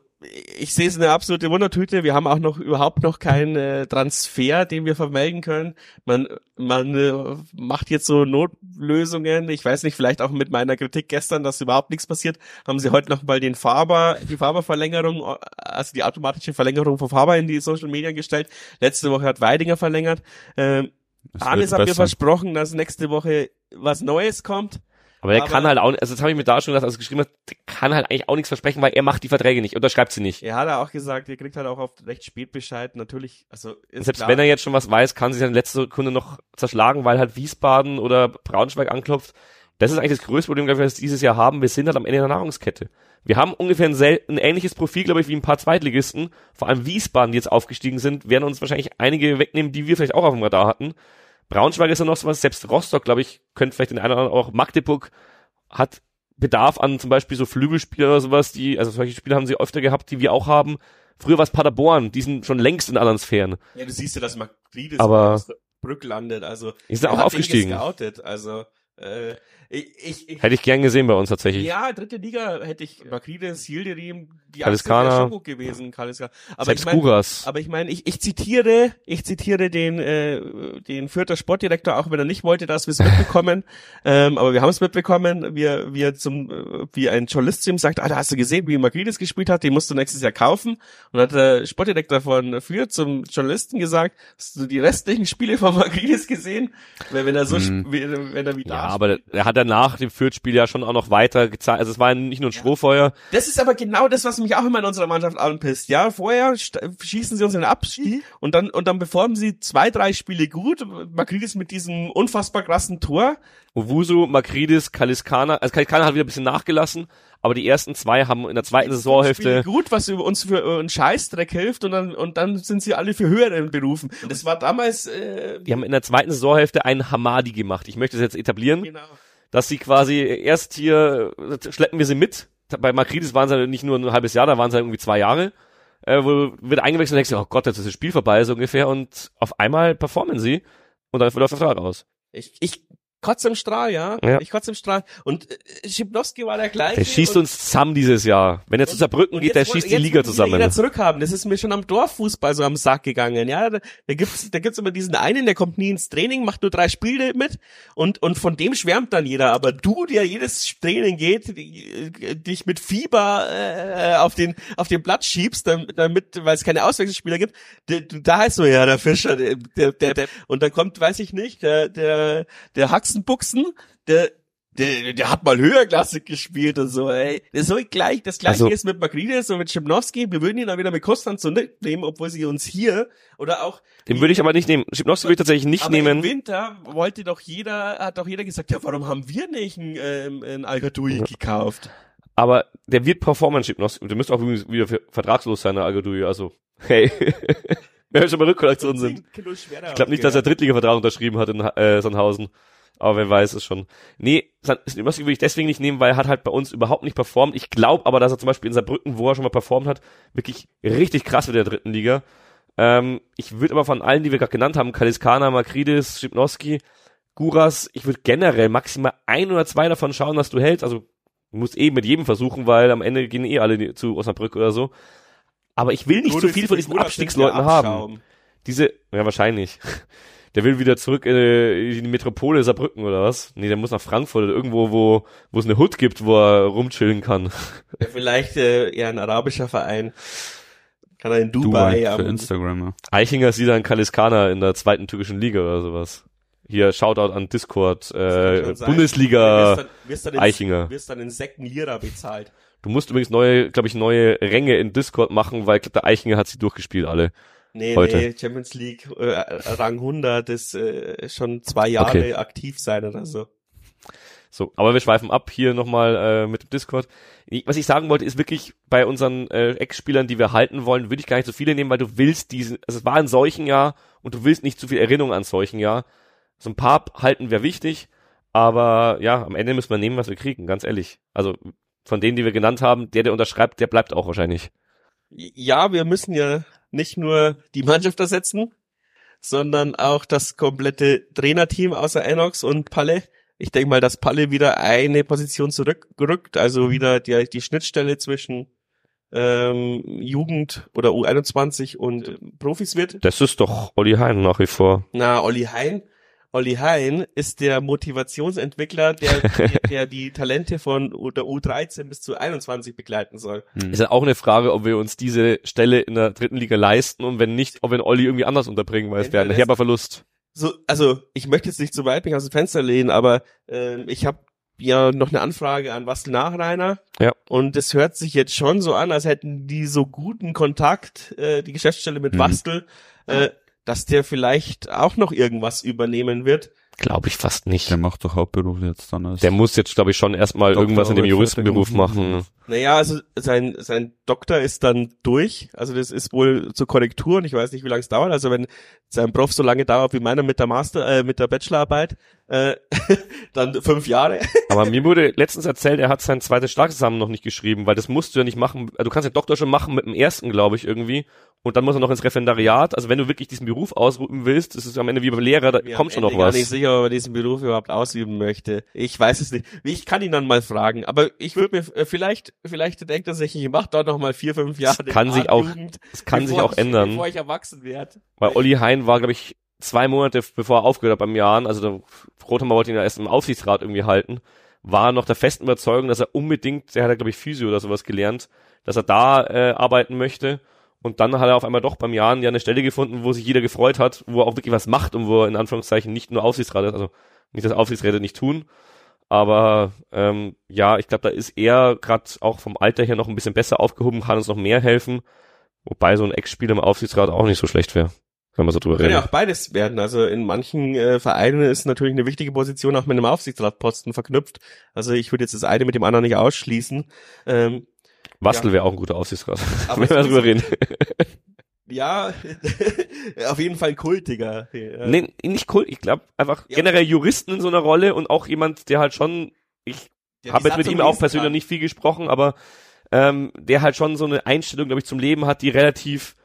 Speaker 1: ich sehe es eine absolute Wundertüte. Wir haben auch noch überhaupt noch keinen äh, Transfer, den wir vermelden können. Man man äh, macht jetzt so Notlösungen. Ich weiß nicht, vielleicht auch mit meiner Kritik gestern, dass überhaupt nichts passiert, haben sie heute noch mal den Faber, die Faber-Verlängerung, also die automatische Verlängerung von Faber in die Social Media gestellt. Letzte Woche hat Weidinger verlängert. Ähm,
Speaker 4: Es
Speaker 1: Hannes
Speaker 4: wird
Speaker 1: hat mir versprochen, dass nächste Woche was Neues kommt.
Speaker 3: Aber der
Speaker 1: Aber-
Speaker 3: kann halt auch, also das habe ich mir da schon gesagt, als er geschrieben hat, der kann halt eigentlich auch nichts versprechen, weil er macht die Verträge nicht, unterschreibt sie nicht.
Speaker 1: Er hat er auch gesagt, ihr kriegt halt auch oft recht spät Bescheid. Natürlich, also
Speaker 3: Selbst
Speaker 1: klar,
Speaker 3: wenn er jetzt schon was weiß, kann sich in letzter Sekunde noch zerschlagen, weil halt Wiesbaden oder Braunschweig anklopft. Das ist eigentlich das größte Problem, glaube ich, was wir dieses Jahr haben. Wir sind halt am Ende der Nahrungskette. Wir haben ungefähr ein, sel- ein ähnliches Profil, glaube ich, wie ein paar Zweitligisten. Vor allem Wiesbaden, die jetzt aufgestiegen sind, werden uns wahrscheinlich einige wegnehmen, die wir vielleicht auch auf dem Radar hatten. Braunschweig ist ja noch sowas, selbst Rostock, glaube ich, könnte vielleicht den einen oder anderen auch. Magdeburg hat Bedarf an zum Beispiel so Flügelspieler oder sowas, die, also solche Spieler haben sie öfter gehabt, die wir auch haben. Früher war es Paderborn, die sind schon längst in anderen Sphären.
Speaker 1: Ja, du siehst ja, dass Magrides
Speaker 3: Aber-
Speaker 1: Brück landet, also.
Speaker 3: Die sind
Speaker 1: er
Speaker 3: auch aufgestiegen.
Speaker 1: den gescoutet, also, äh, ich, ich, ich
Speaker 3: Hätte ich gern gesehen bei uns tatsächlich.
Speaker 1: Ja, dritte Liga hätte ich Magrides, Hilderim, die
Speaker 3: Kaliskana.
Speaker 1: Schon gut gewesen, Kaliskana. Aber ich meine,
Speaker 3: Guras.
Speaker 1: aber ich meine, ich, ich zitiere, ich zitiere den äh, den Fürther Sportdirektor, auch wenn er nicht wollte, dass wir es mitbekommen. ähm, aber wir haben es mitbekommen, wie wie er zum, äh, wie ein Journalist zu ihm sagt, ah, da hast du gesehen, wie Magrides gespielt hat, den musst du nächstes Jahr kaufen. Und dann hat der Sportdirektor von Fürth zum Journalisten gesagt, hast du die restlichen Spiele von Magrides gesehen? Weil wenn er so, wie- wenn er wie
Speaker 3: Ja, aber er hat danach dem Fürth-Spiel ja schon auch noch weiter gezeigt. Also es war nicht nur ein Strohfeuer.
Speaker 1: Das ist aber genau das, was mich auch immer in unserer Mannschaft anpisst. Ja, vorher schießen sie uns in den Abstieg und dann, und dann performen sie zwei, drei Spiele gut. Makridis mit diesem unfassbar krassen Tor.
Speaker 3: Owusu, Makridis, Kaliskana. Also Kaliskana hat wieder ein bisschen nachgelassen, aber die ersten zwei haben in der zweiten Saisonhälfte
Speaker 1: gut, was über uns für äh, einen Scheißdreck hilft und dann, und dann sind sie alle für höheren Berufen. Und das war damals, äh,
Speaker 3: die haben in der zweiten Saisonhälfte einen Hamadi gemacht. Ich möchte es jetzt etablieren,
Speaker 1: genau.
Speaker 3: Dass sie quasi erst hier schleppen wir sie mit. Bei Makridis waren sie nicht nur ein halbes Jahr, da waren sie irgendwie zwei Jahre. Äh, wo wird eingewechselt und denkst oh Gott, jetzt ist das Spiel vorbei, so ungefähr. Und auf einmal performen sie und dann läuft der Vertrag aus.
Speaker 1: Ich, ich kotze im Strahl, ja.
Speaker 3: Ja.
Speaker 1: Ich kotze im Strahl. Und äh, Schipnowski war der gleiche.
Speaker 3: Der schießt uns zusammen dieses Jahr. Wenn er zu Saarbrücken geht, der schießt die Liga
Speaker 1: wieder
Speaker 3: zusammen.
Speaker 1: Jeder zurückhaben. Das ist mir schon am Dorffußball so am Sack gegangen. Ja, da, da gibt's, da gibt's immer diesen einen, der kommt nie ins Training, macht nur drei Spiele mit und und von dem schwärmt dann jeder. Aber du, der jedes Training geht, äh, dich mit Fieber äh, auf den auf den Platz schiebst, damit, weil es keine Auswechselspieler gibt, da heißt so ja der Fischer, der, der, der, und dann kommt, weiß ich nicht, der der der Haxenbuchsen, der der, der hat mal höherklassig gespielt und so, ey. Das ist so gleich, das gleiche
Speaker 3: Also-
Speaker 1: ist mit Magrides und mit Schipnowski. Wir würden ihn dann wieder mit Kostan nehmen, obwohl sie uns hier oder auch.
Speaker 3: Den würde ich aber nicht nehmen. Schipnowski würde ich tatsächlich nicht
Speaker 1: aber Im
Speaker 3: nehmen.
Speaker 1: Winter wollte doch jeder, hat doch jeder gesagt, ja, warum haben wir nicht einen, ähm, einen Al-Gadoui gekauft?
Speaker 3: Aber der wird performen, Schipnowski. Der müsste auch übrigens wieder ver- vertragslos sein, der Agadouille. Also, hey. Wenn wir schon bei Rückkollektion sind. Ich glaube nicht, dass er Drittliga-Vertrag unterschrieben hat in äh, Sandhausen. Aber wer weiß es schon. Nee, Schipnowski würde ich deswegen nicht nehmen, weil er hat halt bei uns überhaupt nicht performt. Ich glaube aber, dass er zum Beispiel in Saarbrücken, wo er schon mal performt hat, wirklich richtig krass in der dritten Liga. Ähm, ich würde aber von allen, die wir gerade genannt haben, Kaliskana, Makridis, Schipnowski, Guras, ich würde generell maximal ein oder zwei davon schauen, dass du hältst. Also du musst eh mit jedem versuchen, weil am Ende gehen eh alle zu Osnabrück oder so. Aber ich will nicht zu viel von diesen Abstiegsleuten haben. Diese, ja wahrscheinlich. Der will wieder zurück äh, in die Metropole Saarbrücken oder was? Nee, der muss nach Frankfurt oder irgendwo, wo wo es eine Hut gibt, wo er rumchillen kann.
Speaker 1: Ja, vielleicht äh, eher ein arabischer Verein. Kann er in Dubai,
Speaker 4: Dubai
Speaker 1: am-
Speaker 4: für Instagram, ja.
Speaker 3: Eichinger sieht dann Kaliskana in der zweiten türkischen Liga oder sowas. Hier, Shoutout an Discord, äh. Bundesliga
Speaker 1: wirst dann, wirst dann in,
Speaker 3: Eichinger.
Speaker 1: wirst dann in Säcken Lira bezahlt.
Speaker 3: Du musst übrigens neue, glaube ich, neue Ränge in Discord machen, weil der Eichinger hat sie durchgespielt alle.
Speaker 1: Nee,
Speaker 3: Heute.
Speaker 1: nee, Champions League äh, Rang 100 ist äh, schon zwei Jahre
Speaker 3: Okay.
Speaker 1: aktiv sein oder so.
Speaker 3: So, aber wir schweifen ab hier nochmal äh, mit dem Discord. Was ich sagen wollte, ist wirklich bei unseren äh, Ex-Spielern, die wir halten wollen, würde ich gar nicht so viele nehmen, weil du willst diesen, also es war ein solchen Jahr und du willst nicht zu viel Erinnerung an solchen Jahr. So ein paar halten wäre wichtig, aber ja, am Ende müssen wir nehmen, was wir kriegen, ganz ehrlich. Also von denen, die wir genannt haben, der, der unterschreibt, der bleibt auch wahrscheinlich.
Speaker 1: Ja, wir müssen ja nicht nur die Mannschaft ersetzen, sondern auch das komplette Trainerteam außer Enox und Palle. Ich denke mal, dass Palle wieder eine Position zurückrückt, also wieder die, die Schnittstelle zwischen ähm, Jugend oder U21 und äh, Profis wird.
Speaker 3: Das ist doch Olli Hein nach wie vor.
Speaker 1: Na, Olli Hein. Olli Hein ist der Motivationsentwickler, der, der, der die Talente von der U13 bis zu 21 begleiten soll.
Speaker 3: Ist ja auch eine Frage, ob wir uns diese Stelle in der dritten Liga leisten und wenn nicht, ob wir Olli irgendwie anders unterbringen, weil es wäre ein herber Verlust.
Speaker 1: So, also ich möchte jetzt nicht zu weit mich aus dem Fenster lehnen, aber ähm, ich habe ja noch eine Anfrage an Wastel Nachreiner.
Speaker 3: Ja.
Speaker 1: Und es hört sich jetzt schon so an, als hätten die so guten Kontakt, äh, die Geschäftsstelle mit
Speaker 4: Mhm.
Speaker 1: Wastel, äh, dass der vielleicht auch noch irgendwas übernehmen wird.
Speaker 3: Glaube ich fast nicht.
Speaker 4: Der macht doch Hauptberuf jetzt dann als.
Speaker 3: Der muss jetzt, glaube ich, schon erstmal irgendwas in dem Juristenberuf machen.
Speaker 1: Naja, also sein, sein Doktor ist dann durch. Also das ist wohl zur Korrektur und ich weiß nicht, wie lange es dauert. Also wenn sein Prof so lange dauert wie meiner mit der Master, äh, mit der Bachelorarbeit, äh, dann fünf Jahre.
Speaker 3: Aber mir wurde letztens erzählt, er hat sein zweites Staatsexamen noch nicht geschrieben, weil das musst du ja nicht machen. Also du kannst den Doktor schon machen mit dem ersten, glaube ich, irgendwie. Und dann muss er noch ins Referendariat. Also wenn du wirklich diesen Beruf ausüben willst, das ist am Ende wie beim Lehrer, da
Speaker 1: Mir
Speaker 3: kommt schon
Speaker 1: Ende
Speaker 3: noch was.
Speaker 1: gar nicht sicher, ob er diesen Beruf überhaupt ausüben möchte. Ich weiß es nicht. Ich kann ihn dann mal fragen. Aber ich würde mir äh, vielleicht, vielleicht denkt er sich, ich mache dort noch mal vier, fünf Jahre.
Speaker 3: kann sich auch- Das kann sich auch
Speaker 1: ich,
Speaker 3: ändern.
Speaker 1: Bevor ich erwachsen werde.
Speaker 3: Weil Olli Hein war, glaube ich, zwei Monate bevor er aufgehört hat beim Jahren, also der Rothhammer wollte ihn ja erst im Aufsichtsrat irgendwie halten, war noch der festen Überzeugung, dass er unbedingt, der hat ja, glaube ich, Physio oder sowas gelernt, dass er da äh, arbeiten möchte. Und dann hat er auf einmal doch beim Jahren ja eine Stelle gefunden, wo sich jeder gefreut hat, wo er auch wirklich was macht und wo er in Anführungszeichen nicht nur Aufsichtsrat ist, also nicht, dass Aufsichtsräte nicht tun. Aber ähm, ja, ich glaube, da ist er gerade auch vom Alter her noch ein bisschen besser aufgehoben, kann uns noch mehr helfen. Wobei so ein Ex-Spieler im Aufsichtsrat auch nicht so schlecht wäre, wenn man so drüber
Speaker 1: Kann ja
Speaker 3: redet.
Speaker 1: auch beides werden. Also in manchen äh, Vereinen ist natürlich eine wichtige Position auch mit einem Aufsichtsratposten verknüpft. Also ich würde jetzt das eine mit dem anderen nicht ausschließen. Ähm,
Speaker 3: Wastel
Speaker 1: Ja.
Speaker 3: wäre auch ein guter Aufsichtsrat.
Speaker 1: Aber
Speaker 3: wenn wir drüber reden.
Speaker 1: ja, auf jeden Fall kultiger. Ja.
Speaker 3: Nee, nicht cool. Ich glaube einfach
Speaker 1: Ja.
Speaker 3: generell Juristen in so einer Rolle und auch jemand, der halt schon, ich
Speaker 1: Der
Speaker 3: habe jetzt mit ihm auch persönlich
Speaker 1: kann.
Speaker 3: nicht viel gesprochen, aber ähm, der halt schon so eine Einstellung, glaube ich, zum Leben hat, die relativ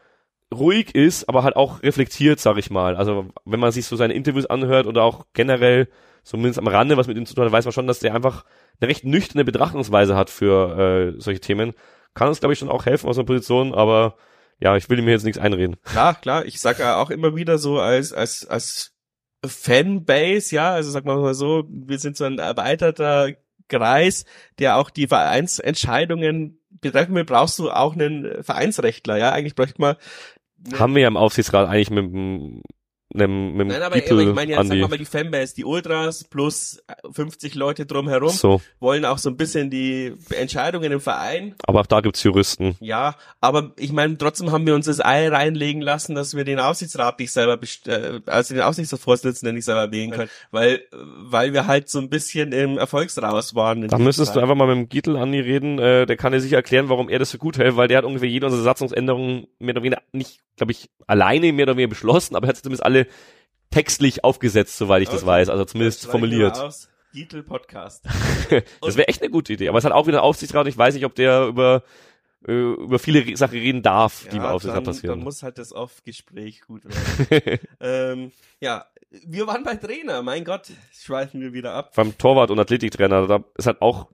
Speaker 3: ruhig ist, aber halt auch reflektiert, sag ich mal. Also wenn man sich so seine Interviews anhört oder auch generell, zumindest am Rande, was mit ihm zu tun hat, weiß man schon, dass der einfach eine recht nüchterne Betrachtungsweise hat für äh, solche Themen. Kann uns, glaube ich, schon auch helfen aus einer Position, aber ja, ich will ihm jetzt nichts einreden.
Speaker 1: Klar, klar. Ich sage ja auch immer wieder so als als als Fanbase, ja, also sag mal so, wir sind so ein erweiterter Kreis, der auch die Vereinsentscheidungen betreffen will. Brauchst du auch einen Vereinsrechtler, ja? Eigentlich bräuchte man
Speaker 3: Haben wir ja im Aufsichtsrat eigentlich mit dem einem, mit
Speaker 1: Nein, aber, aber
Speaker 3: Gipfel
Speaker 1: ich meine jetzt,
Speaker 3: an
Speaker 1: sagen wir mal, die Fanbase, die Ultras plus 50 Leute drumherum
Speaker 3: so.
Speaker 1: wollen auch so ein bisschen die Entscheidungen im Verein.
Speaker 3: Aber auch da gibt's Juristen.
Speaker 1: Ja, aber ich meine, trotzdem haben wir uns das Ei reinlegen lassen, dass wir den Aufsichtsrat nicht selber, äh, also den Aufsichtsratsvorsitzenden nicht selber wählen können, weil, weil wir halt so ein bisschen im Erfolgsraus waren.
Speaker 3: Da müsstest du
Speaker 1: Zeit.
Speaker 3: einfach mal mit dem Gittel Andi reden, äh, der kann dir sicher erklären, warum er das so gut hält, weil der hat ungefähr jede unserer Satzungsänderungen mehr oder weniger nicht, glaube ich, alleine mehr oder weniger beschlossen, aber er hat zumindest alle textlich aufgesetzt, soweit ich das
Speaker 1: Okay.
Speaker 3: weiß, also zumindest
Speaker 1: Das
Speaker 3: formuliert.
Speaker 1: aus. Podcast.
Speaker 3: Das wäre echt eine gute Idee, aber es hat auch wieder Aufsichtsrat, ich weiß nicht, ob der über äh, über viele Sachen reden darf, die im Aufsichtsrat
Speaker 1: dann, dann
Speaker 3: passieren.
Speaker 1: muss halt das Off-Gespräch gut werden. ähm, ja, wir waren bei Trainer, mein Gott, schweifen wir wieder ab.
Speaker 3: beim Torwart und Athletiktrainer, da ist halt auch,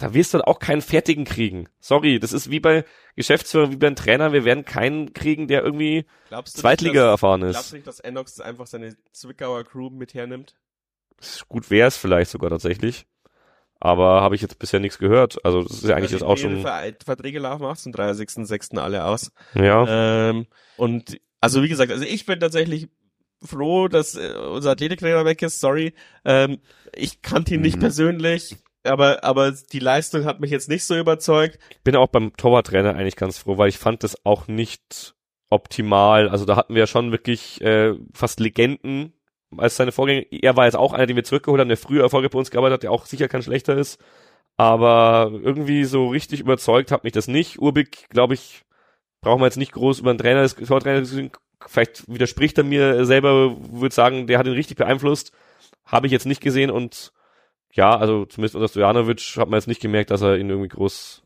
Speaker 3: da wirst du auch keinen fertigen kriegen. Sorry, das ist wie bei Geschäftsführer, wie beim Trainer, wir werden keinen kriegen, der irgendwie Zweitliga
Speaker 1: nicht,
Speaker 3: erfahren ist.
Speaker 1: glaubst du nicht, dass Enox einfach seine Zwickauer Crew mit hernimmt?
Speaker 3: Gut wäre es vielleicht sogar tatsächlich. Aber habe ich jetzt bisher nichts gehört. Also das ist ja eigentlich jetzt auch schon.
Speaker 1: Ver Verträge laufen auch zum 30.06. alle aus.
Speaker 3: Ja.
Speaker 1: Ähm, und also wie gesagt, also ich bin tatsächlich froh, dass äh, unser Athletiktrainer weg ist. Sorry, ähm, ich kannte ihn nicht
Speaker 4: Mhm.
Speaker 1: persönlich, aber aber die Leistung hat mich jetzt nicht so überzeugt.
Speaker 3: Ich bin auch beim Torwarttrainer eigentlich ganz froh, weil ich fand das auch nicht optimal. Also da hatten wir ja schon wirklich äh, fast Legenden als seine Vorgänger. Er war jetzt auch einer, den wir zurückgeholt haben, der früher Erfolge bei uns gearbeitet hat, der auch sicher kein schlechter ist. Aber irgendwie so richtig überzeugt hat mich das nicht. Urbik, glaube ich, brauchen wir jetzt nicht groß über einen Trainer, des Tortrainer. Vielleicht widerspricht er mir selber, würde sagen, der hat ihn richtig beeinflusst. Habe ich jetzt nicht gesehen und ja, also zumindest unter Stojanovic hat man jetzt nicht gemerkt, dass er ihn irgendwie groß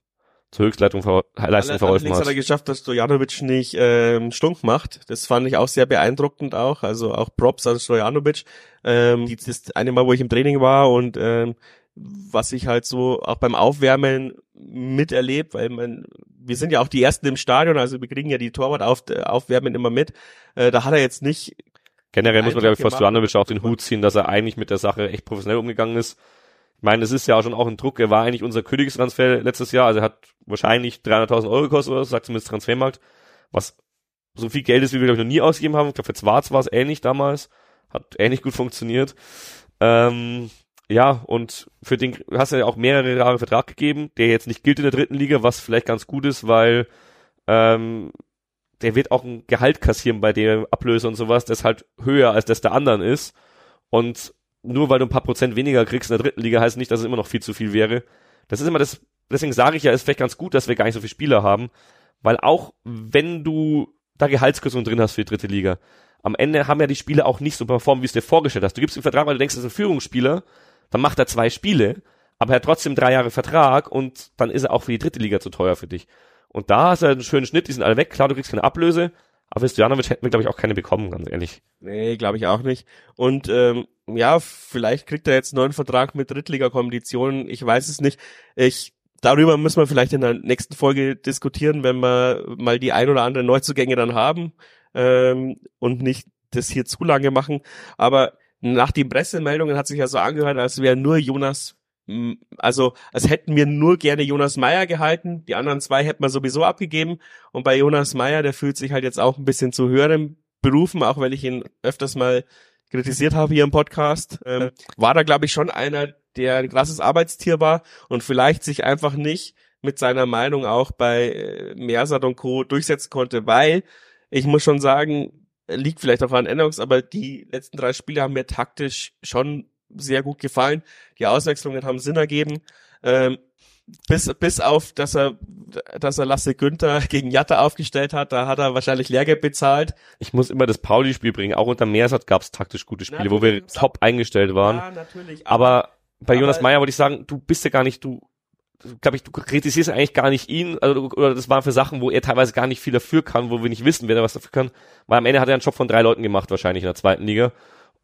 Speaker 3: zur Höchstleistung ver Leistung verholfen
Speaker 1: Allerdings hat er
Speaker 3: hat.
Speaker 1: geschafft, dass Stojanovic nicht ähm, stunk macht. Das fand ich auch sehr beeindruckend auch. Also auch Props an Stojanovic. Ähm, die- das eine Mal, wo ich im Training war und ähm, was ich halt so auch beim Aufwärmen miterlebt, weil man, wir sind ja auch die Ersten im Stadion, also wir kriegen ja die Torwart auf, Aufwärmen immer mit. Äh, da hat er jetzt nicht
Speaker 3: Generell muss man, glaube ich, vor. Stojanovic auch den Hut ziehen, dass er eigentlich mit der Sache echt professionell umgegangen ist. Ich meine, es ist ja auch schon auch ein Druck. Er war eigentlich unser Königstransfer letztes Jahr. Also er hat wahrscheinlich 300.000 Euro gekostet oder so, sagt zumindest Transfermarkt. Was so viel Geld ist, wie wir, glaube ich, noch nie ausgegeben haben. Ich glaube, für Zwarz war es ähnlich damals. Hat ähnlich gut funktioniert. Ähm, ja, und für den hast du ja auch mehrere Jahre Vertrag gegeben, der jetzt nicht gilt in der dritten Liga, was vielleicht ganz gut ist, weil ähm, der wird auch ein Gehalt kassieren bei der Ablöse und sowas, das halt höher als das der anderen ist. Und nur weil du ein paar Prozent weniger kriegst in der dritten Liga, heißt nicht, dass es immer noch viel zu viel wäre. Das ist immer das, deswegen sage ich ja, ist vielleicht ganz gut, dass wir gar nicht so viele Spieler haben, weil auch wenn du da Gehaltskürzungen drin hast für die dritte Liga, am Ende haben ja die Spiele auch nicht so performt, wie es dir vorgestellt hast. Du gibst ihm Vertrag, weil du denkst, das ist ein Führungsspieler, dann macht er zwei Spiele, aber er hat trotzdem drei Jahre Vertrag und dann ist er auch für die dritte Liga zu teuer für dich. Und da hast du einen schönen Schnitt, die sind alle weg, klar, du kriegst keine Ablöse, aber Stojanovic hätten wir, glaube ich, auch keine bekommen, ganz ehrlich.
Speaker 1: Nee, glaube ich auch nicht. Und ähm, ja, vielleicht kriegt er jetzt einen neuen Vertrag mit Drittliga-Konditionen. Ich weiß es nicht. Ich darüber müssen wir vielleicht in der nächsten Folge diskutieren, wenn wir mal die ein oder andere Neuzugänge dann haben ähm, und nicht das hier zu lange machen. Aber nach den Pressemeldungen hat sich ja so angehört, als wäre nur Jonas, also als hätten wir nur gerne Jonas Meyer gehalten. Die anderen zwei hätten wir sowieso abgegeben. Und bei Jonas Meyer, der fühlt sich halt jetzt auch ein bisschen zu höheren Berufen, auch wenn ich ihn öfters mal kritisiert habe hier im Podcast, ähm, war da glaube ich schon einer, der ein krasses Arbeitstier war und vielleicht sich einfach nicht mit seiner Meinung auch bei äh, Mersat und Co. durchsetzen konnte, weil ich muss schon sagen, liegt vielleicht auch an Änderungs, aber die letzten drei Spiele haben mir taktisch schon sehr gut gefallen. Die Auswechslungen haben Sinn ergeben. Ähm, bis, bis auf, dass er, dass er Lasse Günther gegen Jatta aufgestellt hat, da hat er wahrscheinlich Lehrgeld bezahlt.
Speaker 3: Ich muss immer das Pauli-Spiel bringen. Auch unter Meersat gab es taktisch gute Spiele, wo wir top eingestellt waren. Ja, natürlich. Aber, aber bei Jonas Meyer wollte ich sagen, du bist ja gar nicht, du, glaube ich, du kritisierst eigentlich gar nicht ihn, also, oder das waren für Sachen, wo er teilweise gar nicht viel dafür kann, wo wir nicht wissen, wer da was dafür kann, weil am Ende hat er einen Job von drei Leuten gemacht, wahrscheinlich in der zweiten Liga.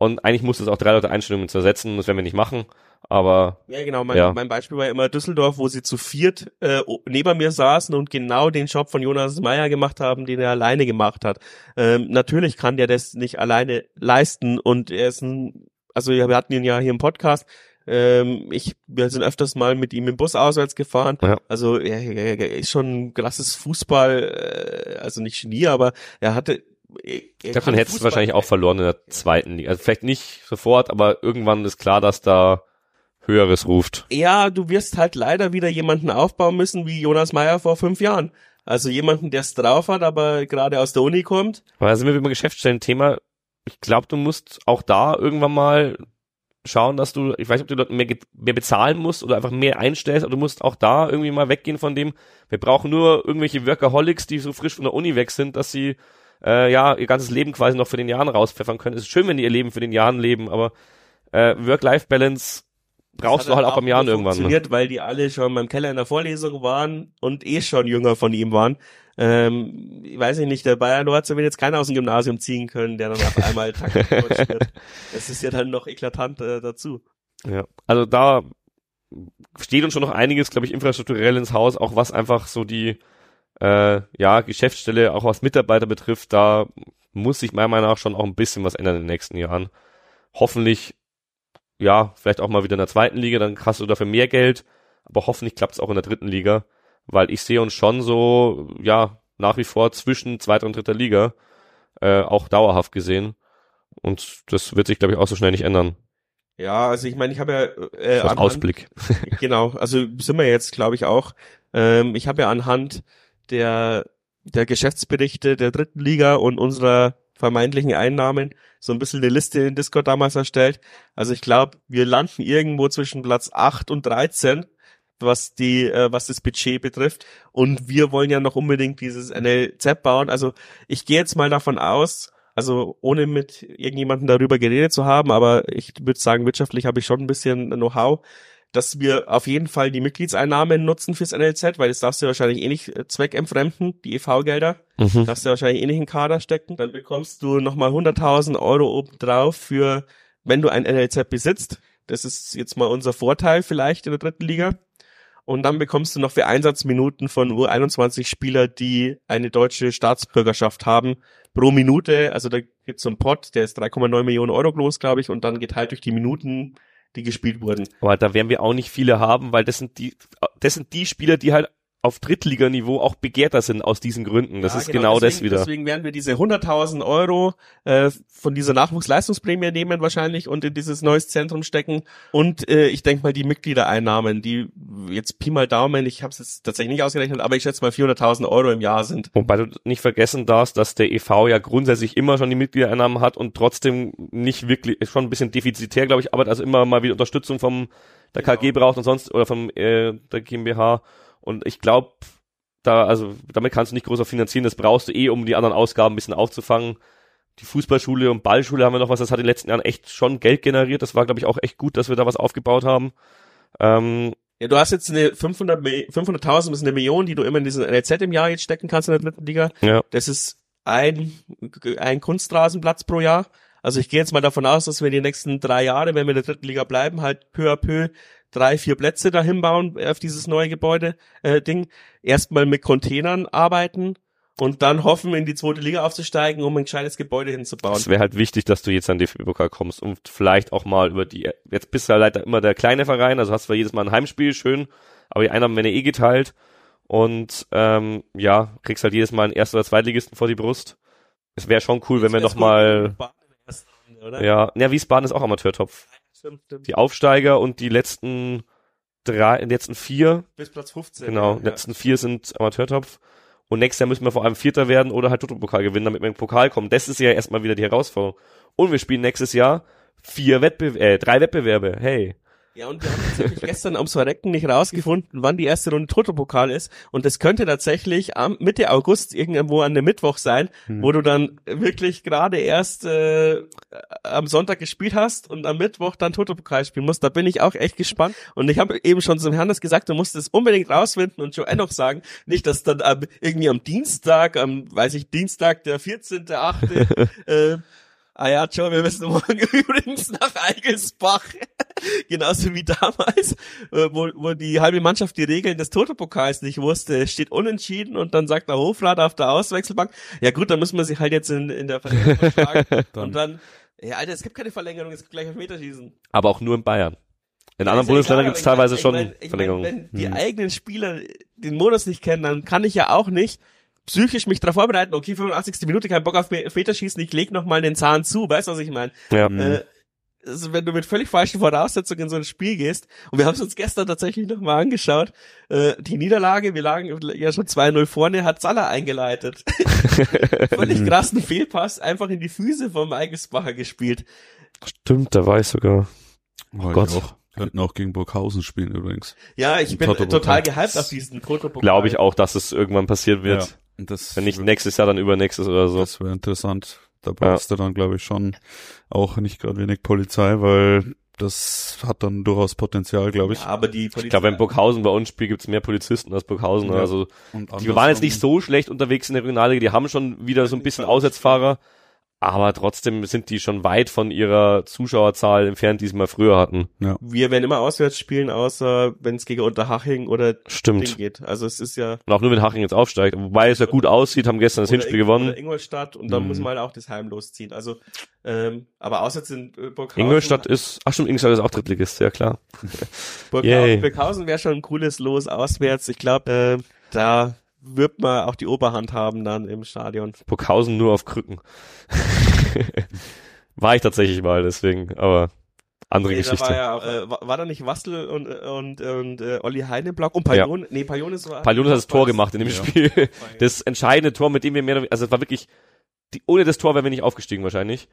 Speaker 3: Und eigentlich musste es auch drei Leute einstellen, um ihn zu ersetzen, das werden wir nicht machen. Aber
Speaker 1: ja, genau. Mein, ja. mein Beispiel war immer Düsseldorf, wo sie zu viert äh, neben mir saßen und genau den Job von Jonas Meyer gemacht haben, den er alleine gemacht hat. Ähm, natürlich kann der das nicht alleine leisten und er ist ein, also wir hatten ihn ja hier im Podcast. Ähm, ich, wir sind öfters mal mit ihm im Bus auswärts gefahren. Ja. Also er, er, er ist schon ein krasses Fußball, äh, also nicht Genie, aber er hatte
Speaker 3: ich glaube, man hätte es wahrscheinlich auch verloren in der zweiten Liga. Also vielleicht nicht sofort, aber irgendwann ist klar, dass da Höheres ruft.
Speaker 1: Ja, du wirst halt leider wieder jemanden aufbauen müssen wie Jonas Meyer vor fünf Jahren. Also jemanden, der es drauf hat, aber gerade aus der Uni kommt.
Speaker 3: Weil da sind wir über Geschäftsstellen-Thema. Ich glaube, du musst auch da irgendwann mal schauen, dass du, ich weiß nicht, ob du dort mehr, mehr bezahlen musst oder einfach mehr einstellst, aber du musst auch da irgendwie mal weggehen von dem, wir brauchen nur irgendwelche Workaholics, die so frisch von der Uni weg sind, dass sie äh, ja ihr ganzes Leben quasi noch für den Jahren rauspfeffern können. Es ist schön, wenn die ihr Leben für den Jahren leben, aber äh, Work-Life-Balance brauchst du halt auch beim Jahren irgendwann.
Speaker 1: Ne? Funktioniert, ne? weil die alle schon beim Keller in der Vorlesung waren und eh schon jünger von ihm waren. Ähm, ich weiß nicht, der Bayern Nord wird jetzt keiner aus dem Gymnasium ziehen können, der dann auf einmal Taktik wird. Das ist ja dann noch eklatant äh, dazu.
Speaker 3: Ja, also da steht uns schon noch einiges, glaube ich, infrastrukturell ins Haus, auch was einfach so die äh, ja Geschäftsstelle, auch was Mitarbeiter betrifft, da muss sich meiner Meinung nach schon auch ein bisschen was ändern in den nächsten Jahren. Hoffentlich ja, vielleicht auch mal wieder in der zweiten Liga, dann hast du dafür mehr Geld, aber hoffentlich klappt es auch in der dritten Liga, weil ich sehe uns schon so, ja, nach wie vor zwischen zweiter und dritter Liga, äh, auch dauerhaft gesehen. Und das wird sich, glaube ich, auch so schnell nicht ändern.
Speaker 1: Ja, also ich meine, ich habe ja
Speaker 3: äh, anhand, Ausblick.
Speaker 1: genau, also sind wir jetzt, glaube ich, auch. Ähm, ich habe ja anhand der der Geschäftsberichte der dritten Liga und unserer vermeintlichen Einnahmen so ein bisschen eine Liste in Discord damals erstellt. Also ich glaube, wir landen irgendwo zwischen Platz 8 und 13, was die, äh, was das Budget betrifft. Und wir wollen ja noch unbedingt dieses NLZ bauen. Also ich gehe jetzt mal davon aus, also ohne mit irgendjemandem darüber geredet zu haben, aber ich würde sagen, wirtschaftlich habe ich schon ein bisschen Know-how, dass wir auf jeden Fall die Mitgliedseinnahmen nutzen fürs NLZ, weil das darfst du wahrscheinlich eh nicht äh, zweckentfremden, die EV-Gelder. Mhm. Darfst du wahrscheinlich eh nicht in den Kader stecken. Dann bekommst du nochmal 100.000 Euro obendrauf für, wenn du ein NLZ besitzt. Das ist jetzt mal unser Vorteil vielleicht in der dritten Liga. Und dann bekommst du noch für Einsatzminuten von U21 Spieler, die eine deutsche Staatsbürgerschaft haben, pro Minute. Also da gibt's so einen Pot, der ist 3,9 Millionen Euro groß, glaube ich, und dann geteilt durch die Minuten die gespielt wurden.
Speaker 3: Aber da werden wir auch nicht viele haben, weil das sind die, das sind die Spieler, die halt auf Drittliganiveau auch begehrter sind aus diesen Gründen. Das
Speaker 1: Ja,
Speaker 3: ist genau, das
Speaker 1: deswegen,
Speaker 3: wieder.
Speaker 1: Deswegen werden wir diese 100.000 Euro äh, von dieser Nachwuchsleistungsprämie nehmen wahrscheinlich und in dieses neues Zentrum stecken. Und äh, ich denke mal die Mitgliedereinnahmen, die jetzt Pi mal Daumen, ich habe es jetzt tatsächlich nicht ausgerechnet, aber ich schätze mal 400.000 Euro im Jahr sind.
Speaker 3: Wobei du nicht vergessen darfst, dass der EV ja grundsätzlich immer schon die Mitgliedereinnahmen hat und trotzdem nicht wirklich, schon ein bisschen defizitär, glaube ich, arbeitet, also immer mal wieder Unterstützung vom der
Speaker 1: Genau.
Speaker 3: KG braucht und sonst oder vom äh, der GmbH. Und ich glaube, da, also damit kannst du nicht groß auf finanzieren, das brauchst du eh, um die anderen Ausgaben ein bisschen aufzufangen. Die Fußballschule und Ballschule haben wir noch was, das hat in den letzten Jahren echt schon Geld generiert. Das war, glaube ich, auch echt gut, dass wir da was aufgebaut haben. Ähm,
Speaker 1: Ja, du hast jetzt eine 500 Mi- 500.000 bis eine Million, die du immer in diesen NLZ im Jahr jetzt stecken kannst in der dritten Liga.
Speaker 3: ja.
Speaker 1: Das ist ein, ein Kunstrasenplatz pro Jahr. Also ich gehe jetzt mal davon aus, dass wir die nächsten drei Jahre, wenn wir in der dritten Liga bleiben, halt peu à peu drei, vier Plätze dahin bauen auf dieses neue Gebäude äh, Ding. Erstmal mit Containern arbeiten und dann hoffen, in die zweite Liga aufzusteigen, um ein gescheites Gebäude hinzubauen.
Speaker 3: Es wäre halt wichtig, dass du jetzt an den DFB-Pokal kommst und vielleicht auch mal über die, jetzt bist du ja leider immer der kleine Verein, also hast zwar jedes Mal ein Heimspiel, schön, aber die Einnahmen werden ja eh geteilt und ähm, ja, kriegst halt jedes Mal einen Erst- oder Zweitligisten vor die Brust. Es wäre schon cool, wenn wir noch mal,
Speaker 1: Oder?
Speaker 3: ja, ja, Wiesbaden ist auch Amateurtopf.
Speaker 1: Stimmt, stimmt.
Speaker 3: Die Aufsteiger und die letzten drei, die letzten vier,
Speaker 1: Bis Platz 15.
Speaker 3: genau,
Speaker 1: ja,
Speaker 3: die letzten vier sind Amateurtopf. Und nächstes Jahr müssen wir vor allem Vierter werden oder halt Toto-Pokal gewinnen, damit wir in den Pokal kommen. Das ist ja erstmal wieder die Herausforderung. Und wir spielen nächstes Jahr vier Wettbewerbe, äh, drei Wettbewerbe. Hey.
Speaker 1: Ja, und wir haben tatsächlich gestern ums Verrecken nicht rausgefunden, wann die erste Runde Toto-Pokal ist. Und das könnte tatsächlich am Mitte August irgendwo an dem Mittwoch sein,
Speaker 3: Hm.
Speaker 1: wo du dann wirklich gerade erst äh, am Sonntag gespielt hast und am Mittwoch dann Toto-Pokal spielen musst. Da bin ich auch echt gespannt. Und ich habe eben schon zum Hannes gesagt, du musst es unbedingt rausfinden und Joe noch sagen, nicht, dass dann am, irgendwie am Dienstag, am, weiß ich, Dienstag, der 14.8., äh, Ah ja, Joe, wir müssen morgen übrigens nach Eigelsbach. Genauso wie damals, äh, wo, wo die halbe Mannschaft die Regeln des Toto-Pokals nicht wusste. Es steht unentschieden und dann sagt der Hofrat auf der Auswechselbank, ja gut, dann müssen wir sich halt jetzt in, in der Verlängerung verschlagen.
Speaker 4: Dann-
Speaker 1: und dann, ja Alter, es gibt keine Verlängerung, es gibt gleich Elfmeterschießen.
Speaker 3: Aber auch nur in Bayern. In
Speaker 1: Ja,
Speaker 3: anderen Bundesländern gibt es
Speaker 1: aber ich
Speaker 3: teilweise
Speaker 1: mein-
Speaker 3: schon
Speaker 1: ich mein,
Speaker 3: Verlängerungen.
Speaker 1: Wenn die
Speaker 3: Hm.
Speaker 1: eigenen Spieler den Modus nicht kennen, dann kann ich ja auch nicht psychisch mich darauf vorbereiten, okay, 85. Minute, kein Bock auf Elfmeterschießen, ich leg noch mal den Zahn zu, weißt du, was ich meine?
Speaker 3: Ja.
Speaker 1: Äh, also wenn du mit völlig falschen Voraussetzungen in so ein Spiel gehst, und wir haben es uns gestern tatsächlich nochmal angeschaut, äh, die Niederlage, wir lagen ja schon 2-0 vorne, hat Salah eingeleitet. völlig krassen Fehlpass, einfach in die Füße vom Eigelsbacher gespielt.
Speaker 3: Stimmt, da war ich sogar.
Speaker 4: Oh
Speaker 3: Gott.
Speaker 4: Auch. Könnten auch gegen Burghausen spielen übrigens.
Speaker 1: Ja, ich bin
Speaker 4: Toto-Pokal.
Speaker 1: total gehypt auf diesen Toto-Pokal.
Speaker 3: Glaube ich auch, dass es irgendwann passieren wird.
Speaker 4: Ja.
Speaker 3: Wenn nicht nächstes Jahr, dann übernächstes oder so.
Speaker 4: das wäre interessant. Da
Speaker 3: Ja.
Speaker 4: brauchst du dann, glaube ich, schon auch nicht gerade wenig Polizei, weil das hat dann durchaus Potenzial, glaube ich.
Speaker 1: Ja, aber die Polizei.
Speaker 3: Ich glaube, wenn Burghausen bei uns spielt, gibt's mehr Polizisten als Burghausen.
Speaker 4: Ja.
Speaker 3: Also
Speaker 4: Und
Speaker 3: die waren jetzt nicht so schlecht unterwegs in der Regionalliga. Die haben schon wieder so ein bisschen Auswärtsfahrer. Aber trotzdem sind die schon weit von ihrer Zuschauerzahl entfernt, die sie mal früher hatten.
Speaker 1: wir werden immer auswärts spielen, außer wenn es gegen Unterhaching oder Ding
Speaker 3: Stimmt.
Speaker 1: geht. Also es ist ja
Speaker 3: Und auch nur, wenn Haching jetzt aufsteigt. Wobei es ja gut aussieht, haben gestern das Hinspiel
Speaker 1: Ing-
Speaker 3: gewonnen.
Speaker 1: Oder Ingolstadt und dann
Speaker 4: Mhm.
Speaker 1: muss man halt auch das Heim losziehen. Also, ähm, aber auswärts in äh, Burghausen.
Speaker 3: Ingolstadt ist, ach stimmt, Ingolstadt ist auch Drittligist, ja klar.
Speaker 1: Burghausen. Burghausen wäre schon ein cooles Los auswärts. Ich glaube, äh, da wird man auch die Oberhand haben dann im Stadion.
Speaker 3: Burghausen nur auf Krücken. war ich tatsächlich mal, deswegen, aber andere
Speaker 1: Nee, da
Speaker 3: Geschichte.
Speaker 1: war, ja auch, äh, war, war da nicht Wastel und, und, und äh, Olli Heidenblock und Palion? Nee, Palionis war...
Speaker 3: Palionis hat das Tor gemacht in dem
Speaker 4: Ja.
Speaker 3: Spiel. Das entscheidende Tor, mit dem wir mehr, oder- also es war wirklich, die, ohne das Tor wären wir nicht aufgestiegen wahrscheinlich.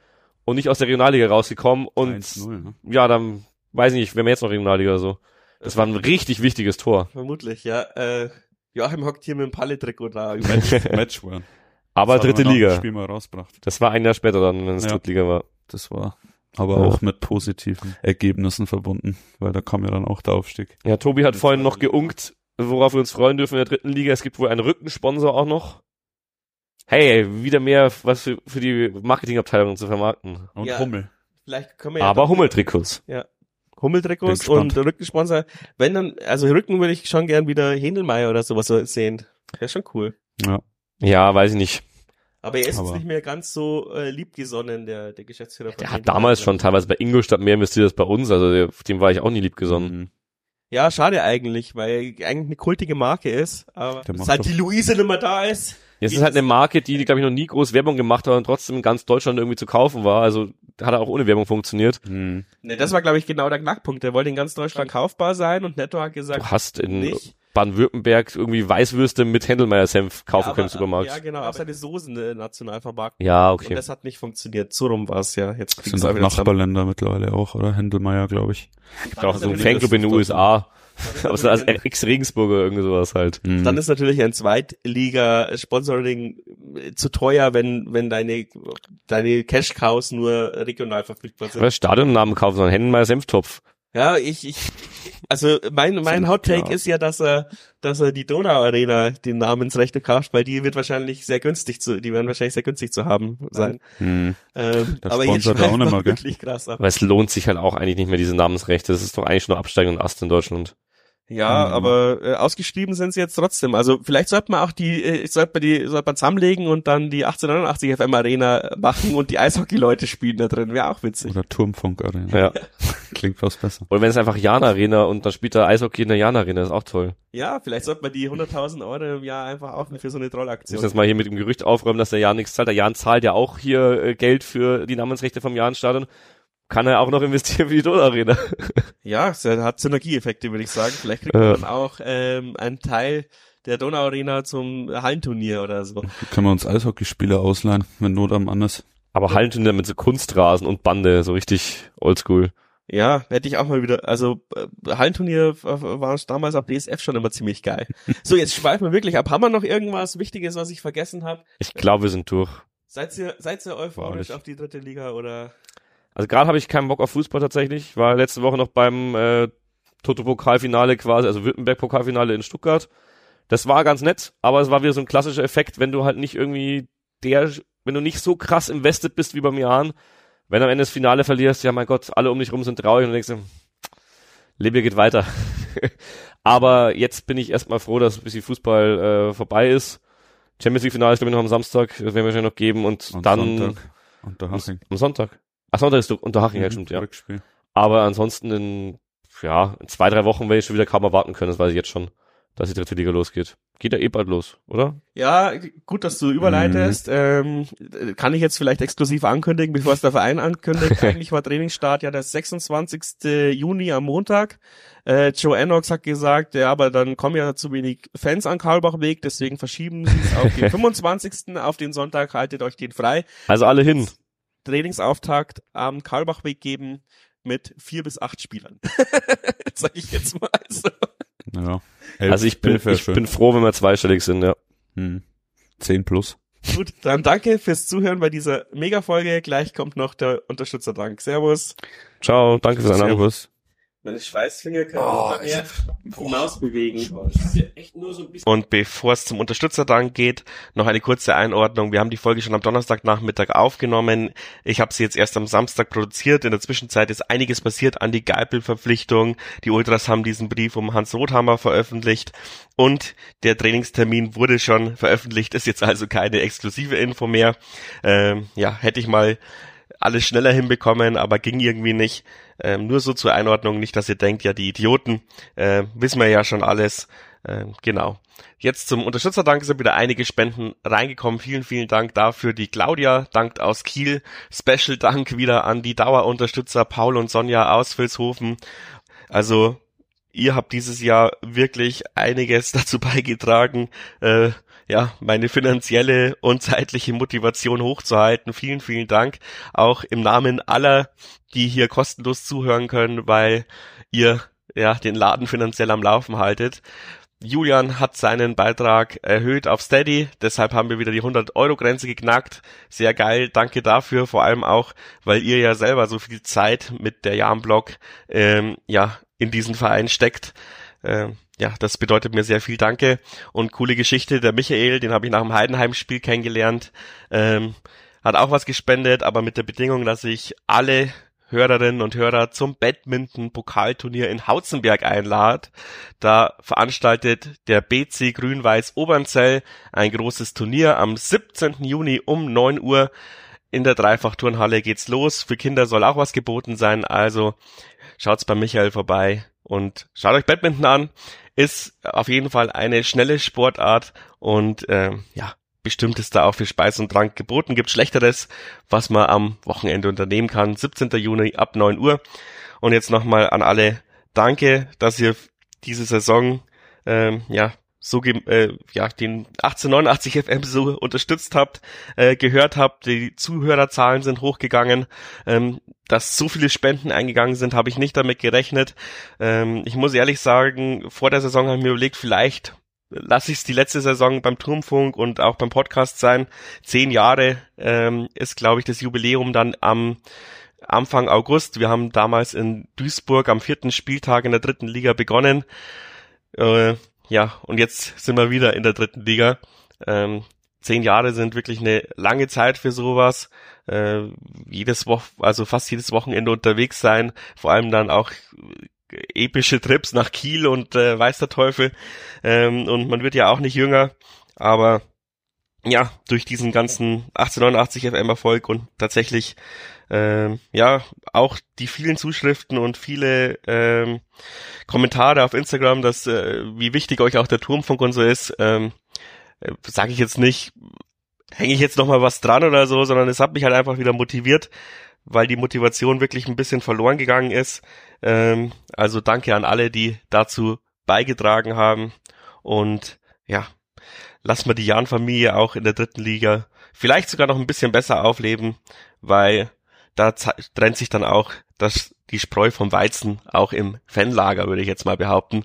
Speaker 3: Und nicht aus der Regionalliga rausgekommen und
Speaker 4: 1-0, ne?
Speaker 3: ja, dann, weiß ich nicht, wären wir jetzt noch Regionalliga oder so. Das war ein richtig wichtiges Tor.
Speaker 1: Vermutlich, ja. Äh, Joachim hockt hier mit dem Palle-Trikot da.
Speaker 4: Match, Matchwin.
Speaker 3: Aber
Speaker 4: Das hat
Speaker 3: dritte Liga.
Speaker 4: Spiel mal rausgebracht.
Speaker 3: Das war ein Jahr später dann, wenn es
Speaker 4: Ja.
Speaker 3: Drittliga war.
Speaker 4: Das war aber
Speaker 3: Ja.
Speaker 4: auch mit positiven Ergebnissen verbunden, weil da kam ja dann auch der Aufstieg.
Speaker 3: Ja, Tobi hat
Speaker 1: Das
Speaker 3: vorhin
Speaker 1: war
Speaker 3: noch geunkt, worauf wir uns freuen dürfen in der dritten Liga. Es gibt wohl einen Rückensponsor auch noch. Hey, wieder mehr was für, für die Marketingabteilung zu vermarkten.
Speaker 4: Und
Speaker 1: Ja.
Speaker 4: Hummel.
Speaker 1: Vielleicht können wir ja
Speaker 3: Aber Hummeltrikots.
Speaker 4: Bin
Speaker 1: Hummeltrikots und Rückensponsor. Wenn dann, also Rücken würde ich schon gern wieder Händelmeier oder sowas so sehen. Wäre schon cool.
Speaker 4: Ja.
Speaker 3: Ja, weiß ich nicht.
Speaker 1: Aber er ist jetzt
Speaker 4: Aber-
Speaker 1: nicht mehr ganz so äh, liebgesonnen, der, der Geschäftsführer.
Speaker 3: Der hat damals schon teilweise bei Ingolstadt mehr investiert als bei uns, also der, dem war ich auch nie lieb gesonnen.
Speaker 4: Mhm.
Speaker 1: Ja, schade eigentlich, weil eigentlich eine kultige Marke ist, aber seit die Luise nicht mehr da ist.
Speaker 3: Es ist halt eine Marke, die, glaube ich, noch nie groß Werbung gemacht hat und trotzdem in ganz Deutschland irgendwie zu kaufen war. Also hat er auch ohne Werbung funktioniert.
Speaker 4: Hm.
Speaker 1: Ne, das war, glaube ich, genau der Knackpunkt. Der wollte in ganz Deutschland kaufbar sein und Netto hat gesagt,
Speaker 3: Du hast in
Speaker 1: nicht.
Speaker 3: Baden-Württemberg irgendwie Weißwürste mit Händelmeier-Senf kaufen
Speaker 1: Ja,
Speaker 3: können im Supermarkt.
Speaker 1: Ja, genau, auch seine Soßen äh, national vermarkten.
Speaker 3: Ja,
Speaker 1: Und
Speaker 3: okay.
Speaker 1: das hat nicht funktioniert. So rum war es ja. Jetzt kriegst
Speaker 4: Sind auch
Speaker 1: auch wieder zusammen.
Speaker 4: Nachbarländer mittlerweile auch, oder? Händelmeier, glaube ich.
Speaker 3: Gibt auch so einen Fanclub in den
Speaker 4: das
Speaker 3: USA. Aber so als Ex-Regensburger irgendwie sowas halt.
Speaker 4: Hm.
Speaker 1: Dann ist natürlich ein Zweitliga-Sponsoring äh, zu teuer, wenn, wenn deine, deine Cash-Cows nur regional verfügbar sind.
Speaker 3: Aber Stadionnamen kaufen, sondern Händelmeier-Senftopf.
Speaker 1: Ja, ich, ich, also mein, mein Hot Take ist ja, dass er, dass er die Donau Arena den Namensrechte kauft, weil die wird wahrscheinlich sehr günstig zu, die werden wahrscheinlich sehr günstig zu haben sein.
Speaker 4: Hm.
Speaker 1: Ähm,
Speaker 4: Das
Speaker 1: aber jetzt
Speaker 4: sponsert er auch nicht gell?
Speaker 1: wirklich krass ab.
Speaker 3: Aber es lohnt sich halt auch eigentlich nicht mehr, diese Namensrechte. Das ist doch eigentlich nur Absteigen und Ast in Deutschland.
Speaker 1: Ja,
Speaker 4: Mhm.
Speaker 1: aber äh, ausgeschrieben sind sie jetzt trotzdem. Also vielleicht sollte man auch die, äh, sollte man die, sollte man zusammenlegen und dann die 1889 FM Arena machen und die Eishockey-Leute spielen da drin. Wäre auch witzig.
Speaker 4: Oder Turmfunk Arena.
Speaker 3: Ja.
Speaker 4: Klingt was besser.
Speaker 3: Oder wenn es einfach Jan Arena und dann spielt er Eishockey in der Jan Arena, ist auch toll.
Speaker 1: Ja, vielleicht sollte man die 100.000 Euro im Jahr einfach aufnehmen für so eine
Speaker 3: Ich muss
Speaker 1: Trollaktion.
Speaker 3: jetzt mal hier mit dem Gerücht aufräumen, dass der Jan nichts zahlt. Der Jan zahlt ja auch hier äh, Geld für die Namensrechte vom Jan-Stadion. Kann er auch noch investieren für die Donau Arena.
Speaker 1: Ja, es hat Synergieeffekte, würde ich sagen. Vielleicht kriegt
Speaker 3: Ja.
Speaker 1: man dann auch ähm, einen Teil der Donau Arena zum Hallenturnier oder so.
Speaker 4: Können wir uns Eishockeyspieler ausleihen, wenn Not am Mann ist.
Speaker 3: Aber Hallenturnier mit so Kunstrasen und Bande, so richtig oldschool.
Speaker 1: Ja, hätte ich auch mal wieder. Also äh, Hallenturnier äh, war damals auf DSF schon immer ziemlich geil. So, jetzt schweifen wir wirklich ab. Haben wir noch irgendwas Wichtiges, was ich vergessen habe?
Speaker 3: Ich glaube, wir sind durch.
Speaker 1: Seid ihr, seid ihr euphorisch auf die dritte Liga oder?
Speaker 3: Also gerade habe ich keinen Bock auf Fußball tatsächlich. Ich war letzte Woche noch beim äh, Toto-Pokalfinale quasi, also Württemberg-Pokalfinale in Stuttgart. Das war ganz nett, aber es war wieder so ein klassischer Effekt, wenn du halt nicht irgendwie der, wenn du nicht so krass invested bist wie beim Jahren, wenn am Ende das Finale verlierst, ja mein Gott, alle um dich rum sind traurig und denkst, dir, Leben geht weiter. aber jetzt bin ich erstmal froh, dass ein bisschen Fußball äh, vorbei ist. Champions League Finale ist glaube ich noch am Samstag, das werden wir wahrscheinlich noch geben und
Speaker 4: Und
Speaker 3: dann
Speaker 4: Sonntag. Und
Speaker 3: am Sonntag. Ach, Sonntag ist Unterhaching, ja,
Speaker 4: Mhm,
Speaker 3: stimmt, ja.
Speaker 4: Rückspiel.
Speaker 3: Aber ansonsten in, ja, in zwei, drei Wochen werde ich schon wieder kaum erwarten können, das weiß ich jetzt schon, dass die dritte Liga losgeht. Geht ja eh bald los, oder?
Speaker 1: Ja, gut, dass du überleitest. Ähm, kann ich jetzt vielleicht exklusiv ankündigen, bevor es der Verein ankündigt. Eigentlich war Trainingsstart ja der 26. Juni am Montag. Äh, Joe Enox hat gesagt, ja, aber dann kommen ja zu wenig Fans an Karlbachweg, deswegen verschieben sie es auf den 25. auf den Sonntag, haltet euch den frei.
Speaker 3: Also alle hin.
Speaker 1: Trainingsauftakt am Karlbachweg geben mit vier bis acht Spielern. Sag ich jetzt mal so.
Speaker 4: Ja. Elf,
Speaker 3: Also ich bin, ich
Speaker 4: schön.
Speaker 3: bin froh, wenn wir zweistellig sind, ja.
Speaker 4: Hm. Zehn plus.
Speaker 1: Gut, dann danke fürs Zuhören bei dieser Mega-Folge. Gleich kommt noch der Unterstützerdank. Servus.
Speaker 3: Ciao, danke fürs Einladen.
Speaker 4: Servus.
Speaker 1: Meine Schweißfinger können
Speaker 3: Oh,
Speaker 1: nicht mehr die Maus bewegen. Und bevor es zum Unterstützerdank geht, noch eine kurze Einordnung. Wir haben die Folge schon am Donnerstagnachmittag aufgenommen. Ich habe sie jetzt erst am Samstag produziert. In der Zwischenzeit ist einiges passiert an die Geipel-Verpflichtung. Die Ultras haben diesen Brief um Hans Rothammer veröffentlicht und der Trainingstermin wurde schon veröffentlicht. Ist jetzt also keine exklusive Info mehr. Ähm, ja, hätte ich mal alles schneller hinbekommen, aber ging irgendwie nicht. Ähm, nur so zur Einordnung, nicht, dass ihr denkt, ja, die Idioten, äh, wissen wir ja schon alles. Ähm, genau. Jetzt zum Unterstützerdank sind wieder einige Spenden reingekommen. Vielen, vielen Dank dafür. Die Claudia dankt aus Kiel. Special Dank wieder an die Dauerunterstützer Paul und Sonja aus Vilshofen. Also, ihr habt dieses Jahr wirklich einiges dazu beigetragen, äh, ja, meine finanzielle und zeitliche Motivation hochzuhalten. Vielen, vielen Dank. Auch im Namen aller, die hier kostenlos zuhören können, weil ihr ja den Laden finanziell am Laufen haltet. Julian hat seinen Beitrag erhöht auf Steady, deshalb haben wir wieder die 100 Euro Grenze geknackt. Sehr geil, danke dafür, vor allem auch, weil ihr ja selber so viel Zeit mit der Jahn-Blog ähm, ja in diesen Verein steckt. Ähm, ja, das bedeutet mir sehr viel Danke und coole Geschichte. Der Michael, den habe ich nach dem Heidenheim-Spiel kennengelernt, ähm, hat auch was gespendet, aber mit der Bedingung, dass ich alle Hörerinnen und Hörer zum Badminton-Pokalturnier in Hautzenberg einlad. Da veranstaltet der BC Grün-Weiß Obernzell ein großes Turnier am 17. Juni um 9 Uhr. In der Dreifachturnhalle geht's los. Für Kinder soll auch was geboten sein, also schaut's bei Michael vorbei und schaut euch Badminton an. Ist auf jeden Fall eine schnelle Sportart und äh, ja, bestimmt ist da auch für Speis und Trank geboten. Gibt Schlechteres, was man am Wochenende unternehmen kann. 17. Juni ab 9 Uhr. Und jetzt nochmal an alle Danke, dass ihr diese Saison ähm, ja so äh, ja den 1889 FM so unterstützt habt, äh, gehört habt, die Zuhörerzahlen sind hochgegangen, ähm, dass so viele Spenden eingegangen sind, habe ich nicht damit gerechnet. Ähm, ich muss ehrlich sagen, vor der Saison habe ich mir überlegt, vielleicht lasse ich es die letzte Saison beim Turmfunk und auch beim Podcast sein. Zehn Jahre ähm, ist, glaube ich, das Jubiläum dann am Anfang August. Wir haben damals in Duisburg am vierten Spieltag in der dritten Liga begonnen. Äh, ja, und jetzt sind wir wieder in der dritten Liga. Ähm, zehn Jahre sind wirklich eine lange Zeit für sowas. Äh, jedes Woch, also fast jedes Wochenende unterwegs sein, vor allem dann auch epische Trips nach Kiel und äh, weiß der Teufel. Ähm, und man wird ja auch nicht jünger, aber ja, durch diesen ganzen 1889 FM Erfolg und tatsächlich ähm, ja auch die vielen Zuschriften und viele ähm, Kommentare auf Instagram, dass äh, wie wichtig euch auch der Turmfunk und so ist, ähm, äh, sage ich jetzt nicht, hänge ich jetzt noch mal was dran oder so, sondern es hat mich halt einfach wieder motiviert, weil die Motivation wirklich ein bisschen verloren gegangen ist. Ähm, also danke an alle, die dazu beigetragen haben und ja, lassen wir die Jan-Familie auch in der dritten Liga vielleicht sogar noch ein bisschen besser aufleben, weil da trennt sich dann auch das, die Spreu vom Weizen, auch im Fanlager, würde ich jetzt mal behaupten.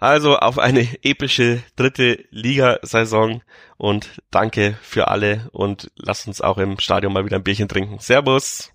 Speaker 1: Also auf eine epische dritte Liga-Saison und danke für alle und lasst uns auch im Stadion mal wieder ein Bierchen trinken. Servus!